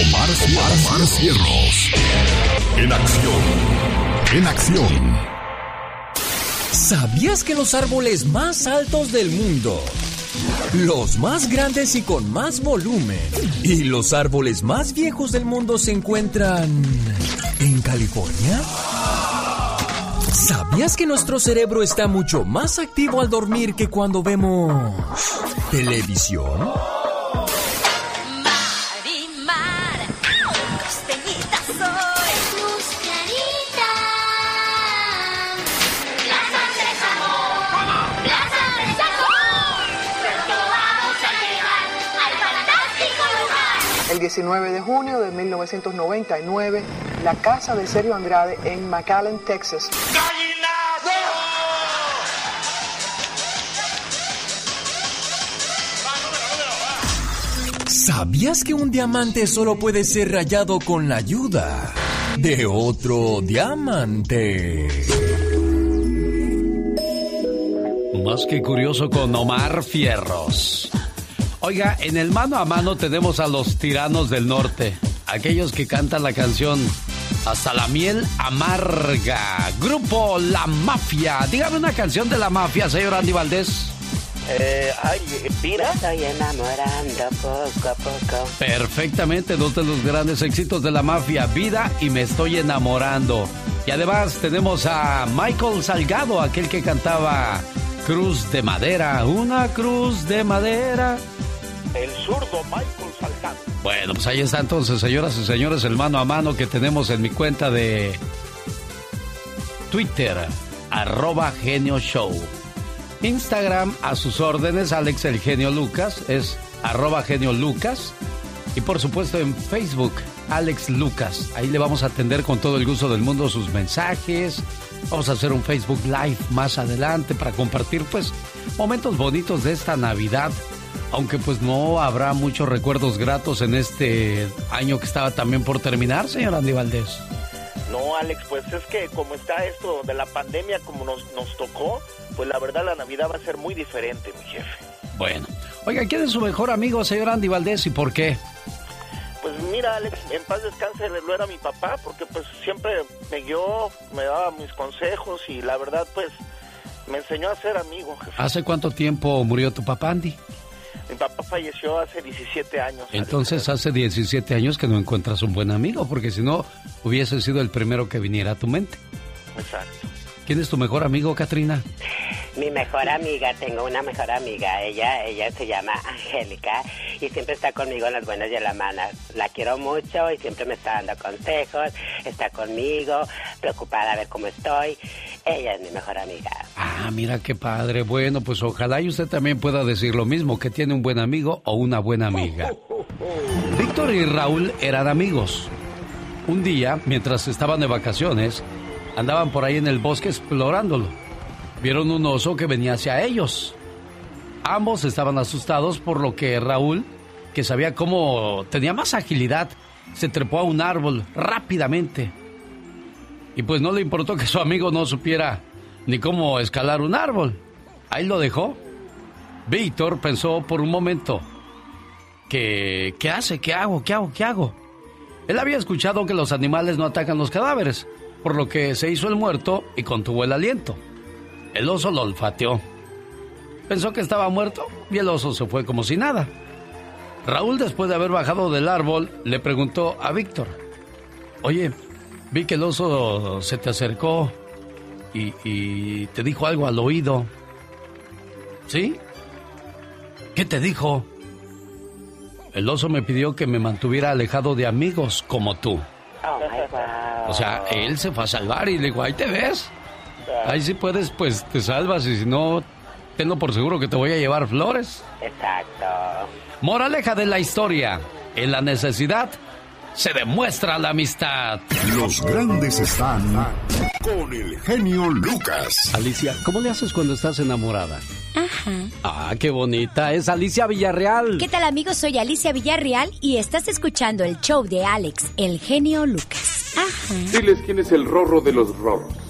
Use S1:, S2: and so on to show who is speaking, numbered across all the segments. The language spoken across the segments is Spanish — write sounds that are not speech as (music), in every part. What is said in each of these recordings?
S1: Omar, Omar, Omar Cierros. En acción. En acción.
S2: ¿Sabías que los árboles más altos del mundo, los más grandes y con más volumen, y los árboles más viejos del mundo se encuentran en California? ¿Sabías que nuestro cerebro está mucho más activo al dormir que cuando vemos televisión?
S3: 19 de junio de 1999, la casa de Sergio Andrade en McAllen, Texas,
S2: ¿Sabías que un diamante solo puede ser rayado con la ayuda de otro diamante?
S4: Más que curioso con Omar Fierros. Oiga, en el mano a mano tenemos a los tiranos del norte, aquellos que cantan la canción Hasta la miel amarga. Grupo La Mafia. Dígame una canción de la mafia, señor Andy Valdés.
S5: Eh, ay, Pira.
S6: Estoy enamorando poco a poco.
S4: Perfectamente, dos de los grandes éxitos de la mafia, Vida y Me Estoy Enamorando. Y además tenemos a Michael Salgado, aquel que cantaba Cruz de Madera, una cruz de madera.
S5: El zurdo Michael Salgado.
S4: Bueno, pues ahí está entonces, señoras y señores, el mano a mano que tenemos en mi cuenta de Twitter, arroba Genio Show. Instagram, a sus órdenes, Alex el Genio Lucas, es arroba Genio Lucas. Y por supuesto en Facebook, Alex Lucas. Ahí le vamos a atender con todo el gusto del mundo sus mensajes. Vamos a hacer un Facebook Live más adelante para compartir pues momentos bonitos de esta Navidad. Aunque pues no habrá muchos recuerdos gratos en este año que estaba también por terminar, señor Andy Valdés.
S5: No, Alex, pues es que como está esto de la pandemia, como nos, nos tocó, pues la verdad la Navidad va a ser muy diferente, mi jefe.
S4: Bueno, oiga, ¿quién es su mejor amigo, señor Andy Valdés, y por qué?
S5: Pues mira, Alex, en paz descanse, lo era mi papá, porque pues siempre me guió, me daba mis consejos y la verdad, pues me enseñó a ser amigo, jefe.
S4: ¿Hace cuánto tiempo murió tu papá, Andy?
S5: Mi papá falleció hace 17 años.
S4: Entonces hace 17 años que no encuentras un buen amigo, porque si no, hubiese sido el primero que viniera a tu mente.
S5: Exacto.
S4: ¿Quién es tu mejor amigo, Katrina?
S6: Mi mejor amiga, tengo una mejor amiga, ella, ella se llama Angélica y siempre está conmigo en las buenas y en las malas. La quiero mucho y siempre me está dando consejos, está conmigo, preocupada a ver cómo estoy. Ella es mi mejor amiga.
S4: Ah, mira qué padre. Bueno, pues ojalá y usted también pueda decir lo mismo, que tiene un buen amigo o una buena amiga. Víctor y Raúl eran amigos. Un día, mientras estaban de vacaciones, andaban por ahí en el bosque explorándolo. Vieron un oso que venía hacia ellos. Ambos estaban asustados por lo que Raúl, que sabía cómo tenía más agilidad, se trepó a un árbol rápidamente. Y pues no le importó que su amigo no supiera ni cómo escalar un árbol. Ahí lo dejó. Víctor pensó por un momento, ¿qué, qué hace? ¿Qué hago? ¿Qué hago? ¿Qué hago? Él había escuchado que los animales no atacan los cadáveres, por lo que se hizo el muerto y contuvo el aliento. El oso lo olfateó. Pensó que estaba muerto y el oso se fue como si nada. Raúl, después de haber bajado del árbol, le preguntó a Víctor, oye, vi que el oso se te acercó y, te dijo algo al oído. ¿Sí? ¿Qué te dijo? El oso me pidió que me mantuviera alejado de amigos como tú.
S7: Oh,
S4: O sea, él se fue a salvar y le dijo, ahí te ves. Ahí si puedes, pues te salvas y si no, tengo por seguro que te voy a llevar flores.
S7: Exacto.
S4: Moraleja de la historia. En la necesidad se demuestra la amistad.
S1: Los grandes están con el genio Lucas.
S4: Alicia, ¿cómo le haces cuando estás enamorada?
S8: Ajá.
S4: Ah, qué bonita. Es Alicia Villarreal.
S8: ¿Qué tal amigos? Soy Alicia Villarreal y estás escuchando el show de Alex, el genio Lucas. Ajá.
S9: Diles quién es el rorro de los rorros.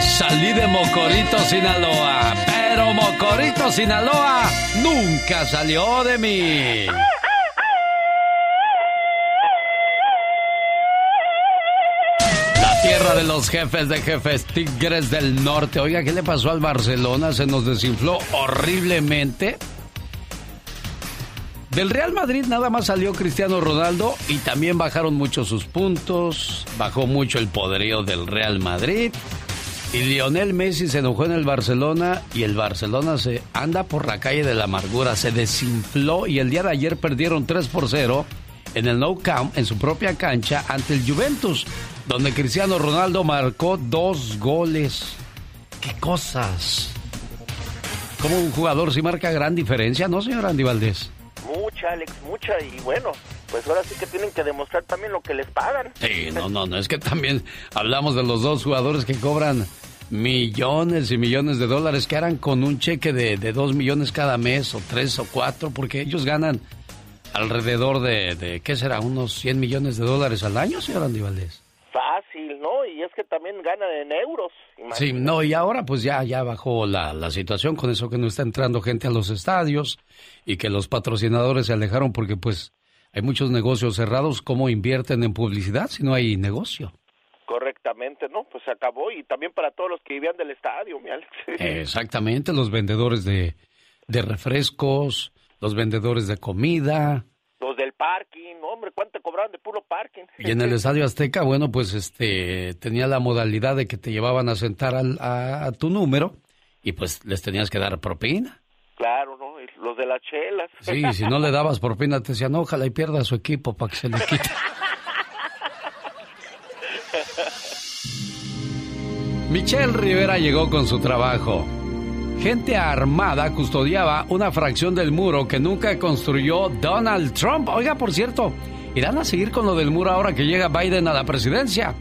S4: Salí de Mocorito, Sinaloa, pero Mocorito, Sinaloa nunca salió de mí. La tierra de los jefes de jefes, Tigres del Norte. Oiga, ¿qué le pasó al Barcelona? Se nos desinfló horriblemente. Del Real Madrid nada más salió Cristiano Ronaldo y también bajaron mucho sus puntos, bajó mucho el poderío del Real Madrid. Y Lionel Messi se enojó en el Barcelona y el Barcelona se anda por la calle de la amargura, se desinfló y el día de ayer perdieron 3 por 0 en el No Camp en su propia cancha ante el Juventus, donde Cristiano Ronaldo marcó dos goles. ¡Qué cosas! Como un jugador sí marca gran diferencia, ¿no, señor Andy Valdés?
S5: Mucha, Alex, mucha. Y bueno, pues ahora sí que tienen que demostrar también lo que les pagan.
S4: Sí, no, no, no, es que también hablamos de los dos jugadores que cobran millones y millones de dólares que harán con un cheque de, de dos millones cada mes o tres o cuatro, porque ellos ganan alrededor de, de, ¿qué será? Unos 100 millones de dólares al año, señor Andy Valdés.
S5: Fácil. Y es que también ganan en euros.
S4: Sí, no, y ahora pues ya, ya bajó la, la situación con eso que no está entrando gente a los estadios y que los patrocinadores se alejaron porque pues hay muchos negocios cerrados. ¿Cómo invierten en publicidad si no hay negocio?
S5: Correctamente, ¿no? Pues se acabó y también para todos los que vivían del estadio, mi Alex. (laughs)
S4: Exactamente, los vendedores de, de refrescos, los vendedores de comida.
S5: Parking, hombre, ¿cuánto cobraban de puro parking?
S4: Y en el (laughs) Estadio Azteca, bueno, pues este tenía la modalidad de que te llevaban a sentar al- a, a tu número y pues les tenías que dar propina.
S5: Claro, ¿no? Los de las chelas.
S4: Sí, y si no le dabas propina te decían, ojalá y pierda su equipo para que se le quite. (laughs) Michelle Rivera llegó con su trabajo. Gente armada custodiaba una fracción del muro que nunca construyó Donald Trump. Oiga, por cierto, ¿irán a seguir con lo del muro ahora que llega Biden a la presidencia?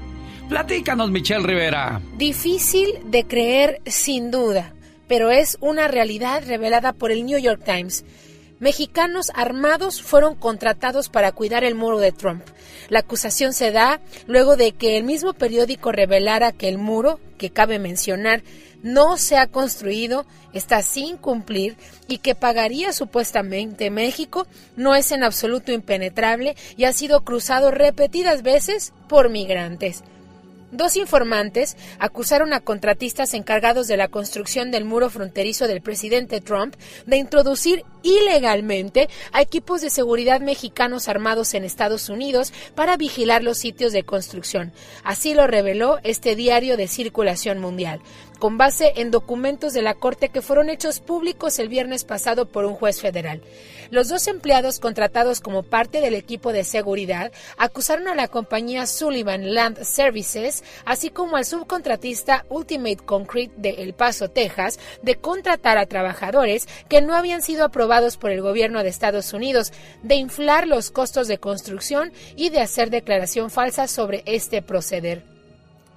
S4: Platícanos, Michelle Rivera.
S10: Difícil de creer sin duda, pero es una realidad revelada por el New York Times. Mexicanos armados fueron contratados para cuidar el muro de Trump. La acusación se da luego de que el mismo periódico revelara que el muro, que cabe mencionar, no se ha construido, está sin cumplir y que pagaría supuestamente México, no es en absoluto impenetrable y ha sido cruzado repetidas veces por migrantes. Dos informantes acusaron a contratistas encargados de la construcción del muro fronterizo del presidente Trump de introducir ilegalmente a equipos de seguridad mexicanos armados en Estados Unidos para vigilar los sitios de construcción. Así lo reveló este diario de circulación mundial con base en documentos de la Corte que fueron hechos públicos el viernes pasado por un juez federal. Los dos empleados contratados como parte del equipo de seguridad acusaron a la compañía Sullivan Land Services, así como al subcontratista Ultimate Concrete de El Paso, Texas, de contratar a trabajadores que no habían sido aprobados por el gobierno de Estados Unidos, de inflar los costos de construcción y de hacer declaración falsa sobre este proceder.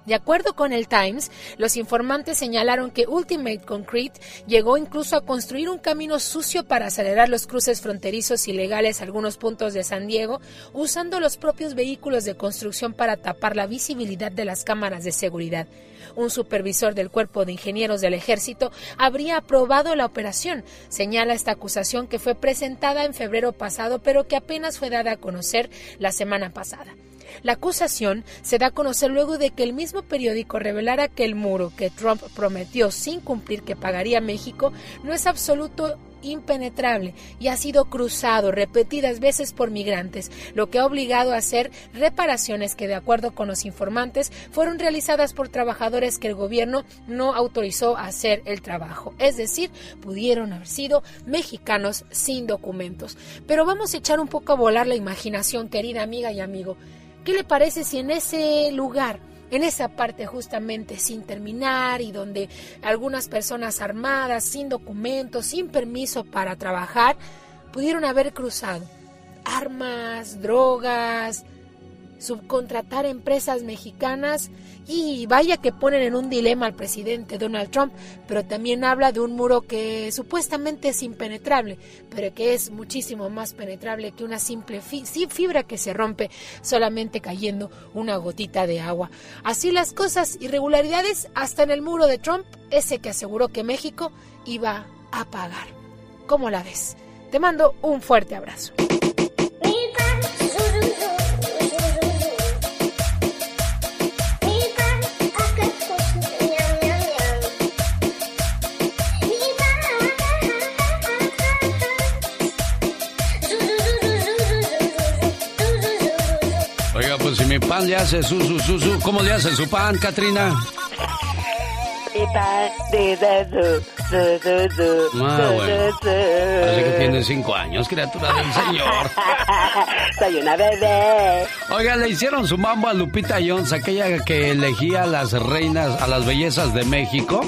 S10: De acuerdo con el Times, los informantes señalaron que Ultimate Concrete llegó incluso a construir un camino sucio para acelerar los cruces fronterizos ilegales a algunos puntos de San Diego, usando los propios vehículos de construcción para tapar la visibilidad de las cámaras de seguridad. Un supervisor del Cuerpo de Ingenieros del Ejército habría aprobado la operación, señala esta acusación que fue presentada en febrero pasado, pero que apenas fue dada a conocer la semana pasada. La acusación se da a conocer luego de que el mismo periódico revelara que el muro que Trump prometió sin cumplir que pagaría México no es absoluto impenetrable y ha sido cruzado repetidas veces por migrantes, lo que ha obligado a hacer reparaciones que, de acuerdo con los informantes, fueron realizadas por trabajadores que el gobierno no autorizó a hacer el trabajo. Es decir, pudieron haber sido mexicanos sin documentos. Pero vamos a echar un poco a volar la imaginación, querida amiga y amigo. ¿Qué le parece si en ese lugar, en esa parte justamente sin terminar y donde algunas personas armadas, sin documentos, sin permiso para trabajar, pudieron haber cruzado armas, drogas, subcontratar empresas mexicanas y vaya que ponen en un dilema al presidente Donald Trump, pero también habla de un muro que supuestamente es impenetrable, pero que es muchísimo más penetrable que una simple fibra que se rompe solamente cayendo una gotita de agua. Así las cosas, irregularidades hasta en el muro de Trump, ese que aseguró que México iba a pagar. ¿Cómo la ves? Te mando un fuerte abrazo.
S4: Pan le hace su, su, su, su, ¿cómo le hace su pan, Katrina? Ah, bueno. Parece que tiene cinco años, criatura del Señor. (laughs)
S7: Soy una bebé.
S4: Oiga, le hicieron su mambo a Lupita Jones, aquella que elegía a las reinas, a las bellezas de México.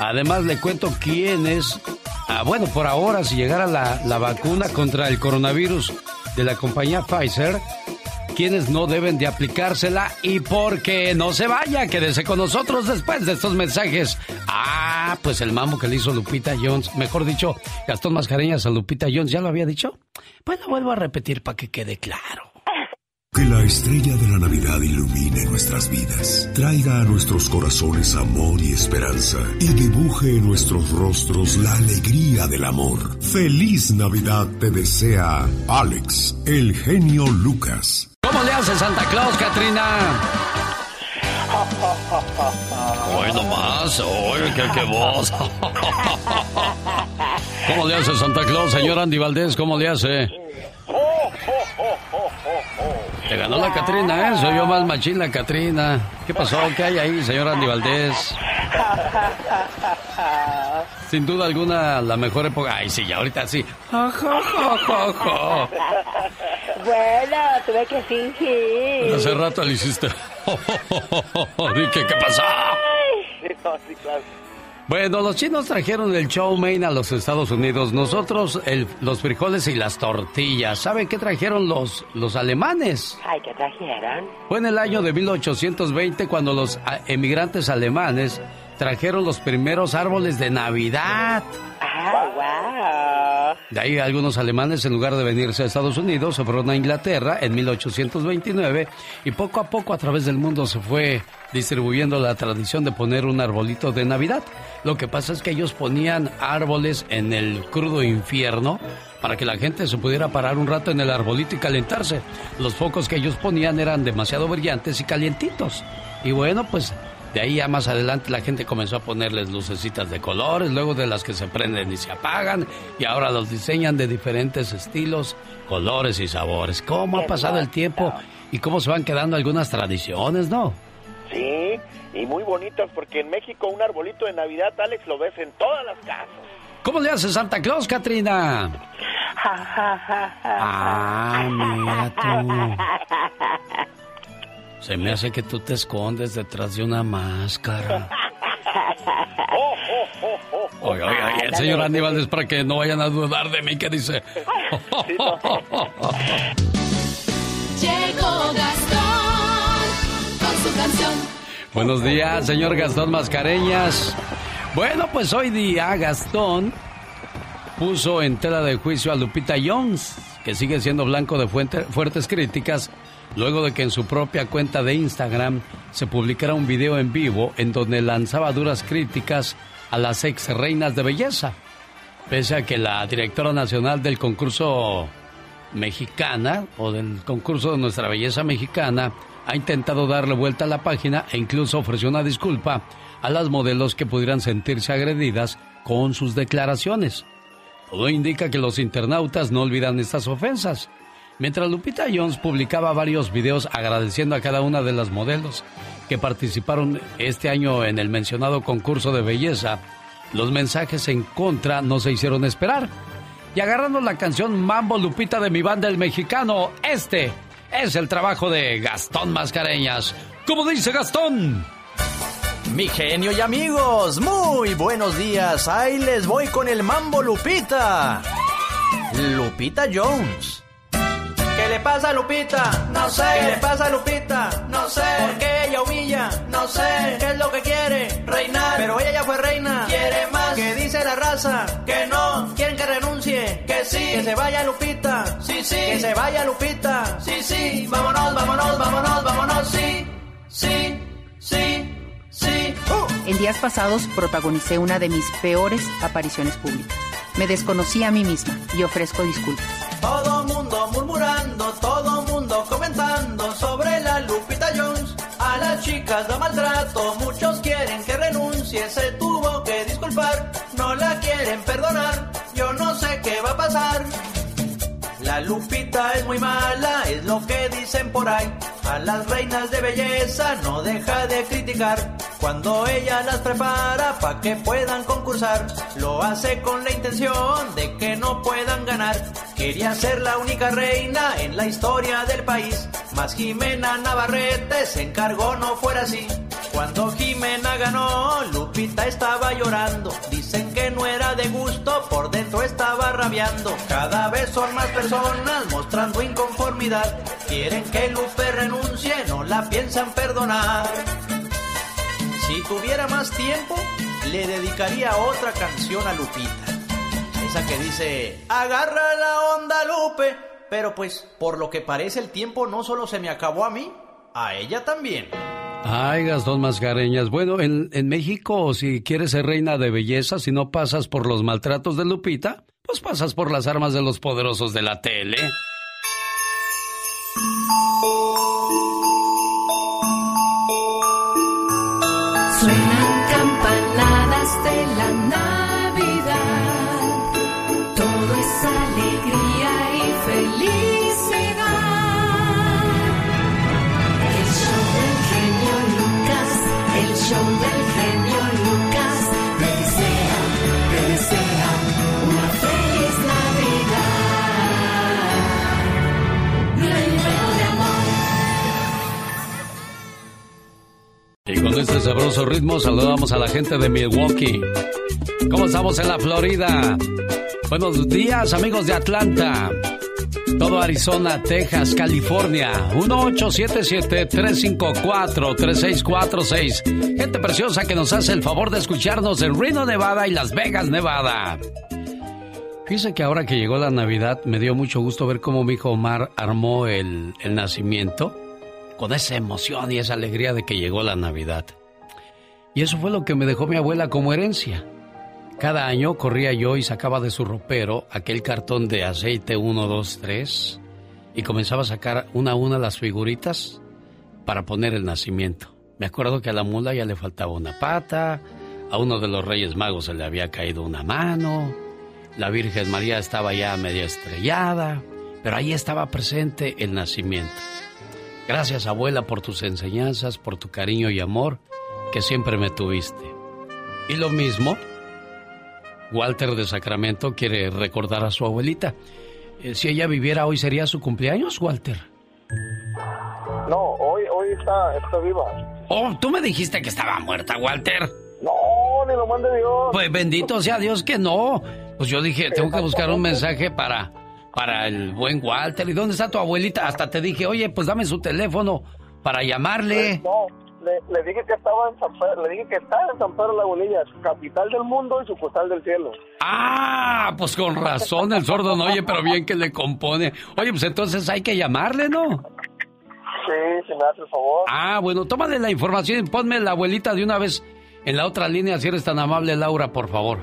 S4: Además, le cuento quién es. Ah, bueno, por ahora, si llegara la, la vacuna contra el coronavirus de la compañía Pfizer, quienes no deben de aplicársela y porque no se vaya, quédese con nosotros después de estos mensajes. Ah, pues el mambo que le hizo Lupita Jones, mejor dicho, Gastón Mascareñas a Lupita Jones, ¿ya lo había dicho? Pues lo vuelvo a repetir para que quede claro.
S1: Que la estrella de la Navidad ilumine nuestras vidas, traiga a nuestros corazones amor y esperanza y dibuje en nuestros rostros la alegría del amor. Feliz Navidad te desea Alex, el genio Lucas.
S4: ¿Cómo le hace Santa Claus, Katrina? Hoy nomás, qué, qué voz. ¿Cómo le hace Santa Claus, señor Andy Valdés? ¿Cómo le hace? Te ganó la Catrina, ¿eh? Soy yo más machín la Catrina. ¿Qué pasó? ¿Qué hay ahí, señor Andy Valdés? Sin duda alguna, la mejor época. Ay, sí, ya ahorita sí. (laughs)
S7: Bueno, tuve que fingir.
S4: Hace rato le hiciste. (laughs) Dije, ¿qué pasó? Bueno, los chinos trajeron el chow mein a los Estados Unidos. Nosotros el- los frijoles y las tortillas. ¿Saben qué trajeron los, los alemanes?
S7: Ay, ¿qué trajeron?
S4: Fue en el año de 1820 cuando los emigrantes alemanes trajeron los primeros árboles de Navidad.
S7: Ah, wow.
S4: De ahí algunos alemanes, en lugar de venirse a Estados Unidos, se fueron a Inglaterra en 1829 y poco a poco a través del mundo se fue distribuyendo la tradición de poner un arbolito de Navidad. Lo que pasa es que ellos ponían árboles en el crudo infierno para que la gente se pudiera parar un rato en el arbolito y calentarse. Los focos que ellos ponían eran demasiado brillantes y calientitos. Y bueno, pues de ahí ya más adelante la gente comenzó a ponerles lucecitas de colores, luego de las que se prenden y se apagan, y ahora los diseñan de diferentes estilos, colores y sabores. ¿Cómo ha pasado el tiempo y cómo se van quedando algunas tradiciones, no?
S5: Sí, y muy bonitas porque en México un arbolito de Navidad, Alex, lo ves en todas las casas.
S4: ¿Cómo le hace Santa Claus, Katrina? Ah, mira tú. (laughs) Se me hace que tú te escondes detrás de una máscara. Oye, oye, oye, el señor Aníbal es para que no vayan a dudar de mí que dice. (laughs) (laughs)
S11: Llegó Gastón con su canción.
S4: Buenos días, señor Gastón Mascareñas. Bueno, pues hoy día Gastón puso en tela de juicio a Lupita Jones, que sigue siendo blanco de fuertes críticas, luego de que en su propia cuenta de Instagram se publicara un video en vivo en donde lanzaba duras críticas a las ex reinas de belleza. Pese a que la directora nacional del concurso mexicana o del concurso de nuestra belleza mexicana ha intentado darle vuelta a la página e incluso ofreció una disculpa a las modelos que pudieran sentirse agredidas con sus declaraciones. Todo indica que los internautas no olvidan estas ofensas. Mientras Lupita Jones publicaba varios videos agradeciendo a cada una de las modelos que participaron este año en el mencionado concurso de belleza, los mensajes en contra no se hicieron esperar. Y agarrando la canción Mambo Lupita de mi banda El Mexicano, este es el trabajo de Gastón Mascareñas. ¿Cómo dice Gastón?
S12: Mi genio y amigos, muy buenos días. Ahí les voy con el Mambo Lupita. Lupita Jones. ¿Qué le pasa a Lupita? No sé. ¿Qué le pasa a Lupita? No sé. ¿Por qué ella humilla? No sé. ¿Qué es lo que quiere? Reinar. Pero ella ya fue reina. Quiere más. ¿Qué dice la raza? Que no. Quieren que renuncie. Que sí. Que se vaya Lupita. Sí, sí. Que se vaya Lupita. Sí, sí. Vámonos, vámonos, vámonos, vámonos. Sí, sí, sí. Sí.
S13: En días pasados protagonicé una de mis peores apariciones públicas. Me desconocí a mí misma y ofrezco disculpas.
S12: Todo mundo murmurando, todo mundo comentando sobre la Lupita Jones. A las chicas da maltrato, muchos quieren que renuncie, se tuvo que disculpar, no la quieren perdonar, yo no sé qué va a pasar. La Lupita es muy mala, es lo que dicen por ahí. A las reinas de belleza no deja de criticar. Cuando ella las prepara para que puedan concursar, lo hace con la intención de que no puedan ganar. Quería ser la única reina en la historia del país, mas Jimena Navarrete se encargó no fuera así. Cuando Jimena ganó, Lupita estaba llorando. Dicen que no era de gusto, por dentro estaba rabiando. Cada vez son más personas mostrando inconformidad. Quieren que Lupe renuncie, no la piensan perdonar. Si tuviera más tiempo, le dedicaría otra canción a Lupita. Esa que dice, agarra la onda Lupe. Pero pues, por lo que parece el tiempo no solo se me acabó a mí, a ella también.
S4: Ay, Gastón Mascareñas. Bueno, en, en México, si quieres ser reina de belleza, si no pasas por los maltratos de Lupita, pues pasas por las armas de los poderosos de la tele. Con este sabroso ritmo saludamos a la gente de Milwaukee. ¿Cómo estamos en la Florida? Buenos días, amigos de Atlanta. Todo Arizona, Texas, California. 1877-354-3646. Gente preciosa que nos hace el favor de escucharnos en Reno, Nevada y Las Vegas, Nevada. Fíjese que ahora que llegó la Navidad me dio mucho gusto ver cómo mi hijo Omar armó el, el nacimiento con esa emoción y esa alegría de que llegó la Navidad. Y eso fue lo que me dejó mi abuela como herencia. Cada año corría yo y sacaba de su ropero aquel cartón de aceite 1, 2, 3 y comenzaba a sacar una a una las figuritas para poner el nacimiento. Me acuerdo que a la mula ya le faltaba una pata, a uno de los Reyes Magos se le había caído una mano, la Virgen María estaba ya medio estrellada, pero ahí estaba presente el nacimiento. Gracias abuela por tus enseñanzas, por tu cariño y amor que siempre me tuviste. Y lo mismo, Walter de Sacramento quiere recordar a su abuelita. Eh, si ella viviera hoy sería su cumpleaños, Walter.
S14: No, hoy, hoy está, está viva.
S4: Oh, tú me dijiste que estaba muerta, Walter.
S14: No, ni lo mande Dios.
S4: Pues bendito sea Dios que no. Pues yo dije, tengo que buscar un mensaje para, para el buen Walter. ¿Y dónde está tu abuelita? Hasta te dije, oye, pues dame su teléfono para llamarle.
S14: No, Le, le dije que estaba en San Pedro, le dije que está en San Pedro Lagunillas, capital del mundo y sucursal del cielo.
S4: Ah, pues con razón, el sordo no oye, pero bien que le compone. Oye, pues entonces hay que llamarle, ¿no?
S14: Sí, si me hace el favor.
S4: Ah, bueno, tómale la información y ponme la abuelita de una vez en la otra línea, si eres tan amable, Laura, por favor.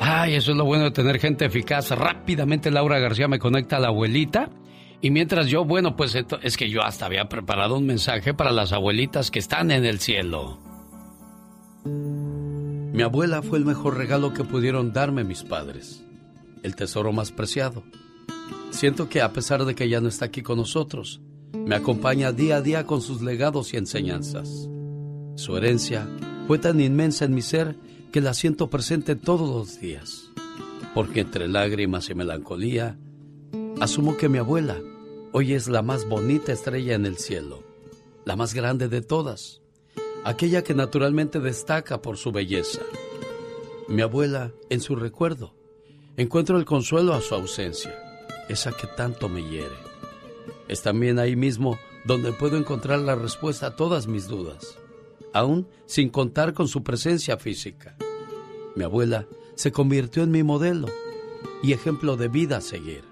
S4: Ay, eso es lo bueno de tener gente eficaz. Rápidamente Laura García me conecta a la abuelita. Y mientras yo, bueno, pues es que yo hasta había preparado un mensaje para las abuelitas que están en el cielo. Mi abuela fue el mejor regalo que pudieron darme mis padres. El tesoro más preciado. Siento que a pesar de que ya no está aquí con nosotros, me acompaña día a día con sus legados y enseñanzas. Su herencia fue tan inmensa en mi ser que la siento presente todos los días. Porque entre lágrimas y melancolía, asumo que mi abuela hoy es la más bonita estrella en el cielo, la más grande de todas, aquella que naturalmente destaca por su belleza. Mi abuela, en su recuerdo, encuentro el consuelo a su ausencia, esa que tanto me hiere. Es también ahí mismo donde puedo encontrar la respuesta a todas mis dudas, aún sin contar con su presencia física. Mi abuela se convirtió en mi modelo y ejemplo de vida a seguir.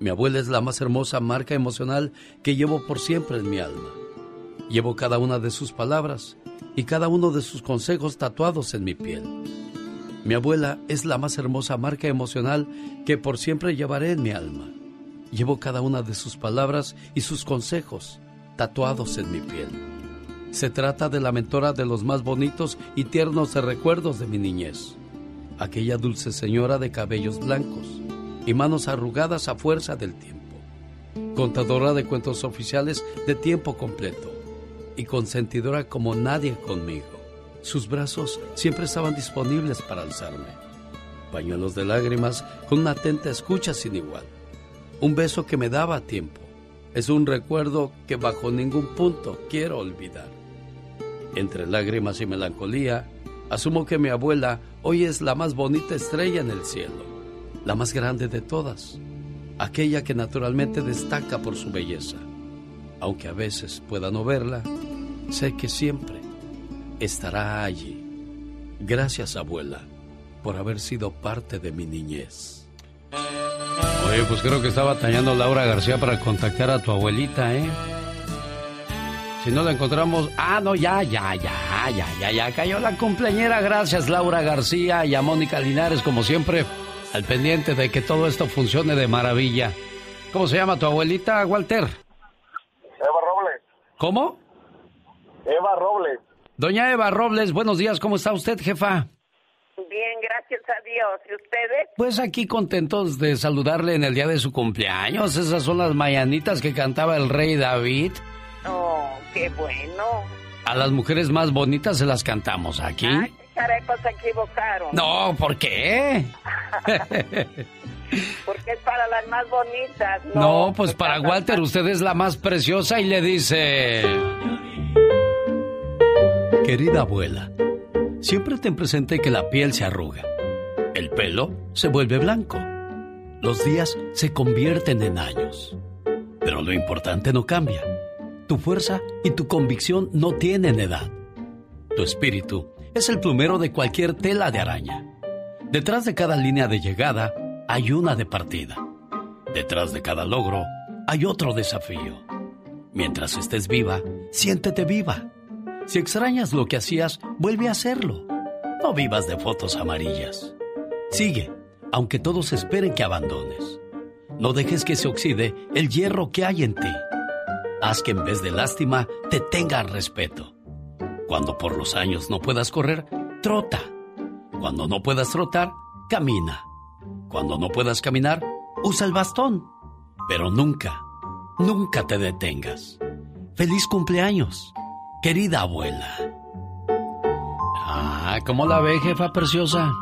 S4: Mi abuela es la más hermosa marca emocional que llevo por siempre en mi alma. Llevo cada una de sus palabras y cada uno de sus consejos tatuados en mi piel. Mi abuela es la más hermosa marca emocional que por siempre llevaré en mi alma. Llevo cada una de sus palabras y sus consejos tatuados en mi piel. Se trata de la mentora de los más bonitos y tiernos recuerdos de mi niñez. Aquella dulce señora de cabellos blancos y manos arrugadas a fuerza del tiempo. Contadora de cuentos oficiales de tiempo completo y consentidora como nadie conmigo. Sus brazos siempre estaban disponibles para alzarme. Pañuelos de lágrimas con una atenta escucha sin igual. Un beso que me daba tiempo. Es un recuerdo que bajo ningún punto quiero olvidar. Entre lágrimas y melancolía, asumo que mi abuela hoy es la más bonita estrella en el cielo, la más grande de todas, aquella que naturalmente destaca por su belleza. Aunque a veces pueda no verla, sé que siempre estará allí. Gracias, abuela, por haber sido parte de mi niñez. Oye, pues creo que está batallando Laura García para contactar a tu abuelita, ¿eh? Si no la encontramos... Ah, no, ya, ya, ya, ya, ya, ya cayó la cumpleañera. Gracias, Laura García y a Mónica Linares, como siempre, al pendiente de que todo esto funcione de maravilla. ¿Cómo se llama tu abuelita, Walter?
S14: Eva Robles.
S4: ¿Cómo?
S14: Eva Robles.
S4: Doña Eva Robles, buenos días. ¿Cómo está usted, jefa?
S15: Bien, gracias a Dios. ¿Y ustedes?
S4: Pues aquí contentos de saludarle en el día de su cumpleaños. Esas son las mañanitas que cantaba el rey David.
S15: Oh, qué bueno.
S4: A las mujeres más bonitas se las cantamos aquí.
S15: Charepos se equivocaron.
S4: No, ¿por qué? (laughs)
S15: Porque es para las más bonitas.
S4: No, pues para Walter usted es la más preciosa y le dice... Querida abuela, siempre ten presente que la piel se arruga, el pelo se vuelve blanco, los días se convierten en años, pero lo importante no cambia. Tu fuerza y tu convicción no tienen edad. Tu espíritu es el plumero de cualquier tela de araña. Detrás de cada línea de llegada hay una de partida. Detrás de cada logro hay otro desafío. Mientras estés viva, siéntete viva. Si extrañas lo que hacías, vuelve a hacerlo. No vivas de fotos amarillas. Sigue, aunque todos esperen que abandones. No dejes que se oxide el hierro que hay en ti. Haz que en vez de lástima te tengan respeto. Cuando por los años no puedas correr, trota. Cuando no puedas trotar, camina. Cuando no puedas caminar, usa el bastón. Pero nunca, nunca te detengas. Feliz cumpleaños, querida abuela. Ah, ¿cómo la ve, jefa preciosa?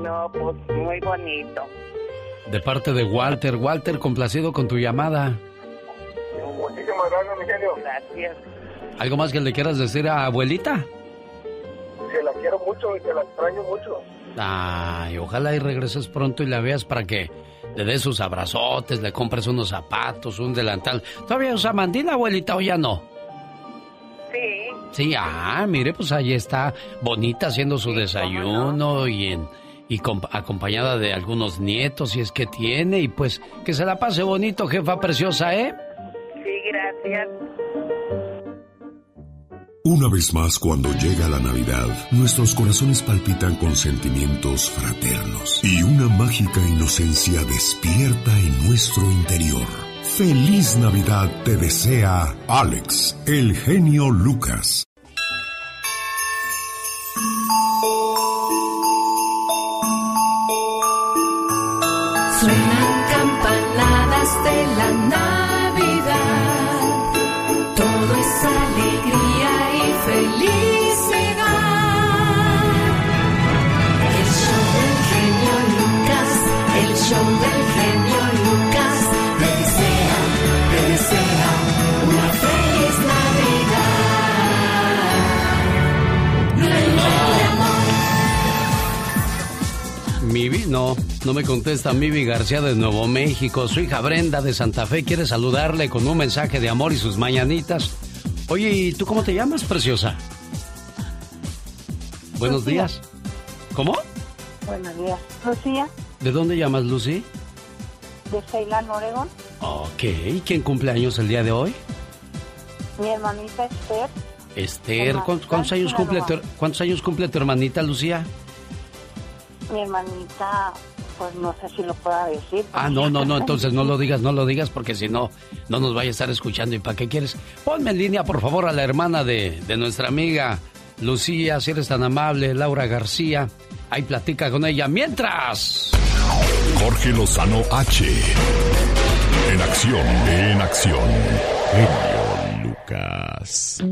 S15: No, pues muy bonito.
S4: De parte de Walter. Walter, complacido con tu llamada.
S14: Muchísimas gracias, mi genio.
S15: Gracias.
S4: ¿Algo más que le quieras decir a abuelita?
S14: Que la quiero mucho y que la extraño mucho.
S4: Ay, ojalá y regreses pronto y la veas para que le des sus abrazotes, le compres unos zapatos, un delantal. ¿Todavía usa mandil, abuelita, o ya no?
S15: Sí,
S4: Sí, ah, mire, pues ahí está, bonita haciendo su desayuno y en y com- acompañada de algunos nietos, si es que tiene, y pues que se la pase bonito, jefa preciosa, ¿eh?
S15: Gracias.
S1: Una vez más, cuando llega la Navidad, nuestros corazones palpitan con sentimientos fraternos y una mágica inocencia despierta en nuestro interior. Feliz Navidad te desea Alex, el genio Lucas.
S4: Mivi, no, no me contesta Mivi García de Nuevo México. Su hija Brenda de Santa Fe quiere saludarle con un mensaje de amor y sus mañanitas. Oye, ¿y tú cómo te llamas, preciosa? Buenos días. ¿Cómo?
S15: Buenos días. Lucía,
S4: ¿De dónde llamas, Lucy?
S15: de Ceilán, Oregón.
S4: Ok, ¿quién cumple años el día de hoy?
S15: Mi hermanita Esther.
S4: Esther, ¿cuántos, cuántos años cumple tu, ¿cuántos años cumple tu hermanita, Lucía?
S15: Mi hermanita, pues no sé si lo pueda decir.
S4: Ah, no, no, no, entonces no lo digas, no lo digas porque si no, no nos vaya a estar escuchando. ¿Y para qué quieres? Ponme en línea, por favor, a la hermana de, de nuestra amiga Lucía, si eres tan amable, Laura García. Ahí platica con ella. Mientras...
S1: Jorge Lozano H. En acción, en acción. Lucas.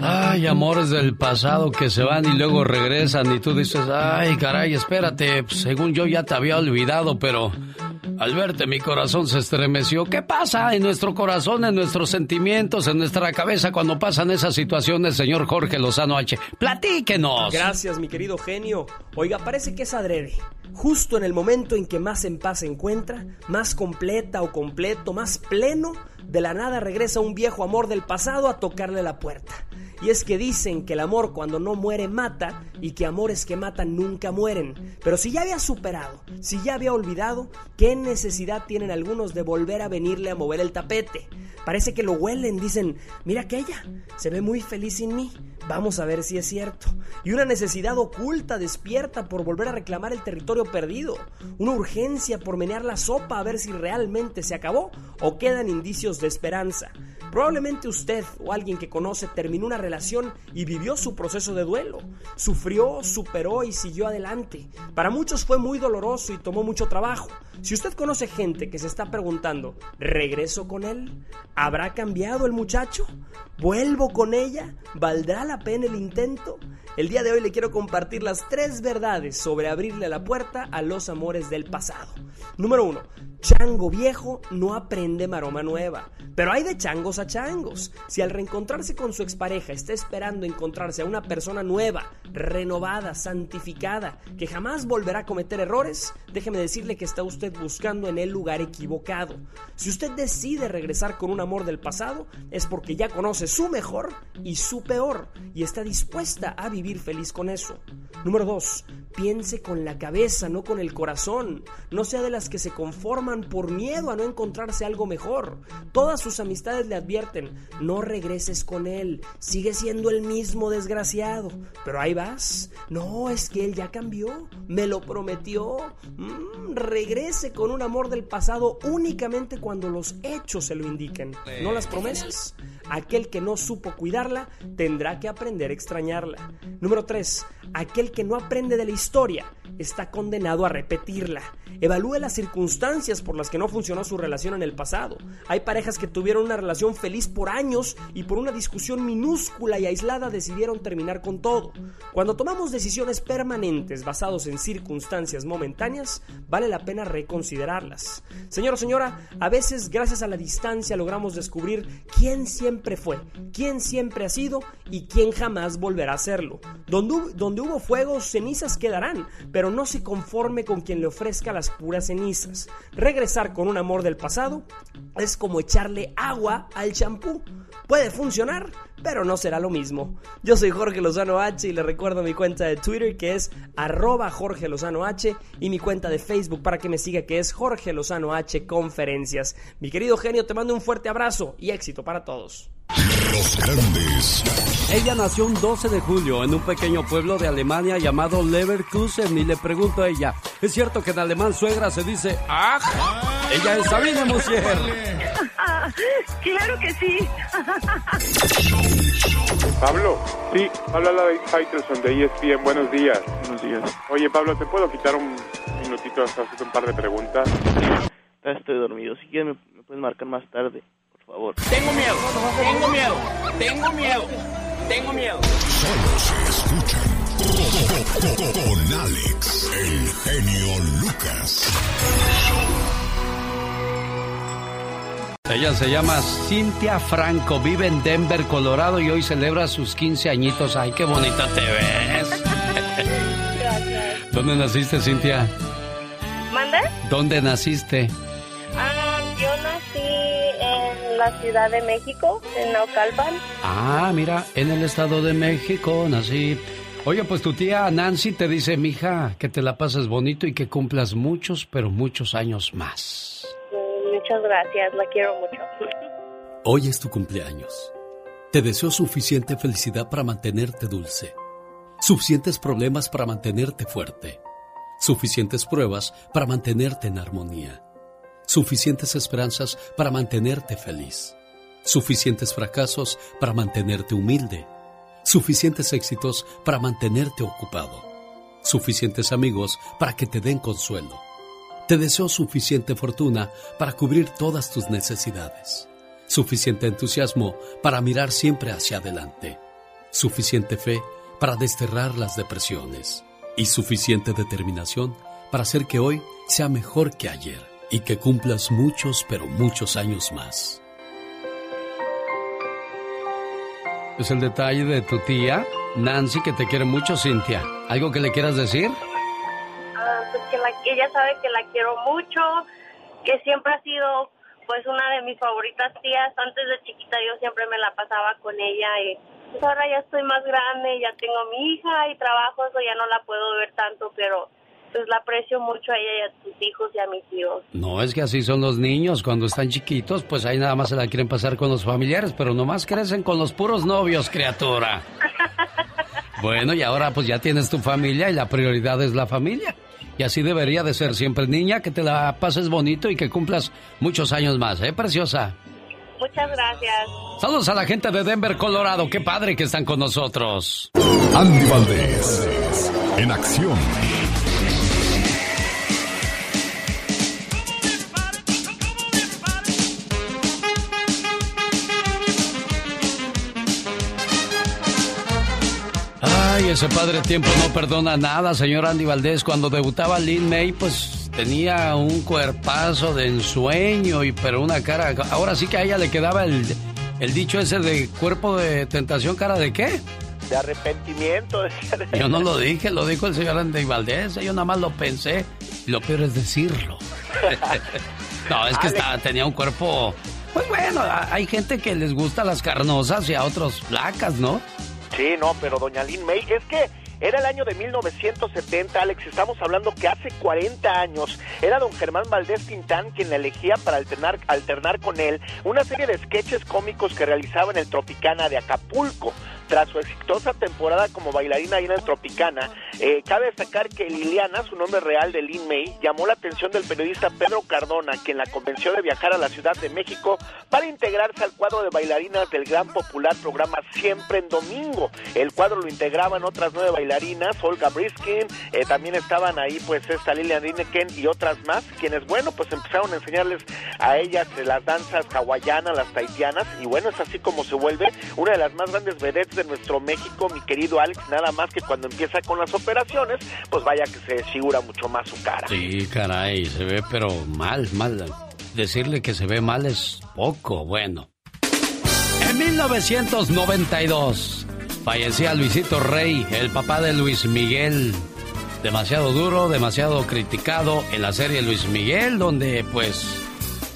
S4: Ay, amores del pasado que se van y luego regresan y tú dices, ay, caray, espérate, pues, según yo ya te había olvidado, pero al verte mi corazón se estremeció. ¿Qué pasa en nuestro corazón, en nuestros sentimientos, en nuestra cabeza cuando pasan esas situaciones, señor Jorge Lozano H? Platíquenos.
S16: Gracias, mi querido genio. Oiga, parece que es adrede. Justo en el momento en que más en paz se encuentra, más completa o completo, más pleno, de la nada regresa un viejo amor del pasado a tocarle la puerta. Y es que dicen que el amor cuando no muere mata y que amores que matan nunca mueren. Pero si ya había superado, si ya había olvidado, ¿qué necesidad tienen algunos de volver a venirle a mover el tapete? Parece que lo huelen, dicen, mira aquella, se ve muy feliz sin mí. Vamos a ver si es cierto. Y una necesidad oculta despierta por volver a reclamar el territorio perdido. Una urgencia por menear la sopa a ver si realmente se acabó o quedan indicios de esperanza. Probablemente usted o alguien que conoce terminó una relación y vivió su proceso de duelo. Sufrió, superó y siguió adelante. Para muchos fue muy doloroso y tomó mucho trabajo. Si usted conoce gente que se está preguntando, ¿regreso con él? ¿Habrá cambiado el muchacho? ¿Vuelvo con ella? ¿Valdrá la pena el intento? El día de hoy le quiero compartir las tres verdades sobre abrirle la puerta a los amores del pasado. Número uno, chango viejo no aprende maroma nueva. Pero hay de changos a changos. Si al reencontrarse con su expareja está esperando encontrarse a una persona nueva, renovada, santificada, que jamás volverá a cometer errores, déjeme decirle que está usted buscando en el lugar equivocado. Si usted decide regresar con un amor del pasado, es porque ya conoce su mejor y su peor y está dispuesta a vivir feliz con eso. Número 2. Piense con la cabeza, no con el corazón. No sea de las que se conforman por miedo a no encontrarse algo mejor. Todas sus amistades le advierten, no regreses con él, sigue siendo el mismo desgraciado. Pero ahí vas. No, es que él ya cambió, me lo prometió. Mm, regrese con un amor del pasado únicamente cuando los hechos se lo indiquen, no las promesas. Aquel que no supo cuidarla tendrá que aprender a extrañarla. Número 3. Aquel que no aprende de la historia está condenado a repetirla. Evalúe las circunstancias por las que no funcionó su relación en el pasado. Hay parejas que tuvieron una relación feliz por años y por una discusión minúscula y aislada decidieron terminar con todo. Cuando tomamos decisiones permanentes basadas en circunstancias momentáneas, vale la pena reconsiderarlas. Señor o señora, a veces gracias a la distancia logramos descubrir quién siempre fue, quién siempre ha sido y quién jamás volverá a serlo. Donde, donde hubo fuego, cenizas quedarán, pero no se conforme con quien le ofrezca las puras cenizas. Regresar con un amor del pasado es como echarle agua al champú. Puede funcionar, pero no será lo mismo. Yo soy Jorge Lozano H y le recuerdo mi cuenta de Twitter que es arroba Jorge Lozano H y mi cuenta de Facebook para que me siga que es Jorge Lozano H Conferencias. Mi querido genio, te mando un fuerte abrazo y éxito para todos.
S1: Los grandes.
S4: Ella nació un 12 de julio en un pequeño pueblo de Alemania llamado Leverkusen y le pregunto a ella, ¿es cierto que en alemán suegra se dice ¡Ah! Ella es Sabine Musier.
S17: claro que sí.
S18: Pablo, sí, habla la de Faitelson de ESPN. Buenos días. Buenos días. Oye, Pablo, ¿te puedo quitar un minutito hasta hacerte un par de preguntas?
S19: Estoy dormido. Si quieres, me, me puedes marcar más tarde, por favor.
S20: Tengo miedo, tengo miedo, tengo miedo, tengo miedo.
S1: Solo se escuchan con Alex, el genio Lucas.
S4: Ella se llama Cintia Franco, vive en Denver, Colorado y hoy celebra sus 15 añitos. Ay, qué bonita te ves. ¿Dónde naciste, Cintia?
S21: ¿Mande?
S4: ¿Dónde naciste?
S21: Ah, yo nací en la Ciudad de México, en Naucalpan.
S4: Ah, mira, en el Estado de México nací. Oye, pues tu tía Nancy te dice, mija, que te la pases bonito y que cumplas muchos, pero muchos años más.
S21: Muchas gracias, la quiero mucho.
S4: Hoy es tu cumpleaños. Te deseo suficiente felicidad para mantenerte dulce, suficientes problemas para mantenerte fuerte, suficientes pruebas para mantenerte en armonía, suficientes esperanzas para mantenerte feliz, suficientes fracasos para mantenerte humilde, suficientes éxitos para mantenerte ocupado, suficientes amigos para que te den consuelo. Te deseo suficiente fortuna para cubrir todas tus necesidades, suficiente entusiasmo para mirar siempre hacia adelante, suficiente fe para desterrar las depresiones y suficiente determinación para hacer que hoy sea mejor que ayer y que cumplas muchos, pero muchos años más. Es el detalle de tu tía, Nancy, que te quiere mucho, Cintia. ¿Algo que le quieras decir?
S21: Que la, ella sabe que la quiero mucho, que siempre ha sido pues una de mis favoritas tías. Antes de chiquita yo siempre me la pasaba con ella y pues ahora ya estoy más grande, ya tengo mi hija y trabajo, eso ya no la puedo ver tanto, pero pues la aprecio mucho a ella y a tus hijos y a mis hijos.
S4: No, es que así son los niños. Cuando están chiquitos, pues ahí nada más se la quieren pasar con los familiares, pero nomás crecen con los puros novios, criatura. (laughs) Bueno, y ahora pues ya tienes tu familia y la prioridad es la familia. Y así debería de ser siempre, niña, que te la pases bonito y que cumplas muchos años más, ¿eh, preciosa?
S21: Muchas gracias.
S4: Saludos a la gente de Denver, Colorado. Qué padre que están con nosotros.
S1: Andy Valdés, en acción.
S4: Ay, ese padre tiempo no perdona nada, señor Andy Valdés. Cuando debutaba Lin May, pues tenía un cuerpazo de ensueño, y pero una cara. Ahora sí que a ella le quedaba el, el dicho ese de cuerpo de tentación, cara de qué?
S5: De arrepentimiento.
S4: Yo no lo dije, lo dijo el señor Andy Valdés. Yo nada más lo pensé. Y lo peor es decirlo. (laughs) no, es que estaba- tenía un cuerpo. Pues bueno, hay gente que les gusta las carnosas y a otros flacas, ¿no?
S5: Sí, no, pero doña Lynn May, es que era el año de 1970, Alex, estamos hablando que hace 40 años era don Germán Valdés Tintán quien la elegía para alternar, alternar con él una serie de sketches cómicos que realizaba en el Tropicana de Acapulco. Tras su exitosa temporada como bailarina ahí en el Tropicana, eh, cabe destacar que Liliana, su nombre real de Lynn May, llamó la atención del periodista Pedro Cardona, quien la convenció de viajar a la Ciudad de México para integrarse al cuadro de bailarinas del gran popular programa Siempre en Domingo. El cuadro lo integraban otras nueve bailarinas, Olga Briskin, eh, también estaban ahí pues esta Lilian Rineken y otras más, quienes bueno pues empezaron a enseñarles a ellas eh, las danzas hawaianas, las taitianas, y bueno es así como se vuelve una de las más grandes vedettes de nuestro México, mi querido Alex, nada más que cuando empieza con las operaciones, pues vaya que se desfigura mucho más su cara.
S4: Sí, caray, se ve pero mal, mal. Decirle que se ve mal es poco, bueno. En 1992 fallecía Luisito Rey, el papá de Luis Miguel. Demasiado duro, demasiado criticado en la serie Luis Miguel, donde pues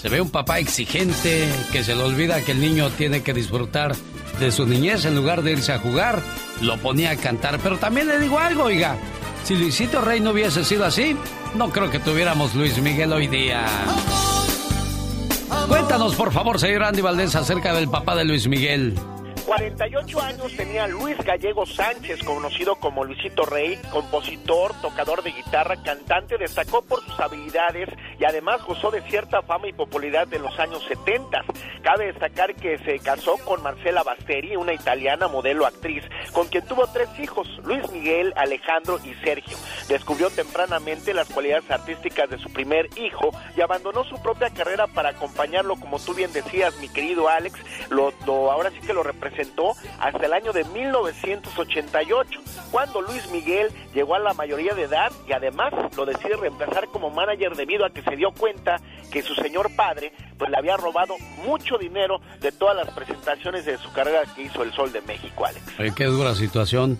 S4: se ve un papá exigente que se le olvida que el niño tiene que disfrutar de su niñez, en lugar de irse a jugar, lo ponía a cantar. Pero también le digo algo, oiga, si Luisito Rey no hubiese sido así, no creo que tuviéramos Luis Miguel hoy día. Cuéntanos, por favor, señor Andy Valdés, acerca del papá de Luis Miguel.
S5: 48 años tenía Luis Gallego Sánchez, conocido como Luisito Rey, compositor, tocador de guitarra, cantante, destacó por sus habilidades y además gozó de cierta fama y popularidad en los años 70. Cabe destacar que se casó con Marcela Basteri, una italiana modelo actriz, con quien tuvo tres hijos, Luis Miguel, Alejandro y Sergio. Descubrió tempranamente las cualidades artísticas de su primer hijo y abandonó su propia carrera para acompañarlo, como tú bien decías, mi querido Alex, lo, ahora sí que lo hasta el año de 1988, cuando Luis Miguel llegó a la mayoría de edad y además lo decide reemplazar como manager debido a que se dio cuenta que su señor padre pues le había robado mucho dinero de todas las presentaciones de su carrera que hizo El Sol de México, Alex.
S4: Qué dura situación.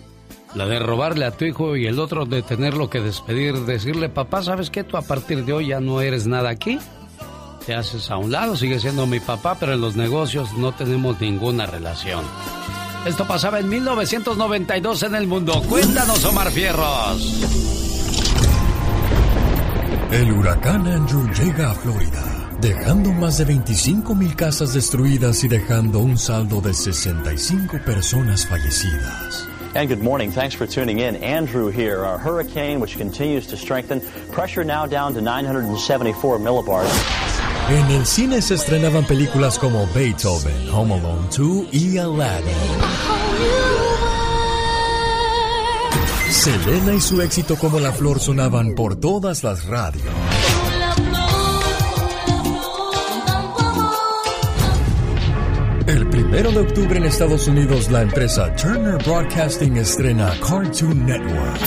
S4: La de robarle a tu hijo y el otro de tenerlo que despedir, decirle, papá, ¿sabes qué? Tú a partir de hoy ya no eres nada aquí te haces a un lado, sigue siendo mi papá, pero en los negocios no tenemos ninguna relación. Esto pasaba en 1992 en el mundo. Cuéntanos, Omar Fierros.
S2: El huracán Andrew llega a Florida, dejando más de 25 mil casas destruidas y dejando un saldo de 65 personas fallecidas.
S22: And good morning. Thanks for tuning in. Andrew here, a hurricane which continues to strengthen. Pressure now down to 974 millibars.
S2: En el cine se estrenaban películas como Beethoven, Home Alone 2 y Aladdin. Selena y su éxito como La Flor sonaban por todas las radios. El primero de octubre en Estados Unidos, la empresa Turner Broadcasting estrena Cartoon Network.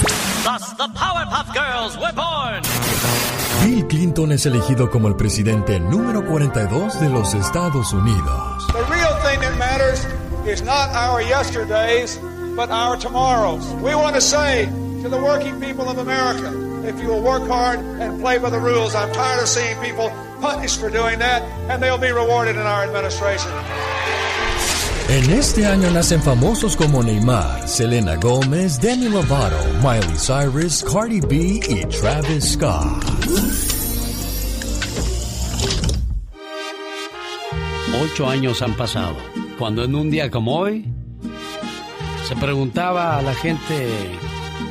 S17: Thus, the Powerpuff Girls were born.
S2: Bill Clinton es elegido como el presidente número 42 de los Estados Unidos.
S23: The real thing that matters is not our yesterdays, but our tomorrows. We want to say to the working people of America, if you will work hard and play by the rules, I'm tired of seeing people punished for doing that, and they'll be rewarded in our administration.
S2: En este año nacen famosos como Neymar, Selena Gómez, Demi Lovato, Miley Cyrus, Cardi B y Travis Scott.
S4: Ocho años han pasado, cuando en un día como hoy se preguntaba a la gente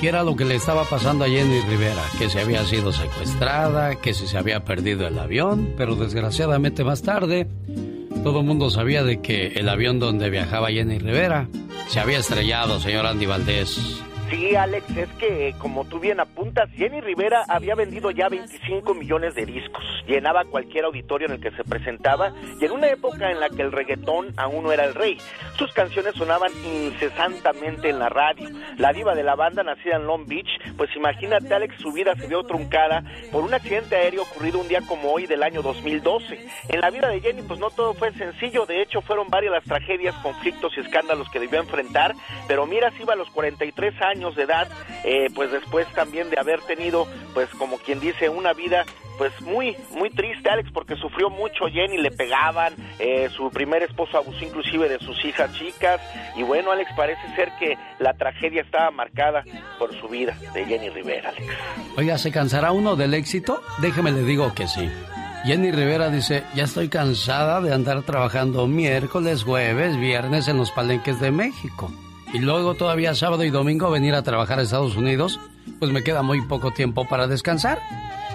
S4: qué era lo que le estaba pasando a Jenny Rivera, que se había sido secuestrada, que se había perdido el avión, pero desgraciadamente más tarde todo el mundo sabía de que el avión donde viajaba Jenny Rivera se había estrellado, señor Andy Valdés.
S5: Sí, Alex, es que como tú bien apuntas, Jenny Rivera había vendido ya 25 millones de discos, llenaba cualquier auditorio en el que se presentaba y en una época en la que el reggaetón aún no era el rey. Sus canciones sonaban incesantemente en la radio. La diva de la banda, nacida en Long Beach, pues imagínate, Alex, su vida se vio truncada por un accidente aéreo ocurrido un día como hoy del año 2012. En la vida de Jenny, pues no todo fue sencillo, de hecho fueron varias las tragedias, conflictos y escándalos que debió enfrentar, pero mira, si iba a los 43 años de edad, eh, pues después también de haber tenido, pues como quien dice, una vida pues muy muy triste Alex porque sufrió mucho Jenny le pegaban eh, su primer esposo abusó inclusive de sus hijas chicas y bueno Alex parece ser que la tragedia estaba marcada por su vida de Jenny Rivera Alex.
S4: Oiga se cansará uno del éxito déjeme le digo que sí. Jenny Rivera dice, ya estoy cansada de andar trabajando miércoles, jueves, viernes en los palenques de México. Y luego todavía sábado y domingo venir a trabajar a Estados Unidos, pues me queda muy poco tiempo para descansar.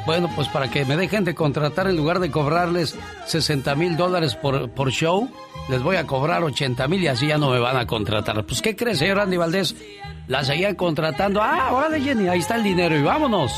S4: Bueno, pues para que me dejen de contratar en lugar de cobrarles 60 mil dólares por, por show, les voy a cobrar 80 mil y así ya no me van a contratar. Pues ¿qué crees, señor Andy Valdés? La seguían contratando. Ah, órale Jenny, ahí está el dinero y vámonos.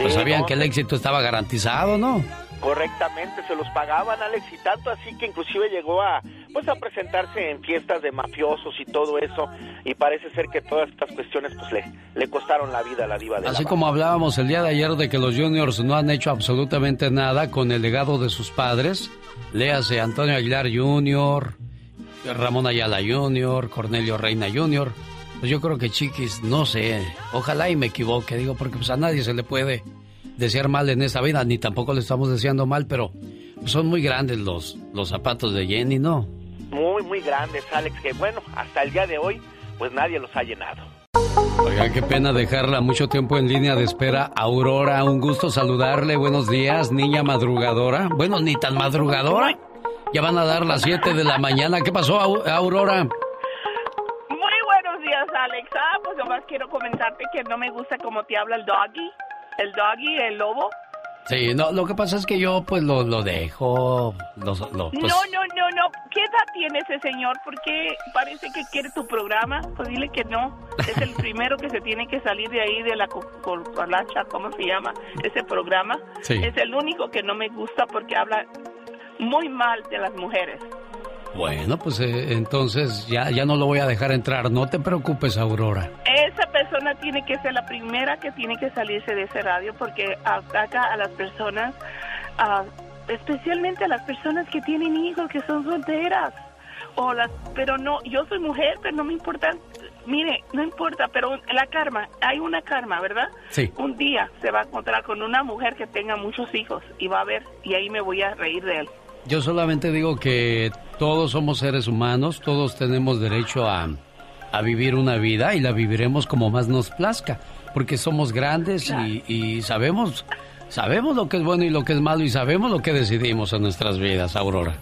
S4: pues sabían
S5: no,
S4: que el éxito estaba garantizado, ¿no?
S5: Correctamente, se los pagaban, Alex, y tanto así que inclusive llegó a pues a presentarse en fiestas de mafiosos y todo eso, y parece ser que todas estas cuestiones pues le, le costaron la vida a la diva de
S4: Así
S5: la
S4: como hablábamos el día de ayer de que los juniors no han hecho absolutamente nada con el legado de sus padres, léase Antonio Aguilar Jr., Ramón Ayala Jr., Cornelio Reina Jr., pues yo creo que Chiquis, no sé, ojalá y me equivoque, digo, porque pues a nadie se le puede desear mal en esta vida, ni tampoco le estamos deseando mal, pero son muy grandes los, los zapatos de Jenny, ¿no?
S5: muy, muy grandes, Alex, que bueno, hasta el día de hoy, pues nadie los ha llenado.
S4: Oigan, qué pena dejarla mucho tiempo en línea de espera. Aurora, un gusto saludarle. Buenos días, niña madrugadora. Bueno, ni tan madrugadora. Ya van a dar las 7 de la mañana. ¿Qué pasó, Aurora?
S24: Muy buenos días, Alex. Ah, pues nomás quiero comentarte que no me gusta cómo te habla el doggy. El doggy, el lobo.
S4: Sí, no, lo que pasa es que yo pues lo, lo dejo. Lo, lo, pues...
S24: No, no, no, no. ¿Qué edad tiene ese señor? Porque parece que quiere tu programa. Pues dile que no. Es el (laughs) primero que se tiene que salir de ahí de la corpalacha, ¿cómo se llama? Ese programa.
S4: Sí.
S24: Es el único que no me gusta porque habla muy mal de las mujeres.
S4: Bueno, pues eh, entonces ya, ya no lo voy a dejar entrar. No te preocupes, Aurora.
S24: Esa persona tiene que ser la primera que tiene que salirse de ese radio porque ataca a las personas, especialmente a las personas que tienen hijos, que son solteras. O las, pero no, yo soy mujer, pero no me importa. Mire, no importa, pero la karma, hay una karma, ¿verdad?
S4: Sí.
S24: Un día se va a encontrar con una mujer que tenga muchos hijos y va a ver, y ahí me voy a reír de él.
S4: Yo solamente digo que todos somos seres humanos, todos tenemos derecho a, a vivir una vida y la viviremos como más nos plazca, porque somos grandes y, y, sabemos, sabemos lo que es bueno y lo que es malo y sabemos lo que decidimos en nuestras vidas, Aurora.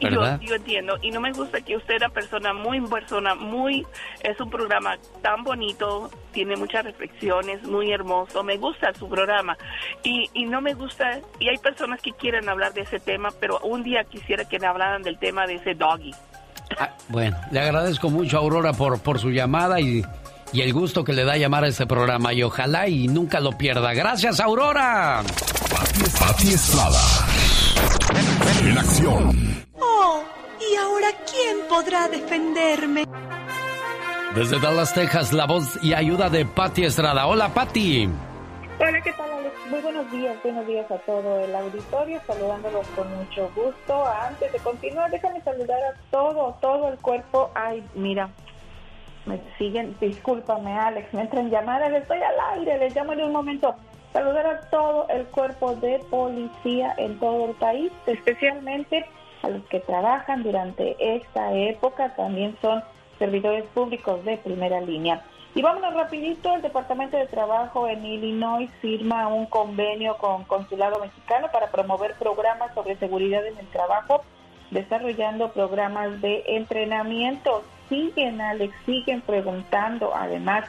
S4: ¿Verdad?
S24: Yo, yo entiendo y no me gusta que usted era persona muy persona muy es un programa tan bonito tiene muchas reflexiones muy hermoso me gusta su programa y, y no me gusta y hay personas que quieren hablar de ese tema pero un día quisiera que me hablaran del tema de ese doggy
S4: Ah, bueno, le agradezco mucho a Aurora por, por su llamada y, y el gusto que le da llamar a este programa y ojalá y nunca lo pierda. Gracias, Aurora.
S1: Pati Estrada. En acción.
S25: Oh, ¿y ahora quién podrá defenderme?
S4: Desde Dallas, Texas, la voz y ayuda de Patti Estrada. Hola, Patti.
S26: Hola, ¿qué tal, Alex? Muy buenos días, buenos días a todo el auditorio, saludándolos con mucho gusto. Antes de continuar, déjame saludar a todo, todo el cuerpo. Ay, mira, me siguen, discúlpame, Alex, me entran llamadas, estoy al aire, les llamo en un momento. Saludar a todo el cuerpo de policía en todo el país, especialmente a los que trabajan durante esta época, también son servidores públicos de primera línea. Y vámonos rapidito, el Departamento de Trabajo en Illinois firma un convenio con Consulado Mexicano para promover programas sobre seguridad en el trabajo, desarrollando programas de entrenamiento. Siguen, Alex, siguen preguntando, además,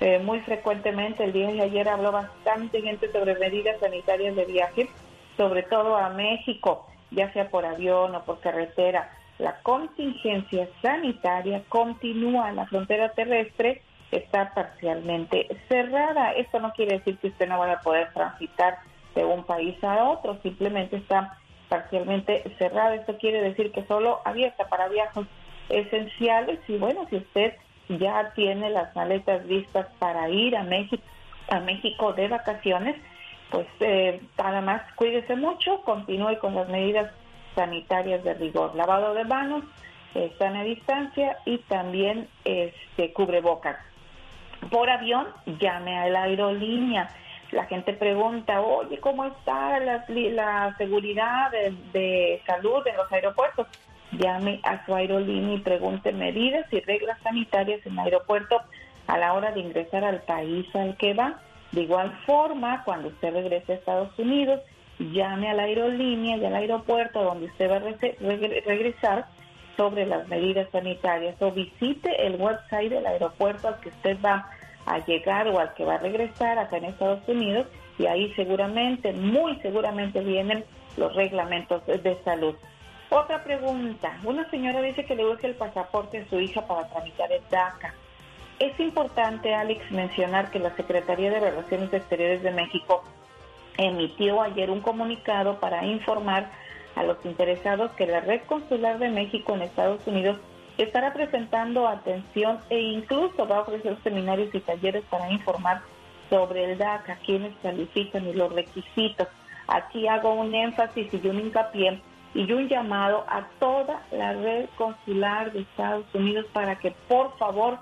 S26: eh, muy frecuentemente, el día de ayer habló bastante gente sobre medidas sanitarias de viaje, sobre todo a México, ya sea por avión o por carretera. La contingencia sanitaria continúa en la frontera terrestre está parcialmente cerrada. Esto no quiere decir que usted no vaya a poder transitar de un país a otro, simplemente está parcialmente cerrada. Esto quiere decir que solo abierta para viajes esenciales y bueno, si usted ya tiene las maletas listas para ir a México, a México de vacaciones, pues eh, nada más cuídese mucho, continúe con las medidas sanitarias de rigor, lavado de manos, eh, sana distancia y también este cubrebocas por avión, llame a la aerolínea. La gente pregunta, oye, ¿cómo está la, seguridad de, de, salud en los aeropuertos? Llame a su aerolínea y pregunte medidas y reglas sanitarias en el aeropuerto a la hora de ingresar al país al que va. De igual forma, cuando usted regrese a Estados Unidos, llame a la aerolínea y al aeropuerto donde usted va a regresar sobre las medidas sanitarias o visite el website del aeropuerto al que usted va a llegar o al que va a regresar acá en Estados Unidos y ahí seguramente, muy seguramente vienen los reglamentos de salud. Otra pregunta, una señora dice que le urge el pasaporte a su hija para tramitar el DACA. Es importante, Alex, mencionar que la Secretaría de Relaciones Exteriores de México emitió ayer un comunicado para informar a los interesados que la Red Consular de México en Estados Unidos estará presentando atención e incluso va a ofrecer seminarios y talleres para informar sobre el DACA, quienes califican y los requisitos. Aquí hago un énfasis y un hincapié y un llamado a toda la red consular de Estados Unidos para que por favor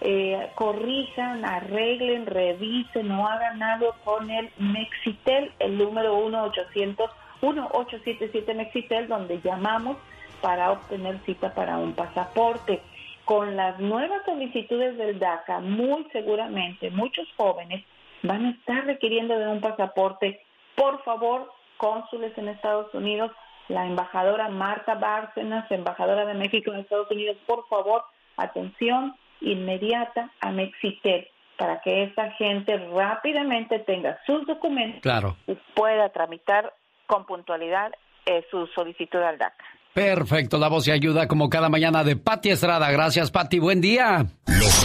S26: eh, corrijan, arreglen, revisen o hagan algo con el Mexitel, el número 1 800 1877 Mexitel, donde llamamos para obtener cita para un pasaporte. Con las nuevas solicitudes del DACA, muy seguramente muchos jóvenes van a estar requiriendo de un pasaporte. Por favor, cónsules en Estados Unidos, la embajadora Marta Bárcenas, embajadora de México en Estados Unidos, por favor, atención inmediata a Mexitel para que esta gente rápidamente tenga sus documentos
S4: Claro.
S26: y pueda tramitar con puntualidad eh, su solicitud al DACA.
S4: Perfecto, la voz y ayuda como cada mañana de Pati Estrada. Gracias, Pati. Buen día.
S1: Los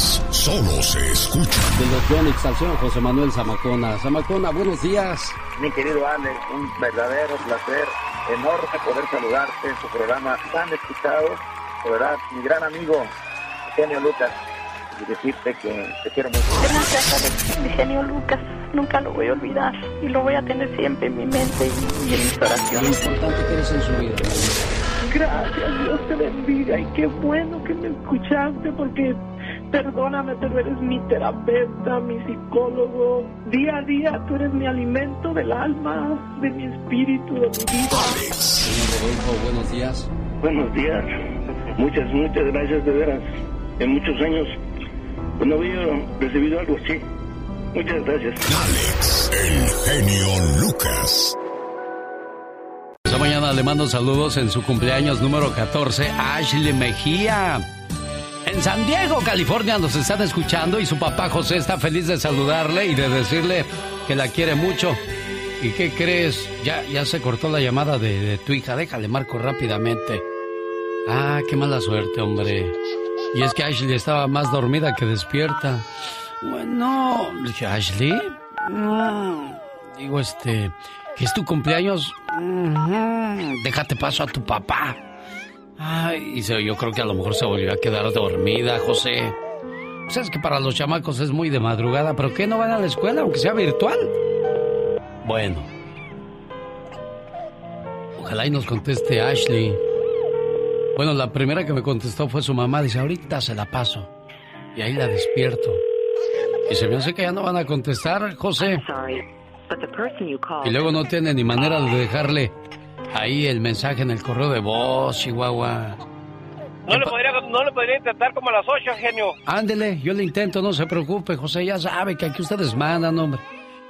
S1: solo se escuchan.
S4: De los Yonix al señor José Manuel Zamacona. Zamacona, buenos días.
S27: Mi querido Alex, un verdadero placer, enorme poder saludarte en tu programa tan escuchado. De verdad, mi gran amigo, Genio Lucas, y decirte que te quiero mucho.
S15: Gracias, Alex. Mi genio Lucas. Nunca lo voy a olvidar. Y lo voy a tener siempre en mi mente y, y en mis
S4: Lo
S15: oraciones.
S4: importante que eres en su vida.
S28: Gracias, Dios te bendiga y qué bueno que me escuchaste porque perdóname, pero eres mi terapeuta, mi psicólogo. Día a día tú eres mi alimento del alma, de mi espíritu, de mi vida.
S4: Señor Rodolfo, buenos días.
S27: Buenos días. Muchas, muchas gracias de veras. En muchos años no había recibido algo así. Muchas gracias.
S1: Alex, el genio Lucas.
S4: Esta mañana le mando saludos en su cumpleaños número 14 a Ashley Mejía. En San Diego, California, nos están escuchando y su papá José está feliz de saludarle y de decirle que la quiere mucho. ¿Y qué crees? Ya, ya se cortó la llamada de, tu hija. Déjale, marco rápidamente. Ah, qué mala suerte, hombre. Y es que Ashley estaba más dormida que despierta. Bueno, dije, Ashley. Mm, Digo, este, es tu cumpleaños. Déjate paso a tu papá. Ay, y se- yo creo que a lo mejor se volvió a quedar dormida, José. Sabes que para los chamacos es muy de madrugada, pero ¿qué no van a la escuela, aunque sea virtual? Bueno. Ojalá y nos conteste Ashley. Bueno, la primera que me contestó fue su mamá. Dice, ahorita se la paso. Y ahí la despierto. Y se me hace que ya no van a contestar, José. Y luego no tiene ni manera de dejarle ahí el mensaje en el correo de voz, Chihuahua.
S5: No le, podría, no le podría intentar como a las 8, genio.
S4: Ándele, yo le intento, no se preocupe, José, ya sabe que aquí ustedes mandan, hombre.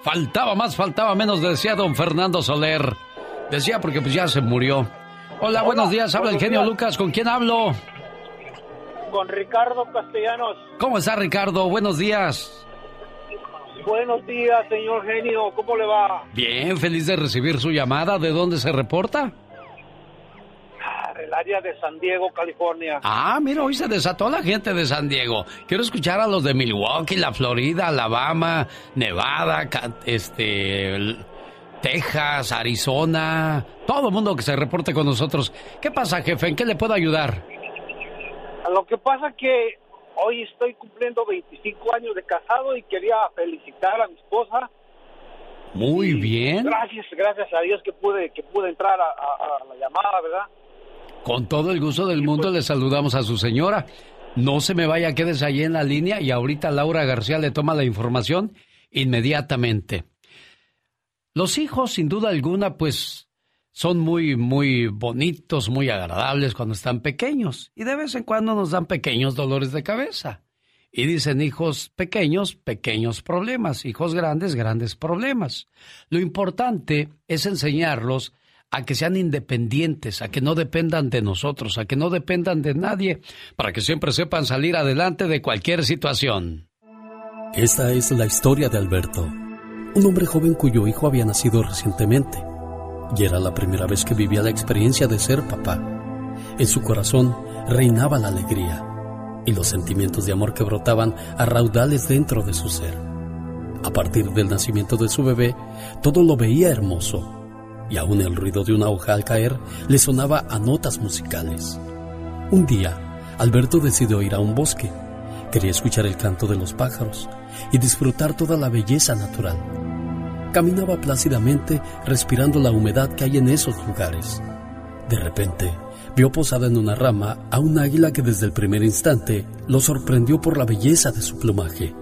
S4: Faltaba más, faltaba menos, decía don Fernando Soler. Decía porque pues ya se murió. Hola, buenos días, habla el genio
S5: días.
S4: Lucas, ¿con quién hablo?
S5: Con Ricardo Castellanos.
S4: ¿Cómo está Ricardo? Buenos días.
S5: Buenos días, señor genio. ¿Cómo le va?
S4: Bien, feliz de recibir su llamada. ¿De dónde se reporta?
S5: Ah, El área de San Diego, California.
S4: Ah, mira, hoy se desató la gente de San Diego. Quiero escuchar a los de Milwaukee, la Florida, Alabama, Nevada, este, Texas, Arizona, todo el mundo que se reporte con nosotros. ¿Qué pasa, jefe? ¿En qué le puedo ayudar?
S5: Lo que pasa que hoy estoy cumpliendo 25 años de casado y quería felicitar a mi esposa.
S4: Muy bien.
S5: Gracias, gracias a Dios que pude que pude entrar a, a- a la llamada, ¿verdad?
S4: Con todo el gusto del mundo le saludamos a su señora. No se me vaya, quédese ahí en la línea y ahorita Laura García le toma la información inmediatamente. Los hijos, sin duda alguna, pues son muy, muy bonitos, muy agradables cuando están pequeños y de vez en cuando nos dan pequeños dolores de cabeza. Y dicen hijos pequeños, pequeños problemas, hijos grandes, grandes problemas. Lo importante es enseñarlos a que sean independientes, a que no dependan de nosotros, a que no dependan de nadie, para que siempre sepan salir adelante de cualquier situación.
S29: Esta es la historia de Alberto, un hombre joven cuyo hijo había nacido recientemente y era la primera vez que vivía la experiencia de ser papá. En su corazón reinaba la alegría y los sentimientos de amor que brotaban a raudales dentro de su ser. A partir del nacimiento de su bebé, todo lo veía hermoso y aún el ruido de una hoja al caer le sonaba a notas musicales. Un día, Alberto decidió ir a un bosque. Quería escuchar el canto de los pájaros y disfrutar toda la belleza natural. Caminaba plácidamente respirando la humedad que hay en esos lugares. De repente, vio posada en una rama a un águila que desde el primer instante lo sorprendió por la belleza de su plumaje.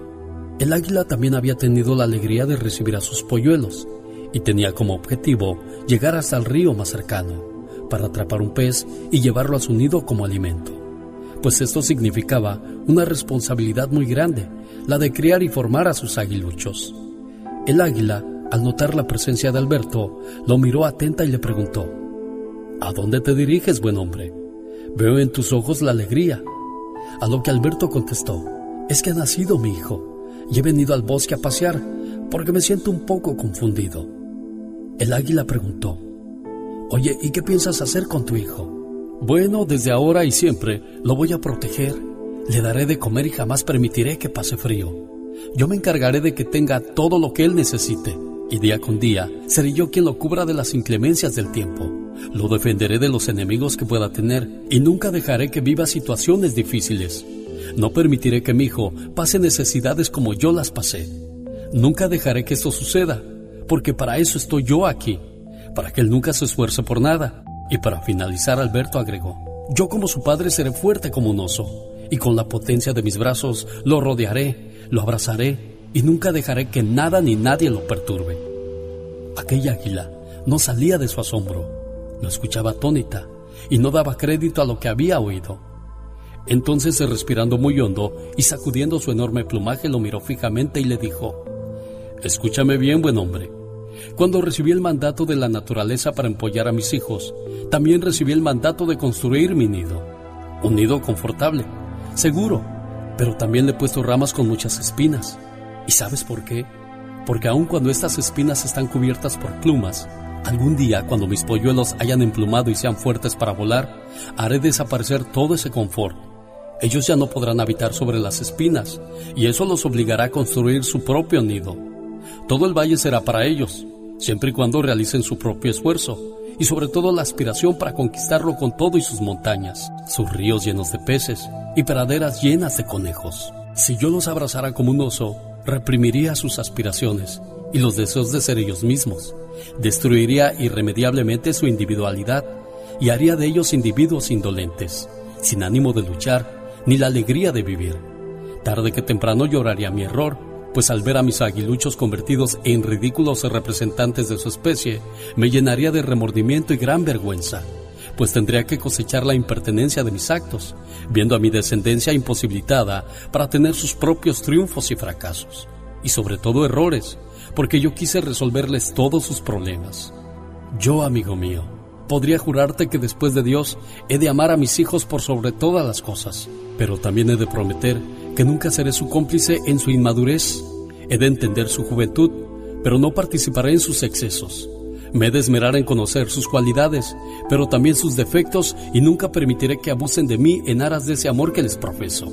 S29: El águila también había tenido la alegría de recibir a sus polluelos y tenía como objetivo llegar hasta el río más cercano,
S4: para atrapar un pez y llevarlo a su nido como alimento, pues esto significaba una responsabilidad muy grande, la de criar y formar a sus aguiluchos. El águila, al notar la presencia de Alberto, lo miró atenta y le preguntó, ¿A dónde te diriges, buen hombre? Veo en tus ojos la alegría. A lo que Alberto contestó, es que ha nacido mi hijo y he venido al bosque a pasear porque me siento un poco confundido. El águila preguntó, Oye, ¿y qué piensas hacer con tu hijo? Bueno, desde ahora y siempre lo voy a proteger. Le daré de comer y jamás permitiré que pase frío. Yo me encargaré de que tenga todo lo que él necesite y día con día seré yo quien lo cubra de las inclemencias del tiempo. Lo defenderé de los enemigos que pueda tener y nunca dejaré que viva situaciones difíciles. No permitiré que mi hijo pase necesidades como yo las pasé. Nunca dejaré que esto suceda, porque para eso estoy yo aquí, para que él nunca se esfuerce por nada. Y para finalizar, Alberto agregó, yo como su padre seré fuerte como un oso, y con la potencia de mis brazos lo rodearé, lo abrazaré, y nunca dejaré que nada ni nadie lo perturbe. Aquella águila no salía de su asombro, lo escuchaba atónita y no daba crédito a lo que había oído. Entonces, respirando muy hondo y sacudiendo su enorme plumaje, lo miró fijamente y le dijo, Escúchame bien, buen hombre. Cuando recibí el mandato de la naturaleza para empollar a mis hijos, también recibí el mandato de construir mi nido. Un nido confortable, seguro, pero también le he puesto ramas con muchas espinas. ¿Y sabes por qué? Porque aun cuando estas espinas están cubiertas por plumas, algún día cuando mis polluelos hayan emplumado y sean fuertes para volar, haré desaparecer todo ese confort. Ellos ya no podrán habitar sobre las espinas, y eso los obligará a construir su propio nido. Todo el valle será para ellos, siempre y cuando realicen su propio esfuerzo, y sobre todo la aspiración para conquistarlo con todo y sus montañas, sus ríos llenos de peces y praderas llenas de conejos. Si yo los abrazara como un oso, reprimiría sus aspiraciones y los deseos de ser ellos mismos, destruiría irremediablemente su individualidad y haría de ellos individuos indolentes, sin ánimo de luchar ni la alegría de vivir. Tarde que temprano lloraría mi error, pues al ver a mis aguiluchos convertidos en ridículos representantes de su especie, me llenaría de remordimiento y gran vergüenza, pues tendría que cosechar la impertenencia de mis actos, viendo a mi descendencia imposibilitada para tener sus propios triunfos y fracasos, y sobre todo errores, porque yo quise resolverles todos sus problemas. Yo, amigo mío, podría jurarte que después de Dios he de amar a mis hijos por sobre todas las cosas, pero también he de prometer que nunca seré su cómplice en su inmadurez. He de entender su juventud, pero no participaré en sus excesos. Me he de esmerar en conocer sus cualidades, pero también sus defectos y nunca permitiré que abusen de mí en aras de ese amor que les profeso.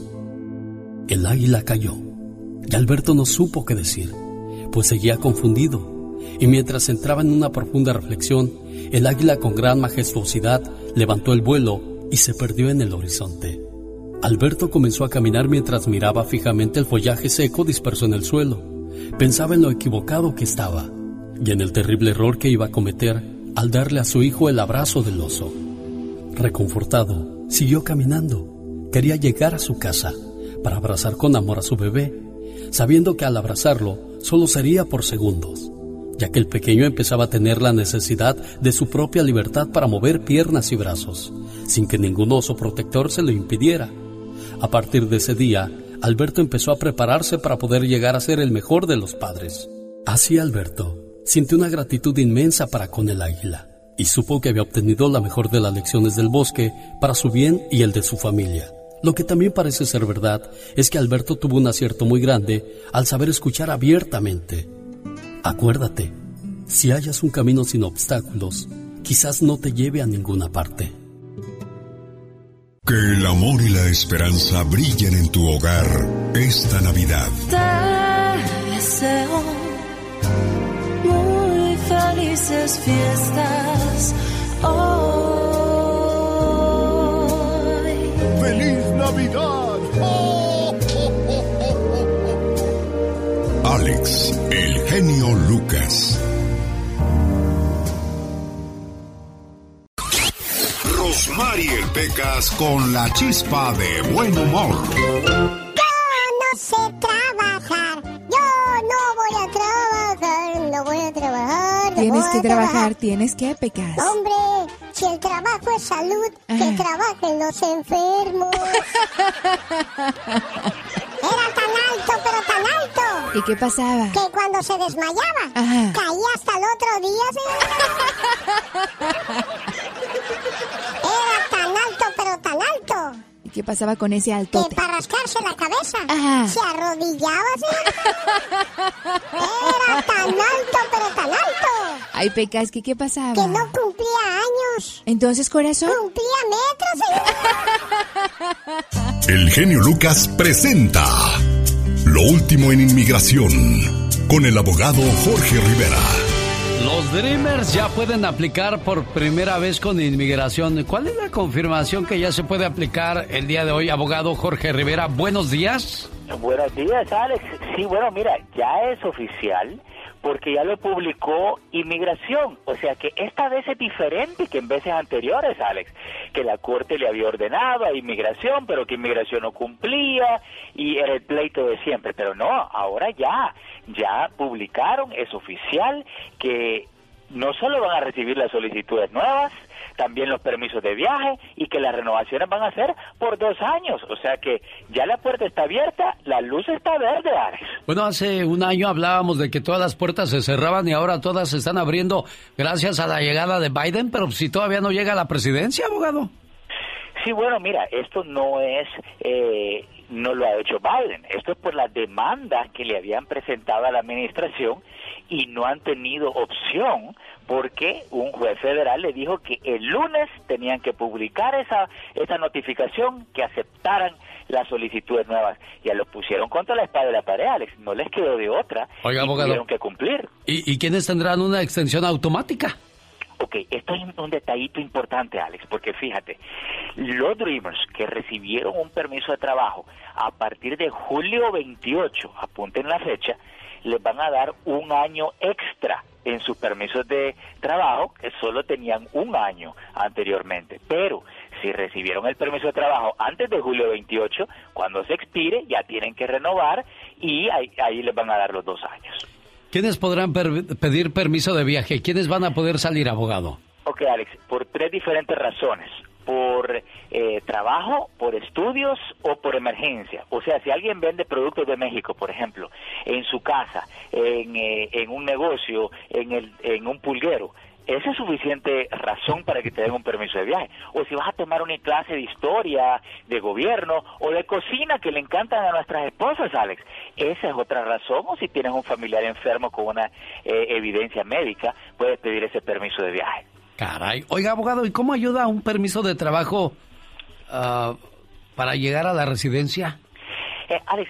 S4: El águila cayó y Alberto no supo qué decir, pues seguía confundido. Y mientras entraba en una profunda reflexión, el águila con gran majestuosidad levantó el vuelo y se perdió en el horizonte. Alberto comenzó a caminar mientras miraba fijamente el follaje seco disperso en el suelo. Pensaba en lo equivocado que estaba y en el terrible error que iba a cometer al darle a su hijo el abrazo del oso. Reconfortado, siguió caminando. Quería llegar a su casa para abrazar con amor a su bebé, sabiendo que al abrazarlo solo sería por segundos, ya que el pequeño empezaba a tener la necesidad de su propia libertad para mover piernas y brazos, sin que ningún oso protector se lo impidiera. A partir de ese día, Alberto empezó a prepararse para poder llegar a ser el mejor de los padres. Así Alberto sintió una gratitud inmensa para con el águila y supo que había obtenido la mejor de las lecciones del bosque para su bien y el de su familia. Lo que también parece ser verdad es que Alberto tuvo un acierto muy grande al saber escuchar abiertamente. Acuérdate, si hallas un camino sin obstáculos, quizás no te lleve a ninguna parte.
S1: Que el amor y la esperanza brillen en tu hogar esta Navidad.
S11: Te deseo muy felices fiestas hoy.
S1: ¡Feliz Navidad! Alex, el genio Lucas. Rosmarie Pecas con la chispa de buen humor.
S30: Tienes que trabajar, tienes que, Pecas.
S31: Hombre, Si el trabajo es salud, que trabajen los enfermos. (laughs) Era tan alto, pero tan alto.
S11: ¿Y qué pasaba?
S31: Que cuando se desmayaba,
S11: Ajá.
S31: caía hasta el otro día, señora. (laughs)
S11: qué pasaba con ese
S31: Que
S11: altote?
S31: para rascarse la cabeza
S11: Ajá.
S31: se arrodillaba, señora. Era tan alto, pero tan alto.
S11: Ay, Pecas, ¿qué, qué pasaba?
S31: Que no cumplía años.
S11: Entonces, corazón.
S31: Cumplía metros, señora.
S1: El genio Lucas presenta Lo último en inmigración con el abogado Jorge Rivera.
S4: Los Dreamers ya pueden aplicar por primera vez con inmigración. ¿Cuál es la confirmación que ya se puede aplicar el día de hoy, abogado Jorge Rivera? Buenos días.
S32: Buenos días, Alex. Sí, bueno, mira, ya es oficial porque ya lo publicó Inmigración. O sea que esta vez es diferente que en veces anteriores, Alex, que la Corte le había ordenado a Inmigración, pero que Inmigración no cumplía y era el pleito de siempre. Pero no, ahora ya, ya publicaron, es oficial que no solo van a recibir las solicitudes nuevas, también los permisos de viaje y que las renovaciones van a ser por dos años. O sea que ya la puerta está abierta, la luz está verde, Alex.
S4: Bueno, hace un año hablábamos de que todas las puertas se cerraban y ahora todas se están abriendo gracias a la llegada de Biden, pero si todavía no llega a la presidencia, abogado.
S32: Sí, bueno, mira, esto no es, eh, no lo ha hecho Biden, esto es por la demanda que le habían presentado a la administración y no han tenido opción porque un juez federal le dijo que el lunes tenían que publicar esa, esa notificación que aceptaran las solicitudes nuevas. Ya lo pusieron contra la espada de la pared, Alex, no les quedó de otra
S4: Oiga,
S32: y
S4: abogado.
S32: tuvieron que cumplir.
S4: ¿Y, y quiénes tendrán una extensión automática?
S32: Ok, esto es un detallito importante, Alex, porque fíjate, los Dreamers que recibieron un permiso de trabajo a partir de julio 28, apunten la fecha, les van a dar un año extra en sus permisos de trabajo, que solo tenían un año anteriormente. Pero si recibieron el permiso de trabajo antes de julio 28, cuando se expire, ya tienen que renovar y ahí, ahí les van a dar los dos años.
S4: ¿Quiénes podrán per- pedir permiso de viaje? ¿Quiénes van a poder salir, abogado?
S32: Ok, Alex, por tres diferentes razones. Por eh, trabajo, por estudios o por emergencia. O sea, si alguien vende productos de México, por ejemplo, en su casa, en, eh, en un negocio, en, el, en un pulguero, esa es suficiente razón para que te den un permiso de viaje. O si vas a tomar una clase de historia, de gobierno o de cocina que le encantan a nuestras esposas, Alex, esa es otra razón. O si tienes un familiar enfermo con una eh, evidencia médica, puedes pedir ese permiso de viaje.
S4: Caray. Oiga, abogado, ¿y cómo ayuda un permiso de trabajo ah, para llegar a la residencia?
S32: Eh, Alex,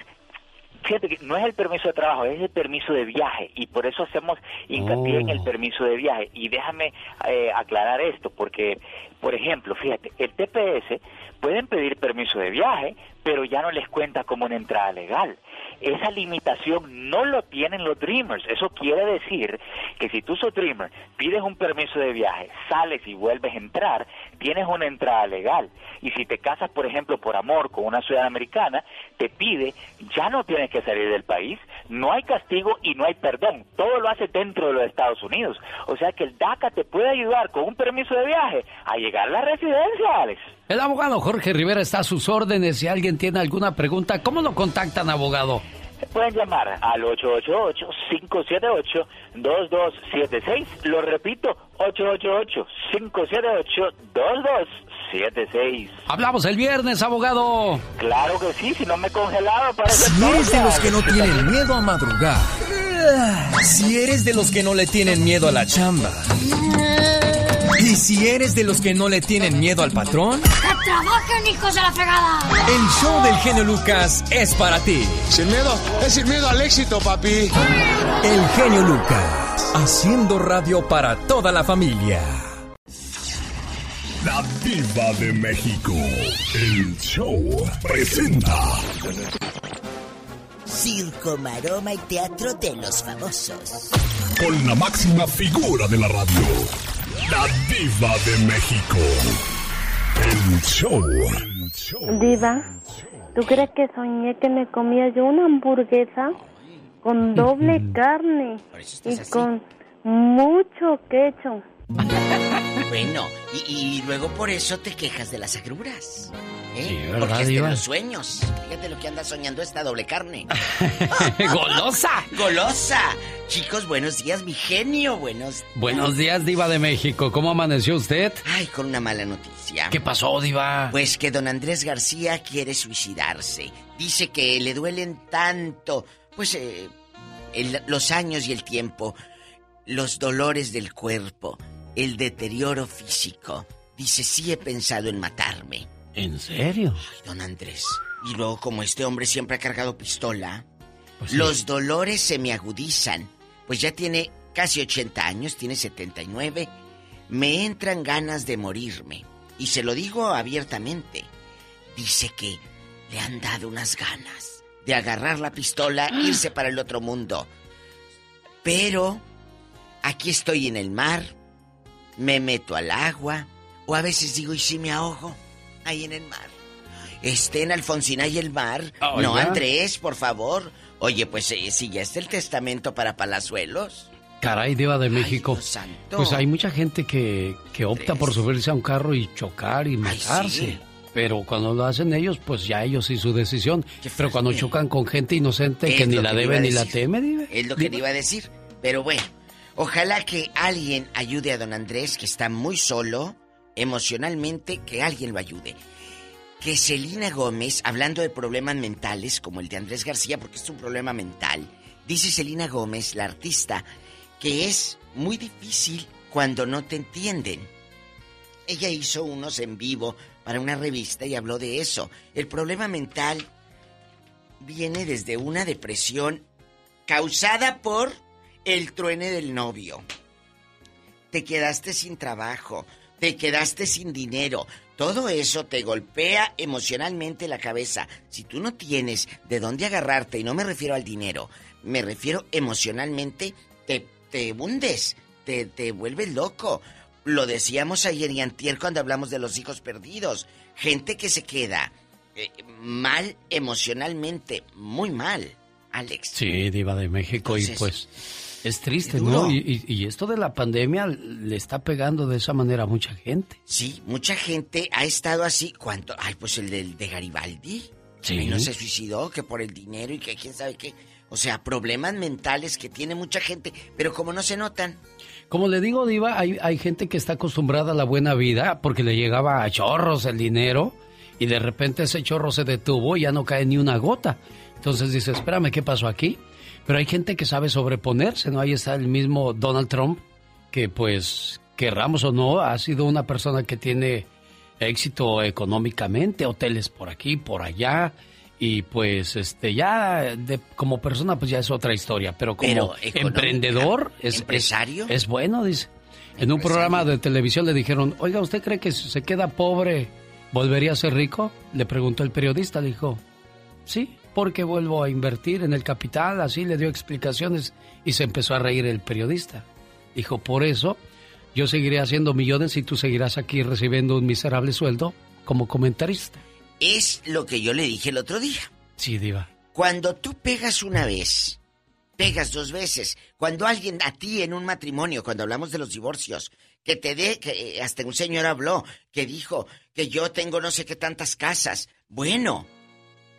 S32: fíjate que no es el permiso de trabajo, es el permiso de viaje y por eso hacemos hincapié en el permiso de viaje. Y déjame eh, aclarar esto, porque, por ejemplo, fíjate, el TPS pueden pedir permiso de viaje, pero ya no les cuenta como una entrada legal. Esa limitación no lo tienen los Dreamers. Eso quiere decir que si tú sos Dreamer, pides un permiso de viaje, sales y vuelves a entrar, tienes una entrada legal. Y si te casas, por ejemplo, por amor con una ciudad americana, te pide, ya no tienes que salir del país, no hay castigo y no hay perdón. Todo lo hace dentro de los Estados Unidos. O sea que el DACA te puede ayudar con un permiso de viaje a llegar a la residencia, Alex.
S4: El abogado Jorge Rivera está a sus órdenes. Si alguien tiene alguna pregunta, ¿cómo lo contactan, abogado?
S32: Pueden llamar al 888-578-2276. Lo repito, 888-578-2276.
S4: Hablamos el viernes, abogado.
S32: Claro que sí, si no me congelaba para ese
S2: Si eres de los que no tienen miedo a madrugar. Si eres de los que no le tienen miedo a la chamba. Y si eres de los que no le tienen miedo al patrón,
S33: ¡Que trabajen, hijos de la fregada!
S2: el show del genio Lucas es para ti.
S34: Sin miedo, es sin miedo al éxito, papi.
S2: El genio Lucas, haciendo radio para toda la familia.
S1: La Diva de México. El show presenta.
S35: Circo, maroma y teatro de los famosos.
S1: Con la máxima figura de la radio. La Diva de México. El show.
S36: Diva, ¿tú crees que soñé que me comía yo una hamburguesa con doble carne y con mucho queso? (laughs)
S37: Bueno, y, y luego por eso te quejas de las agruras. ¿Eh?
S4: Sí, ¿verdad,
S37: Porque es de los sueños. Fíjate lo que anda soñando esta doble carne. (laughs)
S4: ¡Golosa!
S37: ¡Golosa! Chicos, buenos días, mi genio. Buenos
S4: Buenos días, Diva de México. ¿Cómo amaneció usted?
S37: Ay, con una mala noticia.
S4: ¿Qué pasó, Diva?
S37: Pues que don Andrés García quiere suicidarse. Dice que le duelen tanto, pues, eh, el- los años y el tiempo, los dolores del cuerpo, el deterioro físico. Dice, sí he pensado en matarme.
S4: ¿En serio?
S37: Ay, don Andrés. Y luego, como este hombre siempre ha cargado pistola,
S4: Pues sí.
S37: los dolores se me agudizan. Pues ya tiene casi 80 años, tiene 79. Me entran ganas de morirme. Y se lo digo abiertamente. Dice que le han dado unas ganas de agarrar la pistola e irse para el otro mundo. Pero aquí estoy en el mar, me meto al agua, o a veces digo, ¿y si me ahogo? Ahí en el mar. Esté en Alfonsina y el mar.
S4: Ah,
S37: no. Andrés, por favor. Oye, pues eh, si ya está el testamento para Palazuelos.
S4: Caray, Diva de México.
S37: Dios santo.
S4: Pues hay mucha gente que, que opta por subirse a un carro y chocar y matarse.
S37: sí.
S4: Pero cuando lo hacen ellos, pues ya ellos y su decisión. Pero cuando chocan con gente inocente que ni la
S37: que le
S4: debe ni la teme, Diva.
S37: Es lo que te iba a decir. Pero bueno, ojalá que alguien ayude a don Andrés, que está muy solo emocionalmente, que alguien lo ayude. Que Selina Gómez, hablando de problemas mentales, como el de Andrés García, porque es un problema mental, dice Selina Gómez, la artista, que es muy difícil cuando no te entienden. Ella hizo unos en vivo para una revista y habló de eso. El problema mental viene desde una depresión causada por el truene del novio. Te quedaste sin trabajo, te quedaste sin dinero. Todo eso te golpea emocionalmente la cabeza. Si tú no tienes de dónde agarrarte, y no me refiero al dinero, me refiero emocionalmente, te, te hundes, te, te vuelves loco. Lo decíamos ayer y antier cuando hablamos de los hijos perdidos. Gente que se queda eh, mal emocionalmente, muy mal, Alex.
S4: Sí, Diva de México. y pues es triste. ¿no? Y, y- y esto de la pandemia le está pegando de esa manera a mucha gente.
S37: Sí, mucha gente ha estado así. ¿Cuánto? Ay, pues el de Garibaldi.
S4: Sí.
S37: No se suicidó, que por el dinero y que quién sabe qué. O sea, problemas mentales que tiene mucha gente, pero como no se notan.
S4: Como le digo, Diva, hay, hay gente que está acostumbrada a la buena vida porque le llegaba a chorros el dinero y de repente ese chorro se detuvo y ya no cae ni una gota. Entonces dice, espérame, ¿qué pasó aquí? Pero hay gente que sabe sobreponerse, ¿no? Ahí está el mismo Donald Trump, que pues, querramos o no, ha sido una persona que tiene éxito económicamente, hoteles por aquí, por allá. Y pues este ya de- como persona pues ya es otra historia, pero como
S37: Pero
S4: emprendedor es es-
S37: empresario.
S4: es bueno, dice. En un programa de televisión le dijeron, oiga, ¿usted cree que si se queda pobre volvería a ser rico? Le preguntó el periodista, dijo, sí, porque vuelvo a invertir en el capital, así le dio explicaciones y se empezó a reír el periodista. Dijo, por eso yo seguiré haciendo millones y tú seguirás aquí recibiendo un miserable sueldo como comentarista.
S37: Es lo que yo le dije el otro día.
S4: Sí, diva.
S37: Cuando tú pegas una vez, pegas dos veces. Cuando alguien a ti en un matrimonio, cuando hablamos de los divorcios, que te dé, que eh, hasta un señor habló, que dijo que yo tengo no sé qué tantas casas. Bueno,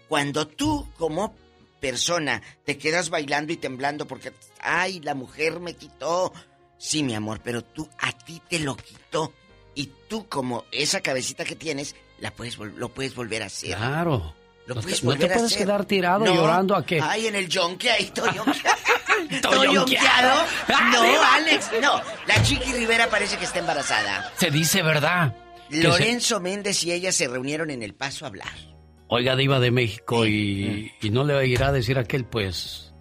S37: cuando tú como persona te quedas bailando y temblando porque, ay, la mujer me quitó. Sí, mi amor, pero tú a ti te lo quitó. Y tú como esa cabecita que tienes, la puedes, lo puedes volver a hacer.
S4: Claro.
S37: Lo
S4: No
S37: puedes
S4: te- no te
S37: volver a
S4: puedes
S37: hacer.
S4: quedar tirado
S37: No.
S4: llorando a que...
S37: Ay, en el yonque, ahí estoy (laughs) yonqueado.
S4: Estoy
S37: ¿Estoy
S4: yonqueado.
S37: No. Alex, no. La Chiqui Rivera parece que está embarazada.
S4: Se dice verdad. Se-
S37: Lorenzo Méndez y ella se reunieron en el paso a hablar.
S4: Oiga, Diva de México, y, y no le irá a decir a aquel, pues.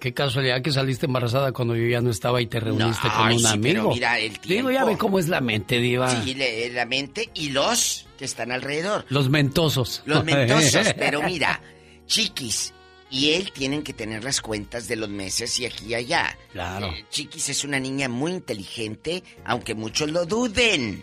S4: Qué casualidad que saliste embarazada cuando yo ya no estaba y te reuniste
S37: No,
S4: con un
S37: sí, pero
S4: amigo.
S37: mira el
S4: Digo, ya
S37: tiempo.
S4: ve cómo es la mente, Diva.
S37: Sí, le- la mente y los que están alrededor.
S4: Los mentosos.
S37: Los mentosos, (laughs) pero mira, Chiquis y él tienen que tener las cuentas de los meses y aquí y allá.
S4: Claro.
S37: Eh, Chiquis es una niña muy inteligente, aunque muchos lo duden.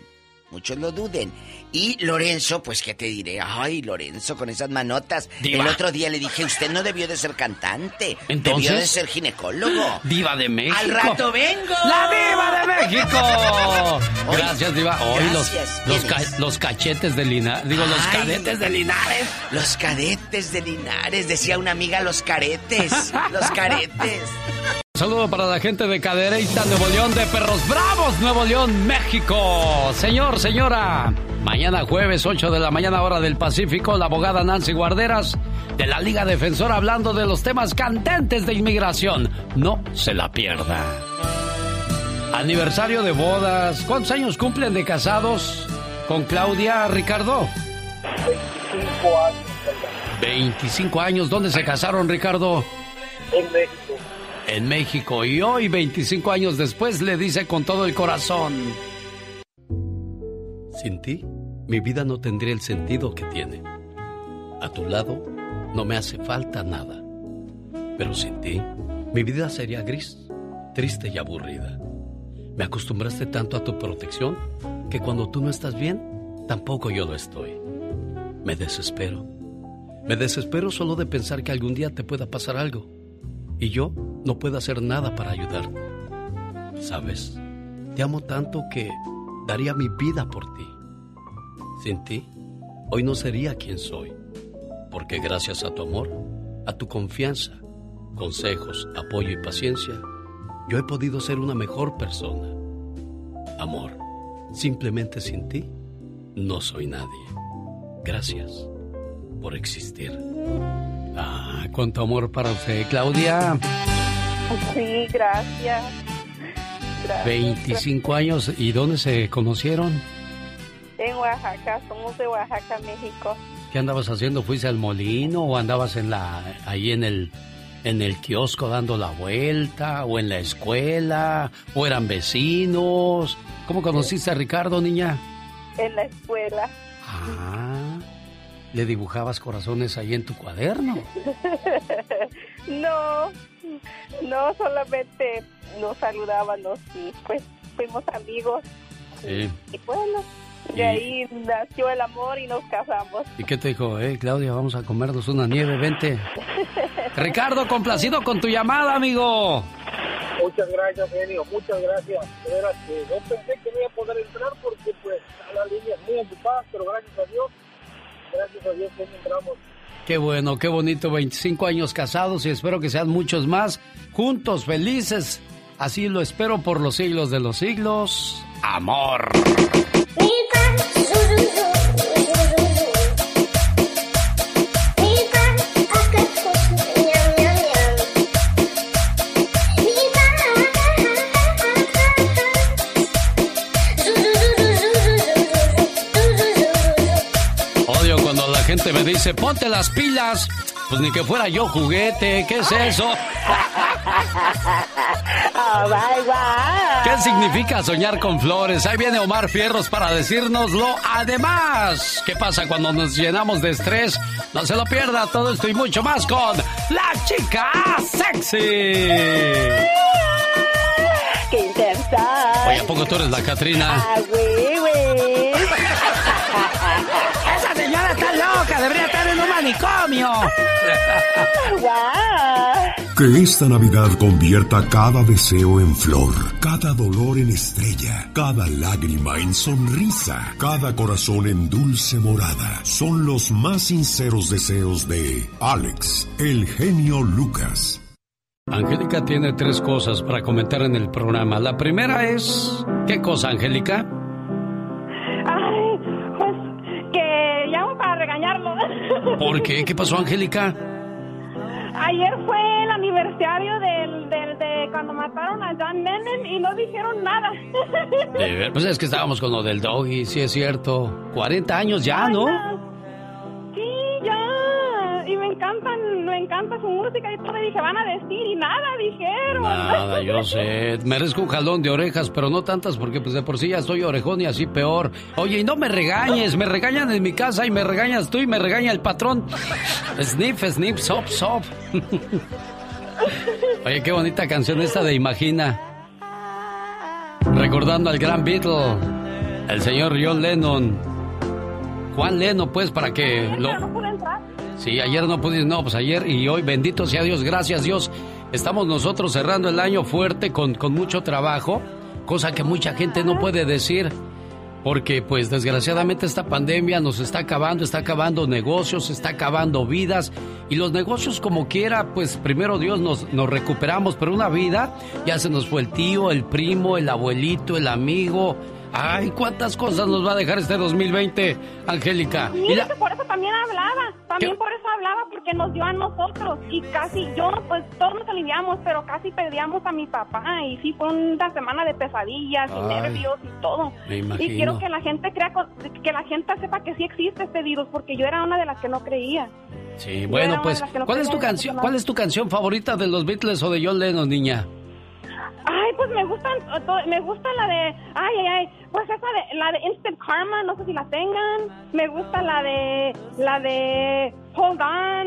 S37: Muchos lo duden. Y Lorenzo, pues qué te diré, ay Lorenzo con esas manotas.
S4: Diva.
S37: El otro día le dije, usted no debió de ser cantante,
S4: Entonces.
S37: debió de ser ginecólogo.
S4: Diva de México.
S37: Al rato vengo.
S4: ¡La Diva de México! (laughs)
S37: Hoy-
S4: Gracias, Diva. Hoy los,
S37: Gracias.
S4: los, cachetes de Linares. Digo, los cadetes de Linares.
S37: Los cadetes de Linares, decía una amiga, los caretes, los caretes. (laughs)
S4: Saludo para la gente de Cadereyta, Nuevo León, de Perros Bravos, Nuevo León, México. Señor, señora, mañana jueves 8 de la mañana hora del Pacífico, la abogada Nancy Guarderas de la Liga Defensora hablando de los temas candentes de inmigración. No se la pierda. Aniversario de bodas. ¿Cuántos años cumplen de casados con Claudia Ricardo?
S27: 25 años
S4: 25 años. ¿Dónde se casaron, Ricardo?
S27: en México.
S4: En México y hoy, 25 años después, le dice con todo el corazón. Sin ti, mi vida no tendría el sentido que tiene. A tu lado, no me hace falta nada. Pero sin ti, mi vida sería gris, triste y aburrida. Me acostumbraste tanto a tu protección que cuando tú no estás bien, tampoco yo lo estoy. Me desespero. Me desespero solo de pensar que algún día te pueda pasar algo y yo no puedo hacer nada para ayudarte. Sabes, te amo tanto que daría mi vida por ti. Sin ti, hoy no sería quien soy, porque gracias a tu amor, a tu confianza, consejos, apoyo y paciencia, yo he podido ser una mejor persona. Amor, simplemente sin ti, no soy nadie. Gracias por existir. Ah, cuánto amor para usted, Claudia.
S26: Sí, gracias. Gracias.
S4: 25 años. ¿Y dónde se conocieron?
S26: En Oaxaca, somos de Oaxaca, México.
S4: ¿Qué andabas haciendo? ¿Fuiste al molino o andabas en la ahí en el en el kiosco dando la vuelta o en la escuela o eran vecinos? ¿Cómo conociste a Ricardo, niña?
S26: En la escuela.
S4: Ah, le dibujabas corazones ahí en tu cuaderno. (laughs)
S26: no, no, solamente nos saludábamos y pues fuimos amigos.
S4: Sí.
S26: Y bueno, de
S4: Y-
S26: ahí nació el amor y nos casamos.
S4: ¿Y qué te dijo? Eh, Claudia, vamos a comernos una nieve, vente. (laughs) Ricardo, complacido con tu llamada, amigo.
S27: Muchas gracias, genio, muchas gracias. Veras que no pensé que no iba a poder entrar porque pues la línea es muy ocupada, pero gracias a Dios, gracias a Dios que entramos.
S4: Qué bueno, qué bonito, 25 años casados y espero que sean muchos más, juntos, felices. Así lo espero por los siglos de los siglos. Amor. Dice, ponte las pilas. Pues ni que fuera yo juguete, ¿qué es eso? (laughs) ¿Qué significa soñar con flores? Ahí viene Omar Fierros para decírnoslo. Además, ¿qué pasa cuando nos llenamos de estrés? No se lo pierda todo esto y mucho más con La Chica Sexy.
S26: ¡Qué intensa!
S4: Oye, ¿a poco tú eres la Catrina?
S26: ¡Ah,
S4: manicomio! (laughs)
S1: Que esta Navidad convierta cada deseo en flor, cada dolor en estrella, cada lágrima en sonrisa, cada corazón en dulce morada. Son los más sinceros deseos de Alex, el genio Lucas.
S4: Angélica tiene tres cosas para comentar en el programa. La primera es... ¿Qué cosa, Angélica? ¿Por qué? ¿Qué pasó, Angélica?
S26: Ayer fue el aniversario del, del, de cuando mataron a John Lennon y no dijeron nada.
S4: De ver- Pues es que estábamos con lo del doggy, sí es cierto. 40 años ya, ¿no?
S26: Me encantan, me encanta su música y todo. Y dije, van a decir y nada dijeron.
S4: Nada, yo sé. Merezco un jalón de orejas, pero no tantas porque pues de por sí ya estoy orejón y así peor. Oye, y no me regañes, me regañan en mi casa y me regañas tú y me regaña el patrón. Sniff, sniff, sop, sop. (laughs) Oye, qué bonita canción esta de Imagina. Recordando al gran Beatle. El señor John Lennon. Juan Lennon, pues, para que lo... Sí, ayer no pudiste, no, pues ayer y hoy, bendito sea Dios, gracias Dios, estamos nosotros cerrando el año fuerte con, con mucho trabajo, cosa que mucha gente no puede decir, porque pues desgraciadamente esta pandemia nos está acabando, está acabando negocios, está acabando vidas, y los negocios como quiera, pues primero Dios nos, nos recuperamos, pero una vida ya se nos fue el tío, el primo, el abuelito, el amigo. Ay, cuántas cosas nos va a dejar este 2020, Angélica. Y
S38: Mira
S4: la-
S38: por eso también hablaba, también por eso hablaba, porque nos dio a nosotros y casi yo, pues todos nos aliviamos, pero casi perdíamos a mi papá y sí fue una semana de pesadillas y nervios y todo.
S4: Me
S38: Y
S4: imagino.
S38: quiero que la gente crea, que la gente sepa que sí existe este virus, porque yo era una de las que no creía.
S4: Sí, bueno, pues,
S38: no
S4: ¿cuál es tu canción? ¿Cuál es tu canción favorita de los Beatles o de John Lennon, niña?
S38: Ay, pues me gustan, me gusta la de, ay, ay, ay, pues esa de, la de Instant Karma, no sé si la tengan. Me gusta la de, la de Hold On,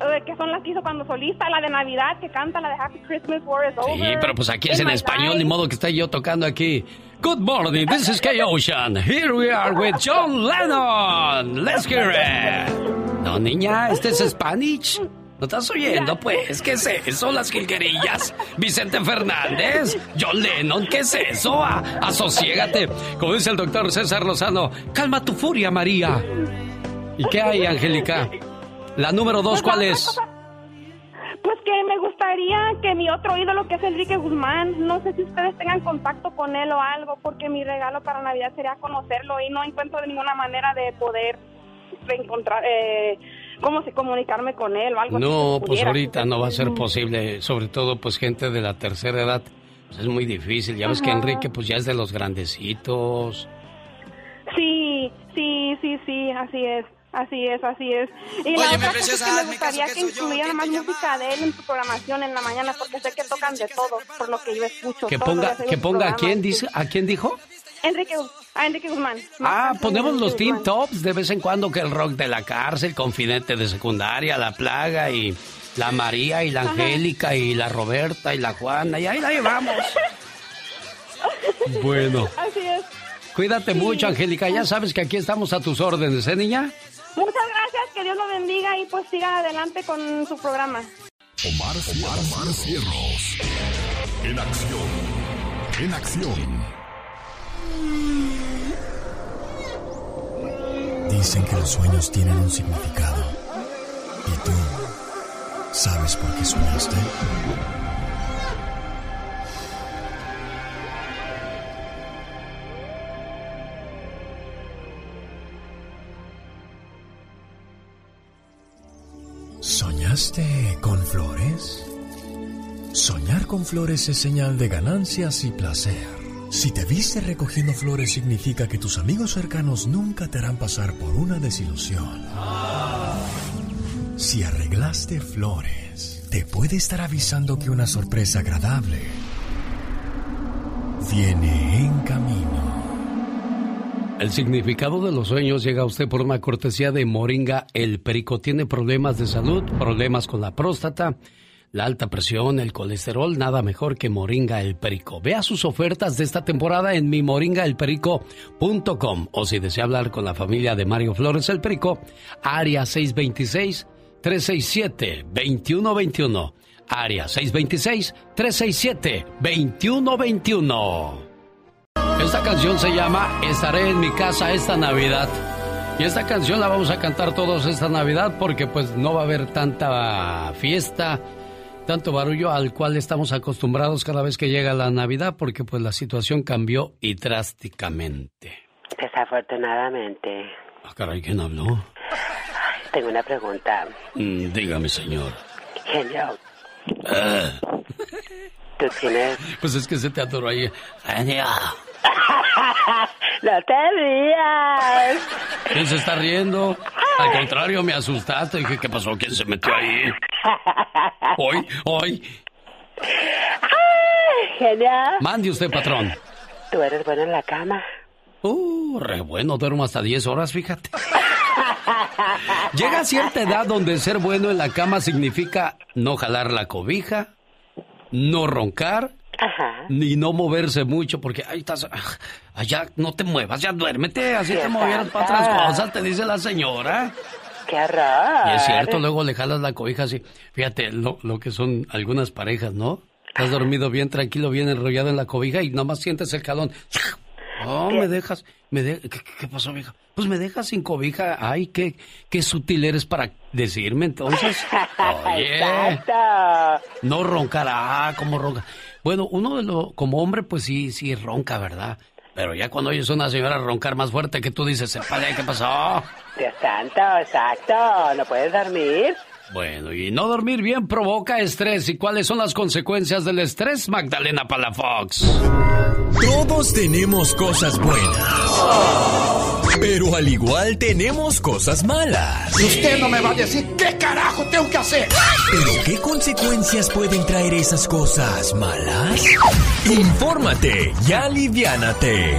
S38: eh, que son las que hizo cuando solista, la de Navidad que canta, la de Happy Christmas, War is Over.
S4: Sí, pero pues aquí es en español, ni modo que esté yo tocando aquí. Good morning, this is Kay Ocean. Here we are with John Lennon. Let's hear it. No, niña, este es Spanish. ¿No estás oyendo, pues? ¿Qué es eso? Las jilguerillas. Vicente Fernández. John Lennon, ¿qué es eso? A, asociégate. Como dice el doctor César Lozano, calma tu furia, María. ¿Y qué hay, Angélica? La número dos, ¿cuál es?
S38: Pues que me gustaría que mi otro ídolo, que es Enrique Guzmán, no sé si ustedes tengan contacto con él o algo, porque mi regalo para Navidad sería conocerlo y no encuentro de ninguna manera de poder encontrar, eh, cómo se comunicarme con él o algo así,
S4: No,
S38: si
S4: pues ahorita no va a ser posible, sobre todo pues gente de la tercera edad. Pues, es muy difícil, ya ves que
S38: Ajá.
S4: Enrique pues ya es de los grandecitos.
S38: Sí, sí, sí, sí, así es. Así es, así es. Y la
S4: Oye,
S38: otra cosa es que me gustaría que
S4: que soy yo,
S38: incluyeran
S4: ¿quién
S38: más música de él en su programación en la mañana, porque sé que tocan de todo, por lo que yo escucho.
S4: Que ponga, que ponga, ¿a quién dice, a quién dijo?
S38: Enrique, a Enrique Guzmán.
S4: Ah, ponemos los Teen Tops de vez en cuando que el rock de la cárcel, Confidente de secundaria, La Plaga y la María y la Angélica y la Roberta y la Juana y ahí la llevamos. (laughs) Bueno,
S38: Así es.
S4: cuídate mucho, Angélica. Ya sabes que aquí estamos a tus órdenes, ¿eh, niña?
S38: Muchas gracias, que Dios lo bendiga y pues siga adelante con su programa.
S39: Omar, Omar, Omar Cierros. En acción. En acción.
S2: Dicen que los sueños tienen un significado. ¿Y tú sabes por qué soñaste? ¿Soñaste con flores? Soñar con flores es señal de ganancias y placer. Si te viste recogiendo flores significa que tus amigos cercanos nunca te harán pasar por una desilusión. Si arreglaste flores, te puede estar avisando que una sorpresa agradable viene en camino.
S4: El significado de los sueños llega a usted por una cortesía de Moringa El Perico. Tiene problemas de salud, problemas con la próstata, la alta presión, el colesterol, nada mejor que Moringa El Perico. Vea sus ofertas de esta temporada en mimoringaelperico.com o si desea hablar con la familia de Mario Flores El Perico, área 626 367 2121. Área 626 367 2121. Esta canción se llama Estaré en mi casa esta Navidad. Y esta canción la vamos a cantar todos esta Navidad porque pues no va a haber tanta fiesta, tanto barullo al cual estamos acostumbrados cada vez que llega la Navidad porque pues la situación cambió y drásticamente.
S7: Desafortunadamente,
S4: Ah, caray, ¿quién habló?
S7: tengo una pregunta.
S4: Mm, dígame, señor.
S7: Genio,
S4: Ah,
S7: tú tienes...
S4: pues es que se te atoró ahí. Genio.
S7: ¡No te rías!
S4: ¿Quién se está riendo? Al contrario, me asustaste. Dije, ¿qué pasó? ¿Quién se metió ahí? Hoy, hoy.
S7: ¡Ay, genio!
S4: Mande usted, patrón.
S7: ¿Tú eres bueno en la cama?
S4: Uh, re bueno, duermo hasta 10 horas, fíjate. Llega a cierta edad donde ser bueno en la cama significa no jalar la cobija, no roncar
S40: Ajá.
S4: Ni no moverse mucho, porque ahí estás. ah, Allá no te muevas, ya duérmete. Así te movieras para otras cosas, te dice la señora.
S40: ¡Qué horror!
S4: Y es cierto, luego le jalas la cobija así. Fíjate lo, lo que son algunas parejas, ¿no? Estás dormido bien tranquilo, bien enrollado en la cobija y nomás sientes el calón. Oh, me dejas, me de- ¿Qué, pasó, vieja? Pues me dejas sin cobija. Ay, qué, qué sutil eres para decirme entonces. (laughs) Oye,
S40: Exacto.
S4: no roncar, ah, cómo ronca. Bueno, uno de lo, como hombre, pues sí, sí ronca, ¿verdad? Pero ya cuando oyes a una señora roncar más fuerte que tú dices, "Épale, ¿qué pasó? (laughs)
S40: Dios santo, exacto. ¿No puedes dormir?
S4: Bueno, y no dormir bien provoca estrés. ¿Y cuáles son las consecuencias del estrés, Magdalena Palafox?
S41: Todos tenemos cosas buenas. Pero al igual tenemos cosas malas.
S34: Y usted no me va a decir qué carajo tengo que hacer.
S41: ¿Pero qué consecuencias pueden traer esas cosas malas? Infórmate y aliviánate.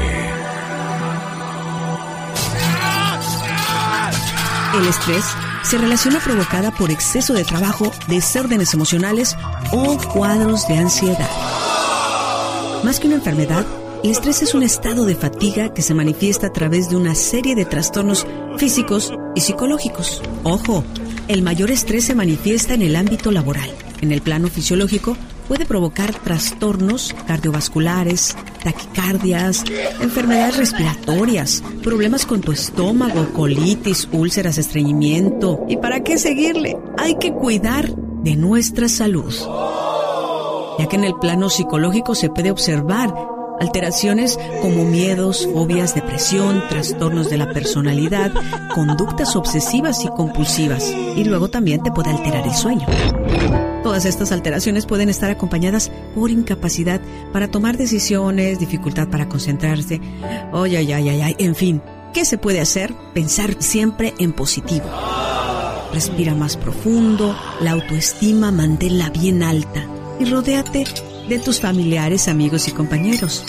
S42: El estrés se relaciona provocada por exceso de trabajo, desórdenes emocionales o cuadros de ansiedad. Más que una enfermedad, el estrés es un estado de fatiga que se manifiesta a través de una serie de trastornos físicos y psicológicos. Ojo, el mayor estrés se manifiesta en el ámbito laboral. En el plano fisiológico puede provocar trastornos cardiovasculares, taquicardias, enfermedades respiratorias, problemas con tu estómago, colitis, úlceras, estreñimiento. ¿Y para qué seguirle? Hay que cuidar de nuestra salud ya que en el plano psicológico se puede observar alteraciones como miedos, fobias, depresión, trastornos de la personalidad, conductas obsesivas y compulsivas, y luego también te puede alterar el sueño. Todas estas alteraciones pueden estar acompañadas por incapacidad para tomar decisiones, dificultad para concentrarse, ay, ay, ay, ay, ay, en fin, ¿qué se puede hacer? Pensar siempre en positivo. Respira más profundo, la autoestima manténla bien alta y rodéate de tus familiares, amigos y compañeros.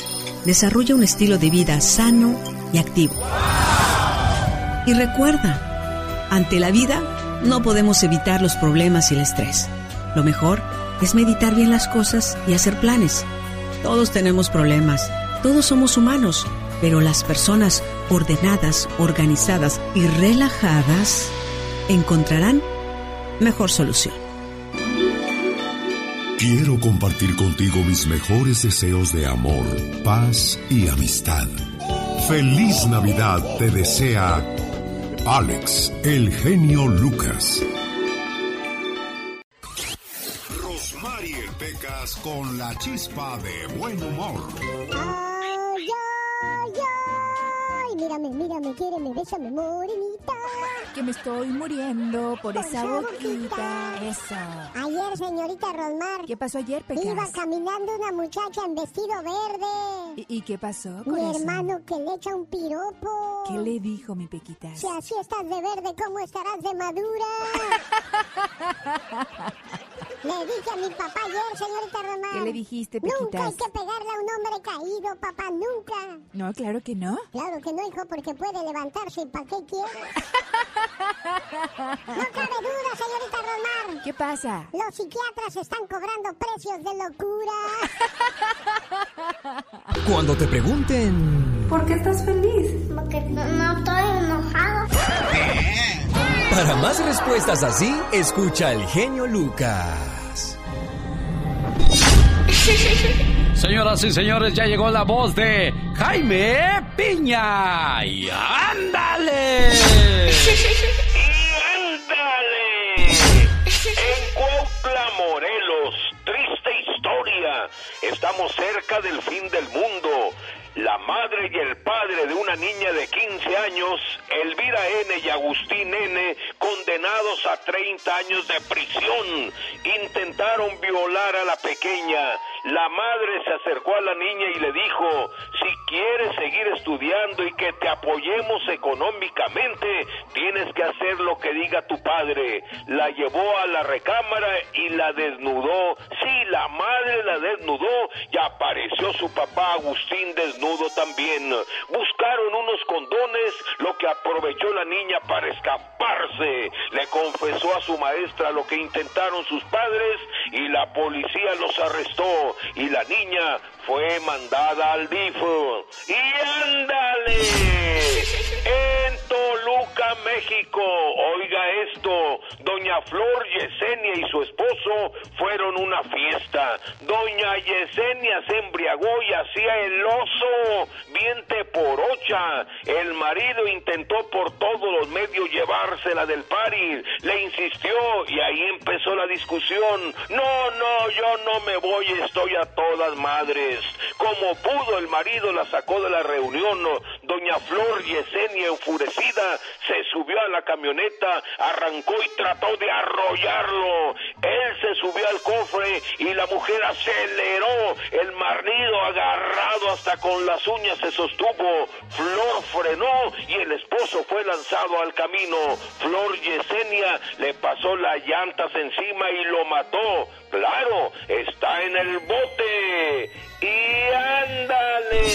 S42: Desarrolla un estilo de vida sano y activo. Y recuerda, ante la vida no podemos evitar los problemas y el estrés. Lo mejor es meditar bien las cosas y hacer planes. Todos tenemos problemas, todos somos humanos, pero las personas ordenadas, organizadas y relajadas encontrarán mejor solución.
S1: Quiero compartir contigo mis mejores deseos de amor, paz y amistad. Feliz Navidad te desea Alex, el genio Lucas. Rosmarie Pecas con la chispa de buen humor.
S31: Mírame, mírame, quiéreme, bésame, morenita.
S11: Que me estoy muriendo por,
S31: Por
S11: esa boquita.
S31: boquita.
S11: Eso.
S31: Ayer, señorita Rosmar.
S11: ¿Qué pasó ayer, Pecas?
S31: Iba caminando una muchacha en vestido verde.
S11: ¿Y, y qué pasó
S31: Mi
S11: con eso?
S31: hermano que le echa un piropo.
S11: ¿Qué le dijo mi Pequitas?
S31: Si así estás de verde, ¿cómo estarás de madura? (laughs) le dije a mi papá ayer, señorita Rosmar.
S11: ¿Qué le dijiste,
S31: Nunca hay
S11: Pequitas?
S31: que pegarle a un hombre caído, papá, nunca.
S11: No, claro que no.
S31: Claro que no, hijo, porque puede levantarse. ¿Y para qué quiere? (laughs) No cabe duda, señorita Romar.
S11: ¿Qué pasa?
S31: Los psiquiatras están cobrando precios de locura. (laughs)
S41: Cuando te pregunten
S31: ¿Por qué estás feliz? Porque no, no estoy enojado. (laughs)
S41: para más respuestas así, escucha al genio Lucas. (laughs)
S4: Señoras y señores, ya llegó la voz de Jaime Piña. ¡Y ándale!
S43: ¡Ándale! En Cuautla, Morelos, triste historia. Estamos cerca del fin del mundo. La madre y el padre de una niña de 15 años, Elvira N. y Agustín N., condenados a 30 años de prisión, intentaron violar a la pequeña. La madre se acercó a la niña y le dijo, si quieres seguir estudiando y que te apoyemos económicamente, tienes que hacer lo que diga tu padre. La llevó a la recámara y la desnudó. Sí, la madre la desnudó y apareció su papá Agustín desnudo también. Buscaron unos condones, lo que aprovechó la niña para escaparse. Le confesó a su maestra lo que intentaron sus padres y la policía los arrestó y la niña fue mandada al DIF. ¡Y ándale! En Toluca, México, oiga esto, doña Flor Yesenia y su esposo fueron una fiesta. Doña Yesenia se embriagó y hacía el oso, viente por ocha. El marido intentó por todos los medios llevársela del pari, le insistió y ahí empezó la discusión. No, no, yo no me voy, estoy a todas madres. Como pudo, el marido la sacó de la reunión. Doña Flor Yesenia, enfurecida, se subió a la camioneta, arrancó y trató de arrollarlo. Él se subió al cofre y la mujer aceleró. El marido agarrado hasta con las uñas se sostuvo. Flor frenó y el esposo fue lanzado al camino. Flor Yesenia le pasó las llantas encima y lo mató. Claro, está en el bote. Y ándale.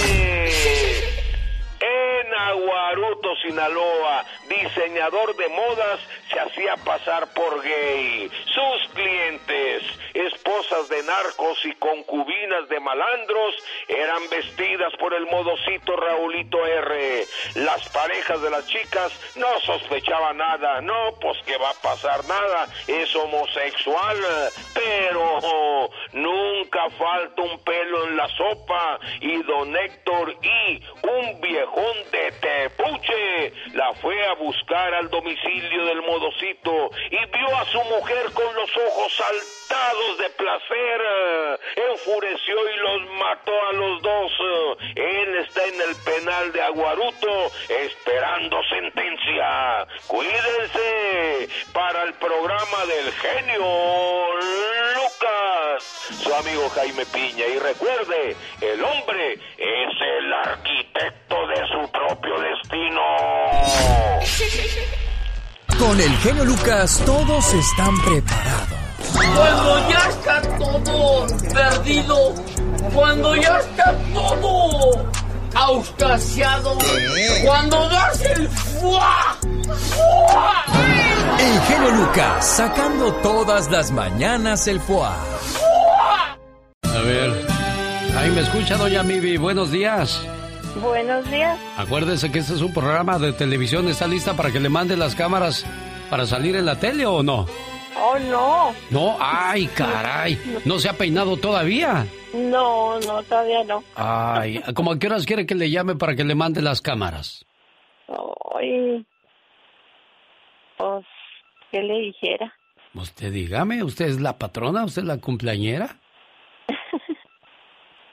S43: En Aguaruto, Sinaloa, diseñador de modas se hacía pasar por gay. Sus clientes, esposas de narcos y concubinas de malandros, eran vestidas por el modocito Raulito R. Las parejas de las chicas no sospechaban nada. No, pues que va a pasar nada. Es homosexual. Pero nunca falta un pelo en la sopa. Y don Héctor y un viejón de Tepuche la fue a buscar al domicilio del modocito y vio a su mujer con los ojos saltados de placer. Enfureció y los mató a los dos. Él está en el penal de Aguaruto esperando sentencia. Cuídense para el programa del genio Lucas, su amigo Jaime Piña. Y recuerde, el hombre es el arquitecto de su propio destino.
S2: Con el genio Lucas todos están preparados.
S44: Cuando ya está todo perdido, cuando ya está todo auscasiado, cuando das el fuá, fuá.
S2: El genio Lucas sacando todas las mañanas el foie.
S4: A ver, ahí me escucha doña Mivi, buenos días.
S26: Buenos días.
S4: Acuérdese que este es un programa de televisión, ¿está lista para que le mande las cámaras para salir en la tele o no?
S26: Oh, no.
S4: No, ay, caray, ¿no se ha peinado todavía?
S26: No, no, todavía no.
S4: Ay, ¿cómo a qué horas quiere que le llame para que le mande las cámaras?
S26: Ay. Pues, ¿qué le dijera?
S4: Usted dígame, ¿usted es la patrona? ¿Usted es la cumpleañera?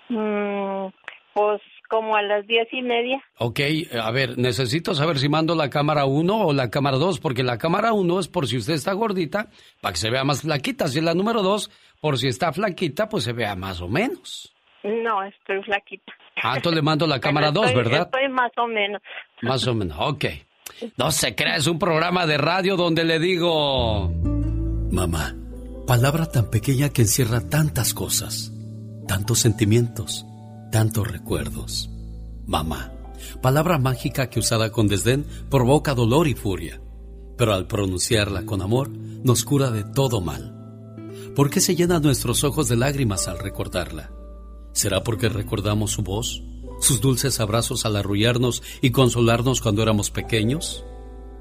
S26: Mm, pues, como a las diez y media.
S4: Ok, a ver, necesito saber si mando la cámara 1 o la cámara 2, porque la cámara 1 es por si usted está gordita, para que se vea más flaquita. Si es la número 2, por si está flaquita, pues se vea más o menos.
S26: No, estoy flaquita.
S4: Ah, entonces le mando la (laughs) cámara 2,
S26: Estoy-
S4: ¿verdad?
S26: Estoy más o menos.
S4: Más o menos, ok. (laughs) No se crea, es un programa de radio donde le digo...
S29: Mamá, palabra tan pequeña que encierra tantas cosas, tantos sentimientos, tantos recuerdos. Mamá, palabra mágica que usada con desdén provoca dolor y furia, pero al pronunciarla con amor nos cura de todo mal. ¿Por qué se llenan nuestros ojos de lágrimas al recordarla? ¿Será porque recordamos su voz, sus dulces abrazos al arrullarnos y consolarnos cuando éramos pequeños?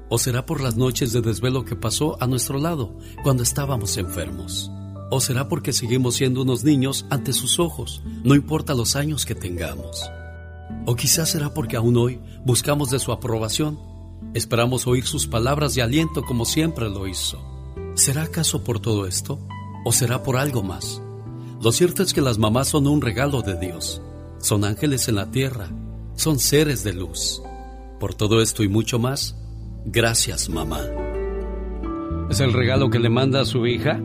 S29: ¿O será por las noches de desvelo que pasó a nuestro lado cuando estábamos enfermos? ¿O será porque seguimos siendo unos niños ante sus ojos, no importa los años que tengamos? ¿O quizás será porque aún hoy buscamos de su aprobación? Esperamos oír sus palabras de aliento como siempre lo hizo. ¿Será acaso por todo esto? ¿O será por algo más? Lo cierto es que las mamás son un regalo de Dios. Son ángeles en la tierra. Son seres de luz. Por todo esto y mucho más, gracias mamá.
S4: Es el regalo que le manda a su hija,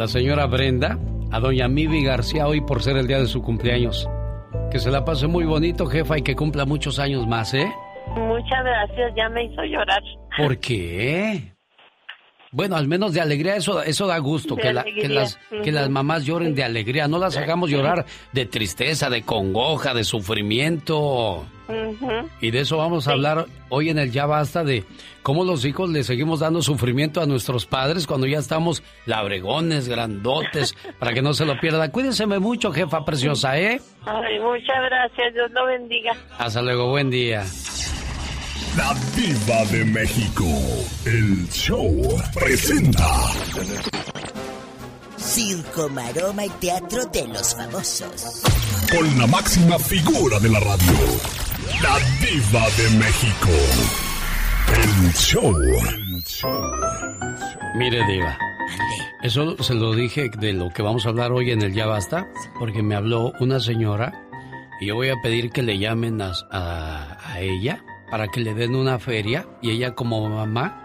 S4: la señora Brenda, a doña Mivi García hoy por ser el día de su cumpleaños. Que se la pase muy bonito, jefa, y que cumpla muchos años más, ¿eh?
S26: Muchas gracias, ya me hizo llorar.
S4: ¿Por qué? Bueno, al menos de alegría, eso, eso da gusto, que, la- que las, que las mamás lloren de alegría, no las hagamos llorar de tristeza, de congoja, de sufrimiento. Y de eso vamos a hablar hoy en el Ya Basta, de cómo los hijos le seguimos dando sufrimiento a nuestros padres cuando ya estamos labregones, grandotes, (laughs) para que no se lo pierda. Cuídense mucho, jefa preciosa, ¿eh?
S24: Ay, muchas gracias. Dios lo bendiga.
S4: Hasta luego, buen día.
S1: La Diva de México. El show presenta.
S35: Circo, maroma y teatro de los famosos.
S1: Con la máxima figura de la radio. La Diva de México. El show.
S4: Mire, Diva. Eso se lo dije de lo que vamos a hablar hoy en el Ya Basta, porque me habló una señora y yo voy a pedir que le llamen a, a- a ella para que le den una feria y ella como mamá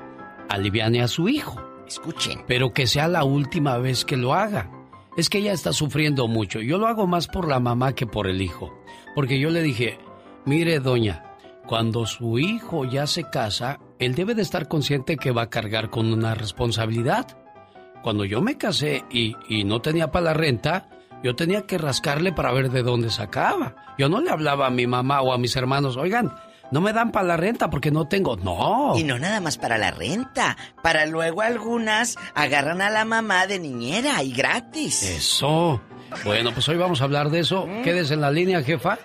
S4: aliviane a su hijo.
S37: Escuchen.
S4: Pero que sea la última vez que lo haga. Es que ella está sufriendo mucho. Yo lo hago más por la mamá que por el hijo. Porque yo le dije, mire doña, cuando su hijo ya se casa, él debe de estar consciente que va a cargar con una responsabilidad. Cuando yo me casé y, y no tenía para la renta, yo tenía que rascarle para ver de dónde sacaba. Yo no le hablaba a mi mamá o a mis hermanos, oigan, no me dan para la renta porque no tengo. No.
S37: Y no nada más para la renta, para luego algunas agarran a la mamá de niñera y gratis.
S4: Eso. Bueno, pues hoy vamos a hablar de eso. Quédese en la línea, jefa.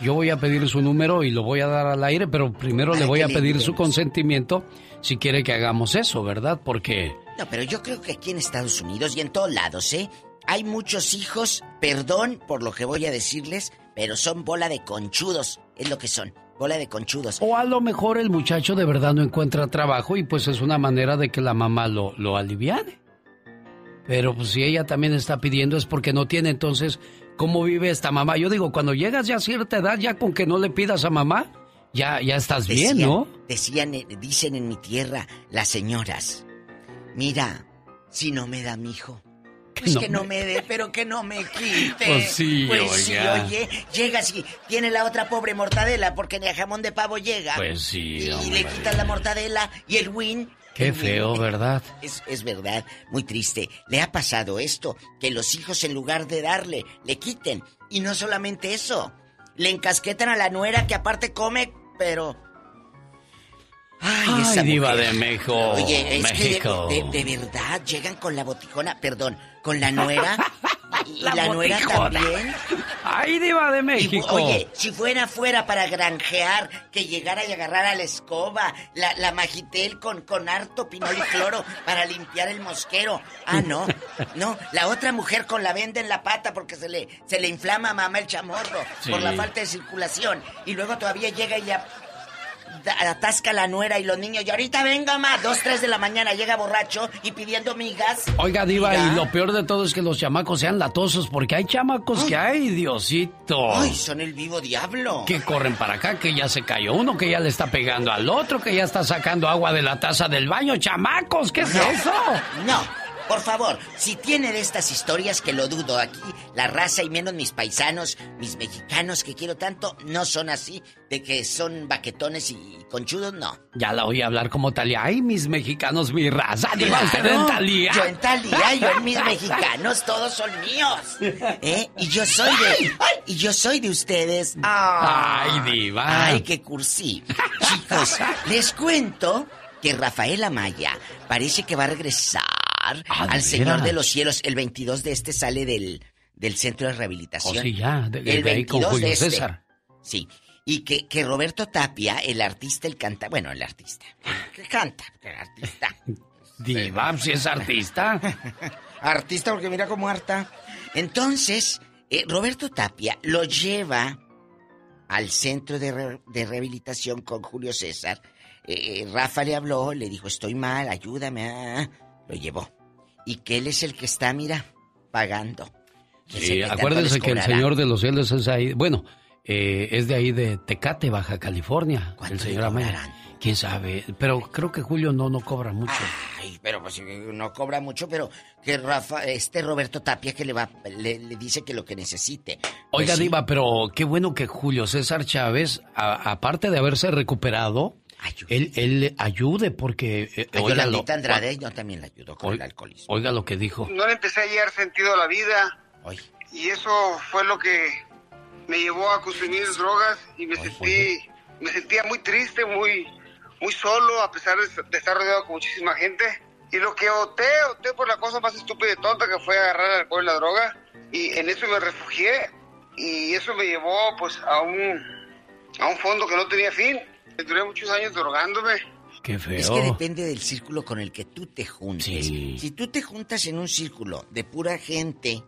S4: Yo voy a pedir su número y lo voy a dar al aire, pero primero le voy a pedir
S37: lindo.
S4: su consentimiento si quiere que hagamos eso, ¿verdad? Porque
S37: No, pero yo creo que aquí en Estados Unidos y en todos lados, ¿eh? Hay muchos hijos, perdón por lo que voy a decirles, pero son bola de conchudos, es lo que son, bola de conchudos.
S4: O a lo mejor el muchacho de verdad no encuentra trabajo y pues es una manera de que la mamá lo, lo aliviane. Pero pues si ella también está pidiendo es porque no tiene entonces cómo vive esta mamá. Yo digo, cuando llegas ya a cierta edad, ya con que no le pidas a mamá, ya, ya estás bien, ¿no?
S37: Decían, eh, dicen en mi tierra las señoras, mira, si no me da mi hijo. Pues
S4: no
S37: que no me dé, pero que no me quite.
S4: Pues sí,
S37: Pues sí, oye, llegas y tiene la otra pobre mortadela porque ni a jamón de pavo llega.
S4: Pues sí,
S37: Y
S4: hombre.
S37: le quitas la mortadela y el win.
S4: Qué
S37: el win.
S4: feo, ¿verdad?
S37: Es, es verdad, muy triste. Le ha pasado esto, que los hijos en lugar de darle, le quiten. Y no solamente eso, le encasquetan a la nuera que aparte come, pero... Ay,
S4: Ay,
S37: esa
S4: diva
S37: mujer.
S4: de México,
S37: Oye, es
S4: México.
S37: que de, de- de verdad llegan con la botijona, perdón, con la nuera. (laughs) Y la,
S4: La
S37: nuera también.
S4: Ay, diva de
S37: Y,
S4: México.
S37: oye, si fuera fuera para granjear, que llegara y agarrara la escoba, la, la magitel con, con harto pinol y cloro para limpiar el mosquero. Ah, no, no, la otra mujer con la venda en la pata porque se le, se le inflama a mamá el chamorro
S4: Sí.
S37: por la falta de circulación. Y luego todavía llega y le atasca la nuera y los niños. Y ahorita venga, más dos, tres de la mañana llega borracho y pidiendo migas.
S4: Oiga, Diva,
S37: Mira.
S4: y lo peor de todo es que los chamacos sean latosos, porque hay chamacos que hay, Diosito.
S37: Ay, son el vivo diablo.
S4: Que corren para acá, que ya se cayó uno, que ya le está pegando al otro, que ya está sacando agua de la taza del baño. ¡Chamacos! ¿Qué es
S37: No,
S4: eso?
S37: No, por favor, si tiene de estas historias que lo dudo aquí, la raza y menos mis paisanos, mis mexicanos que quiero tanto, no son así, de que son baquetones y conchudos, no.
S4: Ya la oí hablar como Talía. ¡Ay, mis mexicanos, mi raza! ¡Diva, usted en Talía!
S37: Yo en Talía, yo en mis mexicanos, todos son míos. ¿Eh? Y yo soy de. ¡Ay! Y yo soy de ustedes.
S4: ¡Ay, Diva!
S37: ¡Ay, qué cursí! Chicos, les cuento que Rafael Amaya parece que va a regresar
S4: Ah, ¿de
S37: al Señor de los Cielos. El 22 de este sale del, del centro de rehabilitación.
S4: Oh, sí, ya, de-
S37: el
S4: ahí con
S37: 22
S4: Julio
S37: de este.
S4: César.
S37: Sí. Y que, que Roberto Tapia, el artista, el canta. Bueno, el artista. Que canta, el artista. (laughs)
S4: Diva, si es artista. (laughs)
S37: Artista porque mira cómo harta. Entonces, eh, Roberto Tapia lo lleva al centro de, re- de rehabilitación con Julio César. Eh, eh, Rafa le habló, le dijo, estoy mal, ayúdame. ah". Lo llevó. Y que él es el que está, mira, pagando. Que
S4: Sí, acuérdense que el. Señor de los Cielos es ahí. Bueno, eh, es de ahí de Tecate, Baja California. El señor Amaya. ¿Quién sabe? Pero creo que Julio no, no cobra mucho.
S37: Ay, pero pues no cobra mucho, pero que Rafa, este Roberto Tapia que le va, le, le dice que lo que necesite. Pues
S4: Oiga,
S37: sí.
S4: Diva, pero qué bueno que Julio César Chávez, a- aparte de haberse recuperado, él, él ayude porque... eh,
S37: A
S4: oiga lo-
S37: Andrade yo también la ayudo con el alcoholismo.
S4: Oiga lo que dijo.
S45: No le empecé a hallar sentido a la vida. Y eso fue lo que me llevó a consumir drogas y me sentí, me sentía muy triste, muy, muy solo, a pesar de, de estar rodeado con muchísima gente. Y lo que opté, opté por la cosa más estúpida y tonta que fue agarrar el alcohol y la droga. Y en eso me refugié. Y eso me llevó pues a un, a un fondo que no tenía fin. Duré muchos años drogándome.
S4: Qué feo.
S37: Es que depende del círculo con el que tú te juntes. Si tú te juntas en un círculo de pura gente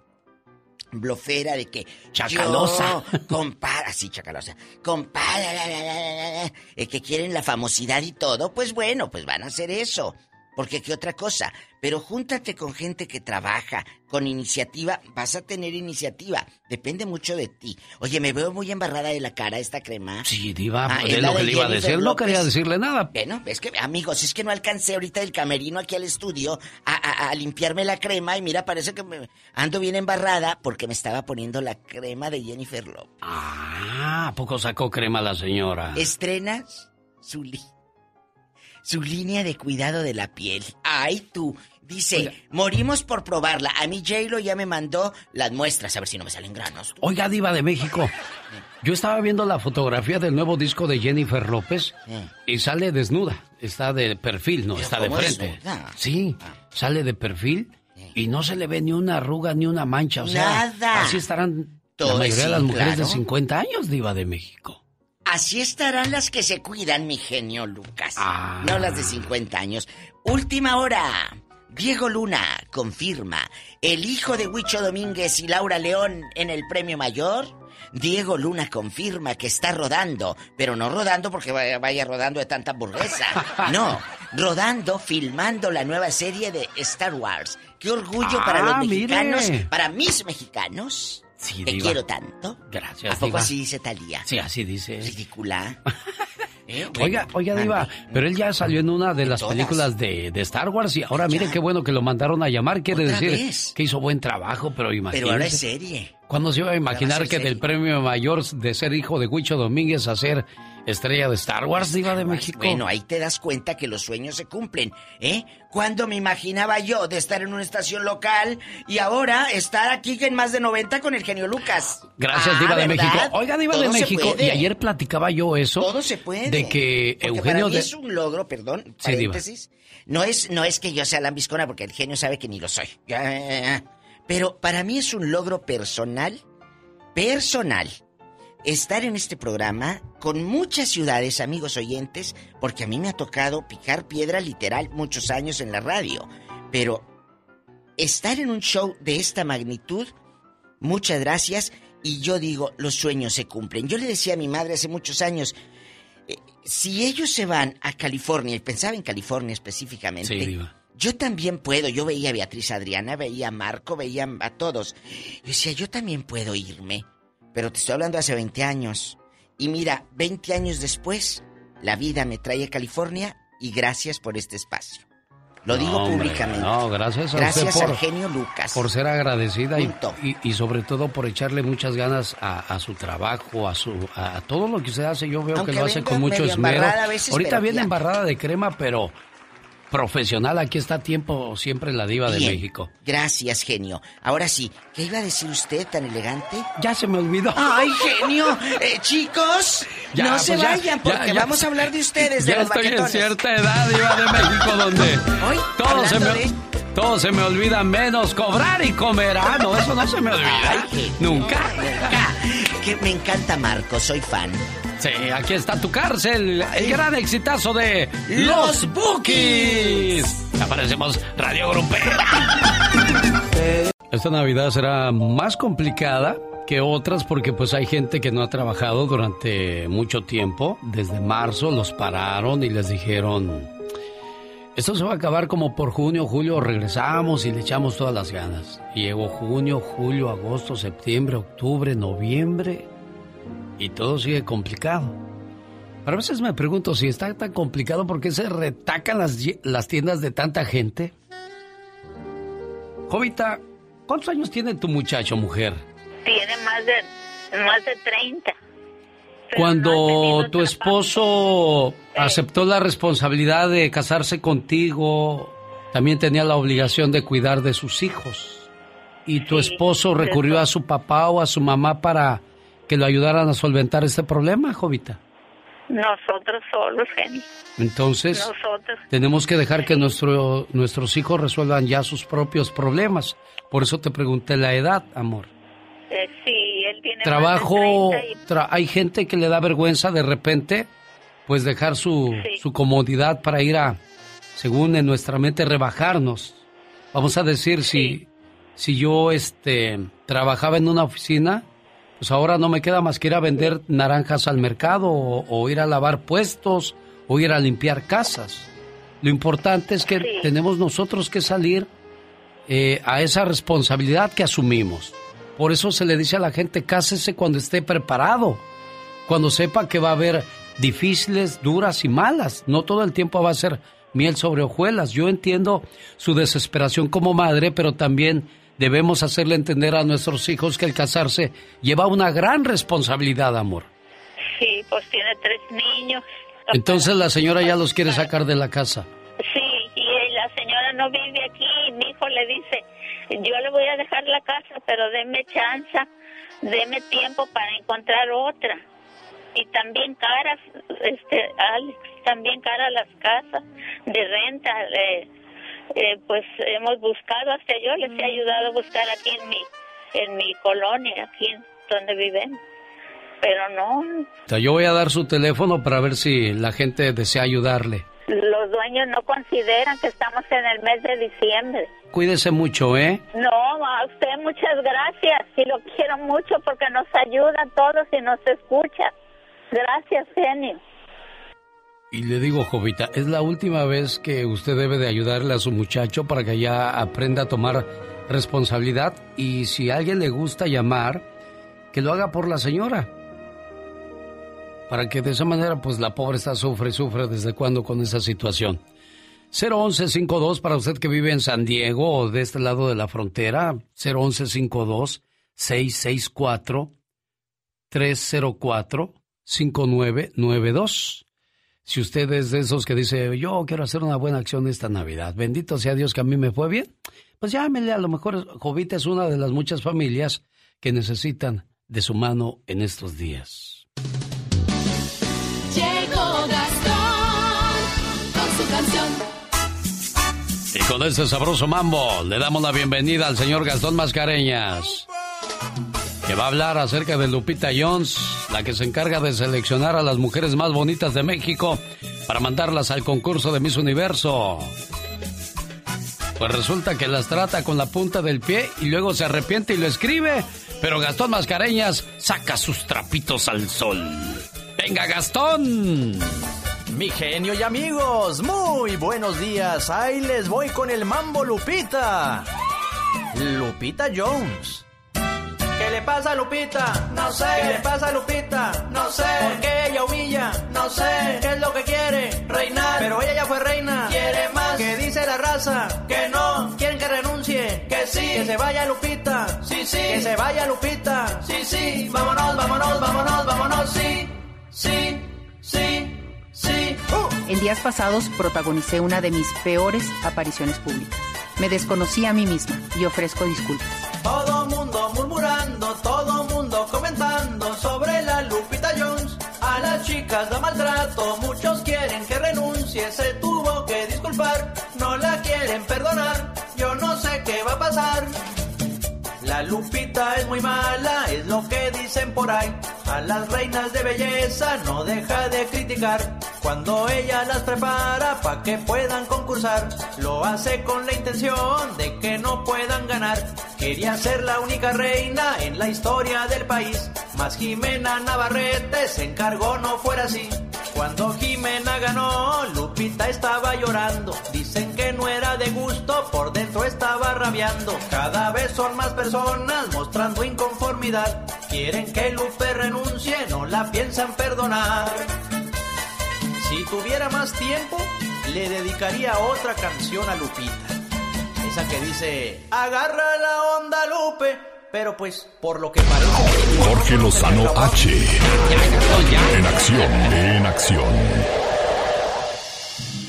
S37: blofera de que
S4: Chacalosa.
S37: compara, (laughs) sí, chacalosa, compara, la, la, la, la, la, que quieren la famosidad y todo, pues bueno, pues van a hacer eso. Porque qué otra cosa. Pero júntate con gente que trabaja, con iniciativa, vas a tener iniciativa. Depende mucho de ti. Oye, me veo muy embarrada de la cara esta crema.
S4: Sí, diva,
S37: Ah, es
S4: lo que le iba a decir. No quería decirle nada.
S37: Bueno, es que, amigos, es que no alcancé ahorita del camerino aquí al estudio a, a- a limpiarme la crema y mira, parece que me ando bien embarrada porque me estaba poniendo la crema de Jennifer López.
S4: Ah, ¿a poco sacó crema la señora?
S37: Estrenas su, li- su línea de cuidado de la piel. Ay, tú. Dice, morimos por probarla. A mí J-Lo ya me mandó las muestras, a ver si no me salen granos.
S4: Oiga, diva de México. (laughs) Yo estaba viendo la fotografía del nuevo disco de Jennifer López y sale desnuda. Está de perfil, no está de
S37: ¿cómo
S4: frente.
S37: desnuda?
S4: Sí, sale de perfil y no se le ve ni una arruga ni una mancha. O sea,
S37: Nada.
S4: así estarán
S37: Todo
S4: la mayoría de
S37: sí,
S4: las mujeres
S37: claro.
S4: de 50 años, diva de México.
S37: Así estarán las que se cuidan, mi genio Lucas.
S4: Ah.
S37: No las de 50 años. Última hora. Diego Luna confirma. El hijo de Huicho Domínguez y Laura León en el premio mayor. Diego Luna confirma que está rodando, pero no rodando porque vaya, vaya rodando de tanta hamburguesa. (laughs) No, rodando, filmando la nueva serie de Star Wars. Qué orgullo para
S4: Ah,
S37: los mexicanos,
S4: mire.
S37: para mis mexicanos.
S4: Sí,
S37: Te
S4: diva.
S37: quiero tanto.
S4: Gracias,
S37: ¿A poco
S4: diva.
S37: así dice Talía?
S4: Sí, así dice.
S37: Ridícula. (laughs) ¿Eh?
S4: Oiga, oiga, Diva, pero él ya salió en una de las
S37: todas.
S4: películas de, de Star Wars y ahora miren qué bueno que lo mandaron a llamar. Quiere decir
S37: vez.
S4: que hizo buen trabajo, pero imagínese.
S37: Pero ahora es serie.
S4: ¿Cuándo se iba a imaginar que del premio mayor de ser hijo de Huicho Domínguez a ser estrella de Star Wars, Diva de México?
S37: Bueno, ahí te das cuenta que los sueños se cumplen, ¿eh? Cuando me imaginaba yo de estar en una estación local y ahora estar aquí en más de 90 con el genio Lucas.
S4: Gracias,
S37: Ah,
S4: Diva de. México. Oiga, Diva de
S37: Todo
S4: México, y ayer platicaba yo eso.
S37: Todo se puede.
S4: De que
S37: Porque
S4: Eugenio
S37: para mí es un logro, perdón,
S4: Sí, Diva.
S37: paréntesis. No es, no es que yo sea lambiscona porque el genio sabe que ni lo soy. Pero para mí es un logro personal, personal, estar en este programa con muchas ciudades, amigos oyentes, porque a mí me ha tocado picar piedra literal muchos años en la radio. Pero estar en un show de esta magnitud, muchas gracias. Y yo digo, los sueños se cumplen. Yo le decía a mi madre hace muchos años, eh, si ellos se van a California, y pensaba en California específicamente,
S4: Sí, Diva.
S37: yo también puedo. Yo veía a Beatriz Adriana, veía a Marco, veía a todos. Yo decía, yo también puedo irme. Pero te estoy hablando hace 20 años. Y mira, 20 años después, la vida me trae a California y gracias por este espacio. Lo
S4: No,
S37: digo
S4: hombre,
S37: públicamente.
S4: No, gracias a
S37: Gracias
S4: usted por,
S37: al genio Lucas.
S4: por ser agradecida y,
S37: Punto.
S4: y- y sobre todo por echarle muchas ganas a, a su trabajo, a su a, a todo lo que usted hace. Yo veo
S37: Aunque
S4: que lo hace con mucho esmero.
S37: veces,
S4: Ahorita viene embarrada de crema, pero profesional. Aquí está tiempo siempre la diva de. México.
S37: Gracias, genio. Ahora sí, ¿qué iba a decir usted tan elegante?
S4: Ya se me olvidó.
S37: ¡Ay, genio! Eh, chicos,
S4: Ya,
S37: no se
S4: pues ya,
S37: vayan
S4: ya,
S37: porque
S4: ya.
S37: vamos a hablar de ustedes, de
S4: Ya
S37: los
S4: estoy en cierta edad, diva de México, donde todo se, me,
S37: de-
S4: todo se me olvida menos cobrar y comer. Ah, no, eso no se me olvida. Nunca.
S37: Que me encanta Marco, soy fan.
S4: Sí, aquí está tu cárcel, el gran exitazo de
S37: Los
S4: Bookies. Aparecemos Radio Grupera. (laughs) Esta Navidad será más complicada que otras porque pues hay gente que no ha trabajado durante mucho tiempo. Desde marzo los pararon y les dijeron, esto se va a acabar como por junio, julio, regresamos y le echamos todas las ganas. Y llegó junio, julio, agosto, septiembre, octubre, noviembre y todo sigue complicado. Pero a veces me pregunto si está tan complicado por qué se retacan las, las tiendas de tanta gente. Jovita, ¿cuántos años tiene tu muchacho, mujer?
S46: Tiene más de, más de 30.
S4: Cuando tu esposo aceptó la responsabilidad de casarse contigo, también tenía la obligación de cuidar de sus hijos. ¿Y tu esposo recurrió a su papá o a su mamá para que lo ayudaran a solventar este problema, Jovita?
S46: Nosotros solos, genio.
S4: Entonces,
S46: Nosotros.
S4: tenemos que dejar que nuestro, nuestros hijos resuelvan ya sus propios problemas. Por eso te pregunté la edad, amor.
S46: Eh, sí, él tiene. más de
S4: Trabajo,
S46: 30 y-
S4: tra- hay gente que le da vergüenza de repente, pues dejar su, su comodidad para ir a, según en nuestra mente, rebajarnos. Vamos a decir, si, si yo este, trabajaba en una oficina, pues ahora no me queda más que ir a vender naranjas al mercado o, o ir a lavar puestos o ir a limpiar casas. Lo importante es que tenemos nosotros que salir eh, a esa responsabilidad que asumimos. Por eso se le dice a la gente, cásese cuando esté preparado, cuando sepa que va a haber difíciles, duras y malas. No todo el tiempo va a ser miel sobre hojuelas. Yo entiendo su desesperación como madre, pero también debemos hacerle entender a nuestros hijos que el casarse lleva una gran responsabilidad, amor.
S46: Sí, pues tiene tres niños.
S4: Entonces la señora ya los quiere sacar de la casa.
S46: Sí, y la señora no vive aquí. y Mi hijo le dice, yo le voy a dejar la casa, pero deme chance, deme tiempo para encontrar otra. Y también caras, este, Alex, también caras las casas de renta. eh, eh, pues hemos buscado, hasta yo les he ayudado a buscar aquí en mi, en mi colonia, aquí en donde vivimos. Pero no,
S4: O sea, yo voy a dar su teléfono para ver si la gente desea ayudarle.
S46: los dueños no consideran que estamos en el mes de diciembre.
S4: Cuídese mucho, ¿eh?
S46: No, a usted muchas gracias y lo quiero mucho porque nos ayuda a todos y nos escucha. Gracias, genio.
S4: Y le digo, Jovita, es la última vez que usted debe de ayudarle a su muchacho para que ya aprenda a tomar responsabilidad y si a alguien le gusta llamar, que lo haga por la señora. Para que de esa manera, pues la pobre está sufre sufre desde cuando con esa situación. 01152 para usted que vive en San Diego o de este lado de la frontera. 01152 664 304 5992. Si usted es de esos que dice, yo quiero hacer una buena acción esta Navidad, bendito sea Dios que a mí me fue bien, pues llámele, a lo mejor Jovita es una de las muchas familias que necesitan de su mano en estos días.
S11: Llegó Gastón con su canción.
S4: Y con este sabroso mambo le damos la bienvenida al señor Gastón Mascareñas, que va a hablar acerca de Lupita Jones, la que se encarga de seleccionar a las mujeres más bonitas de México para mandarlas al concurso de Miss Universo. Pues resulta que las trata con la punta del pie y luego se arrepiente y lo escribe, pero Gastón Mascareñas saca sus trapitos al sol. ¡Venga, Gastón!
S12: Mi genio y amigos, muy buenos días. Ahí les voy con el mambo Lupita. Lupita Jones. ¿Qué le pasa a Lupita? No sé. ¿Qué le pasa a Lupita? No sé. ¿Por qué ella humilla? No sé. ¿Qué es lo que quiere? Reinar. Pero ella ya fue reina. Quiere más. ¿Qué dice la raza? Que no. ¿Quieren que renuncie? Que sí. Que se vaya Lupita. Sí, sí. Que se vaya Lupita. Sí, sí. Vámonos, vámonos, vámonos, vámonos. Sí, sí, sí, sí.
S47: En días pasados protagonicé una de mis peores apariciones públicas. Me desconocí a mí misma y ofrezco disculpas.
S12: Todo renuncie, se tuvo que disculpar, no la quieren perdonar, yo no sé qué va a pasar. La Lupita es muy mala, es lo que dicen por ahí. A las reinas de belleza no deja de criticar. Cuando ella las prepara pa' que puedan concursar, lo hace con la intención de que no puedan ganar. Quería ser la única reina en la historia del país. Mas Jimena Navarrete se encargó no fuera así. Cuando Jimena ganó, Lupita estaba llorando. Dicen que no era de gusto, por dentro estaba rabiando. Cada vez son más personas mostrando inconformidad. Quieren que Lupe renuncie, no la piensan perdonar. Si tuviera más tiempo, le dedicaría otra canción a Lupita. Esa que dice, agarra la onda Lupe. Pero pues, por lo que parece...
S39: Jorge Lozano H. En acción, en acción.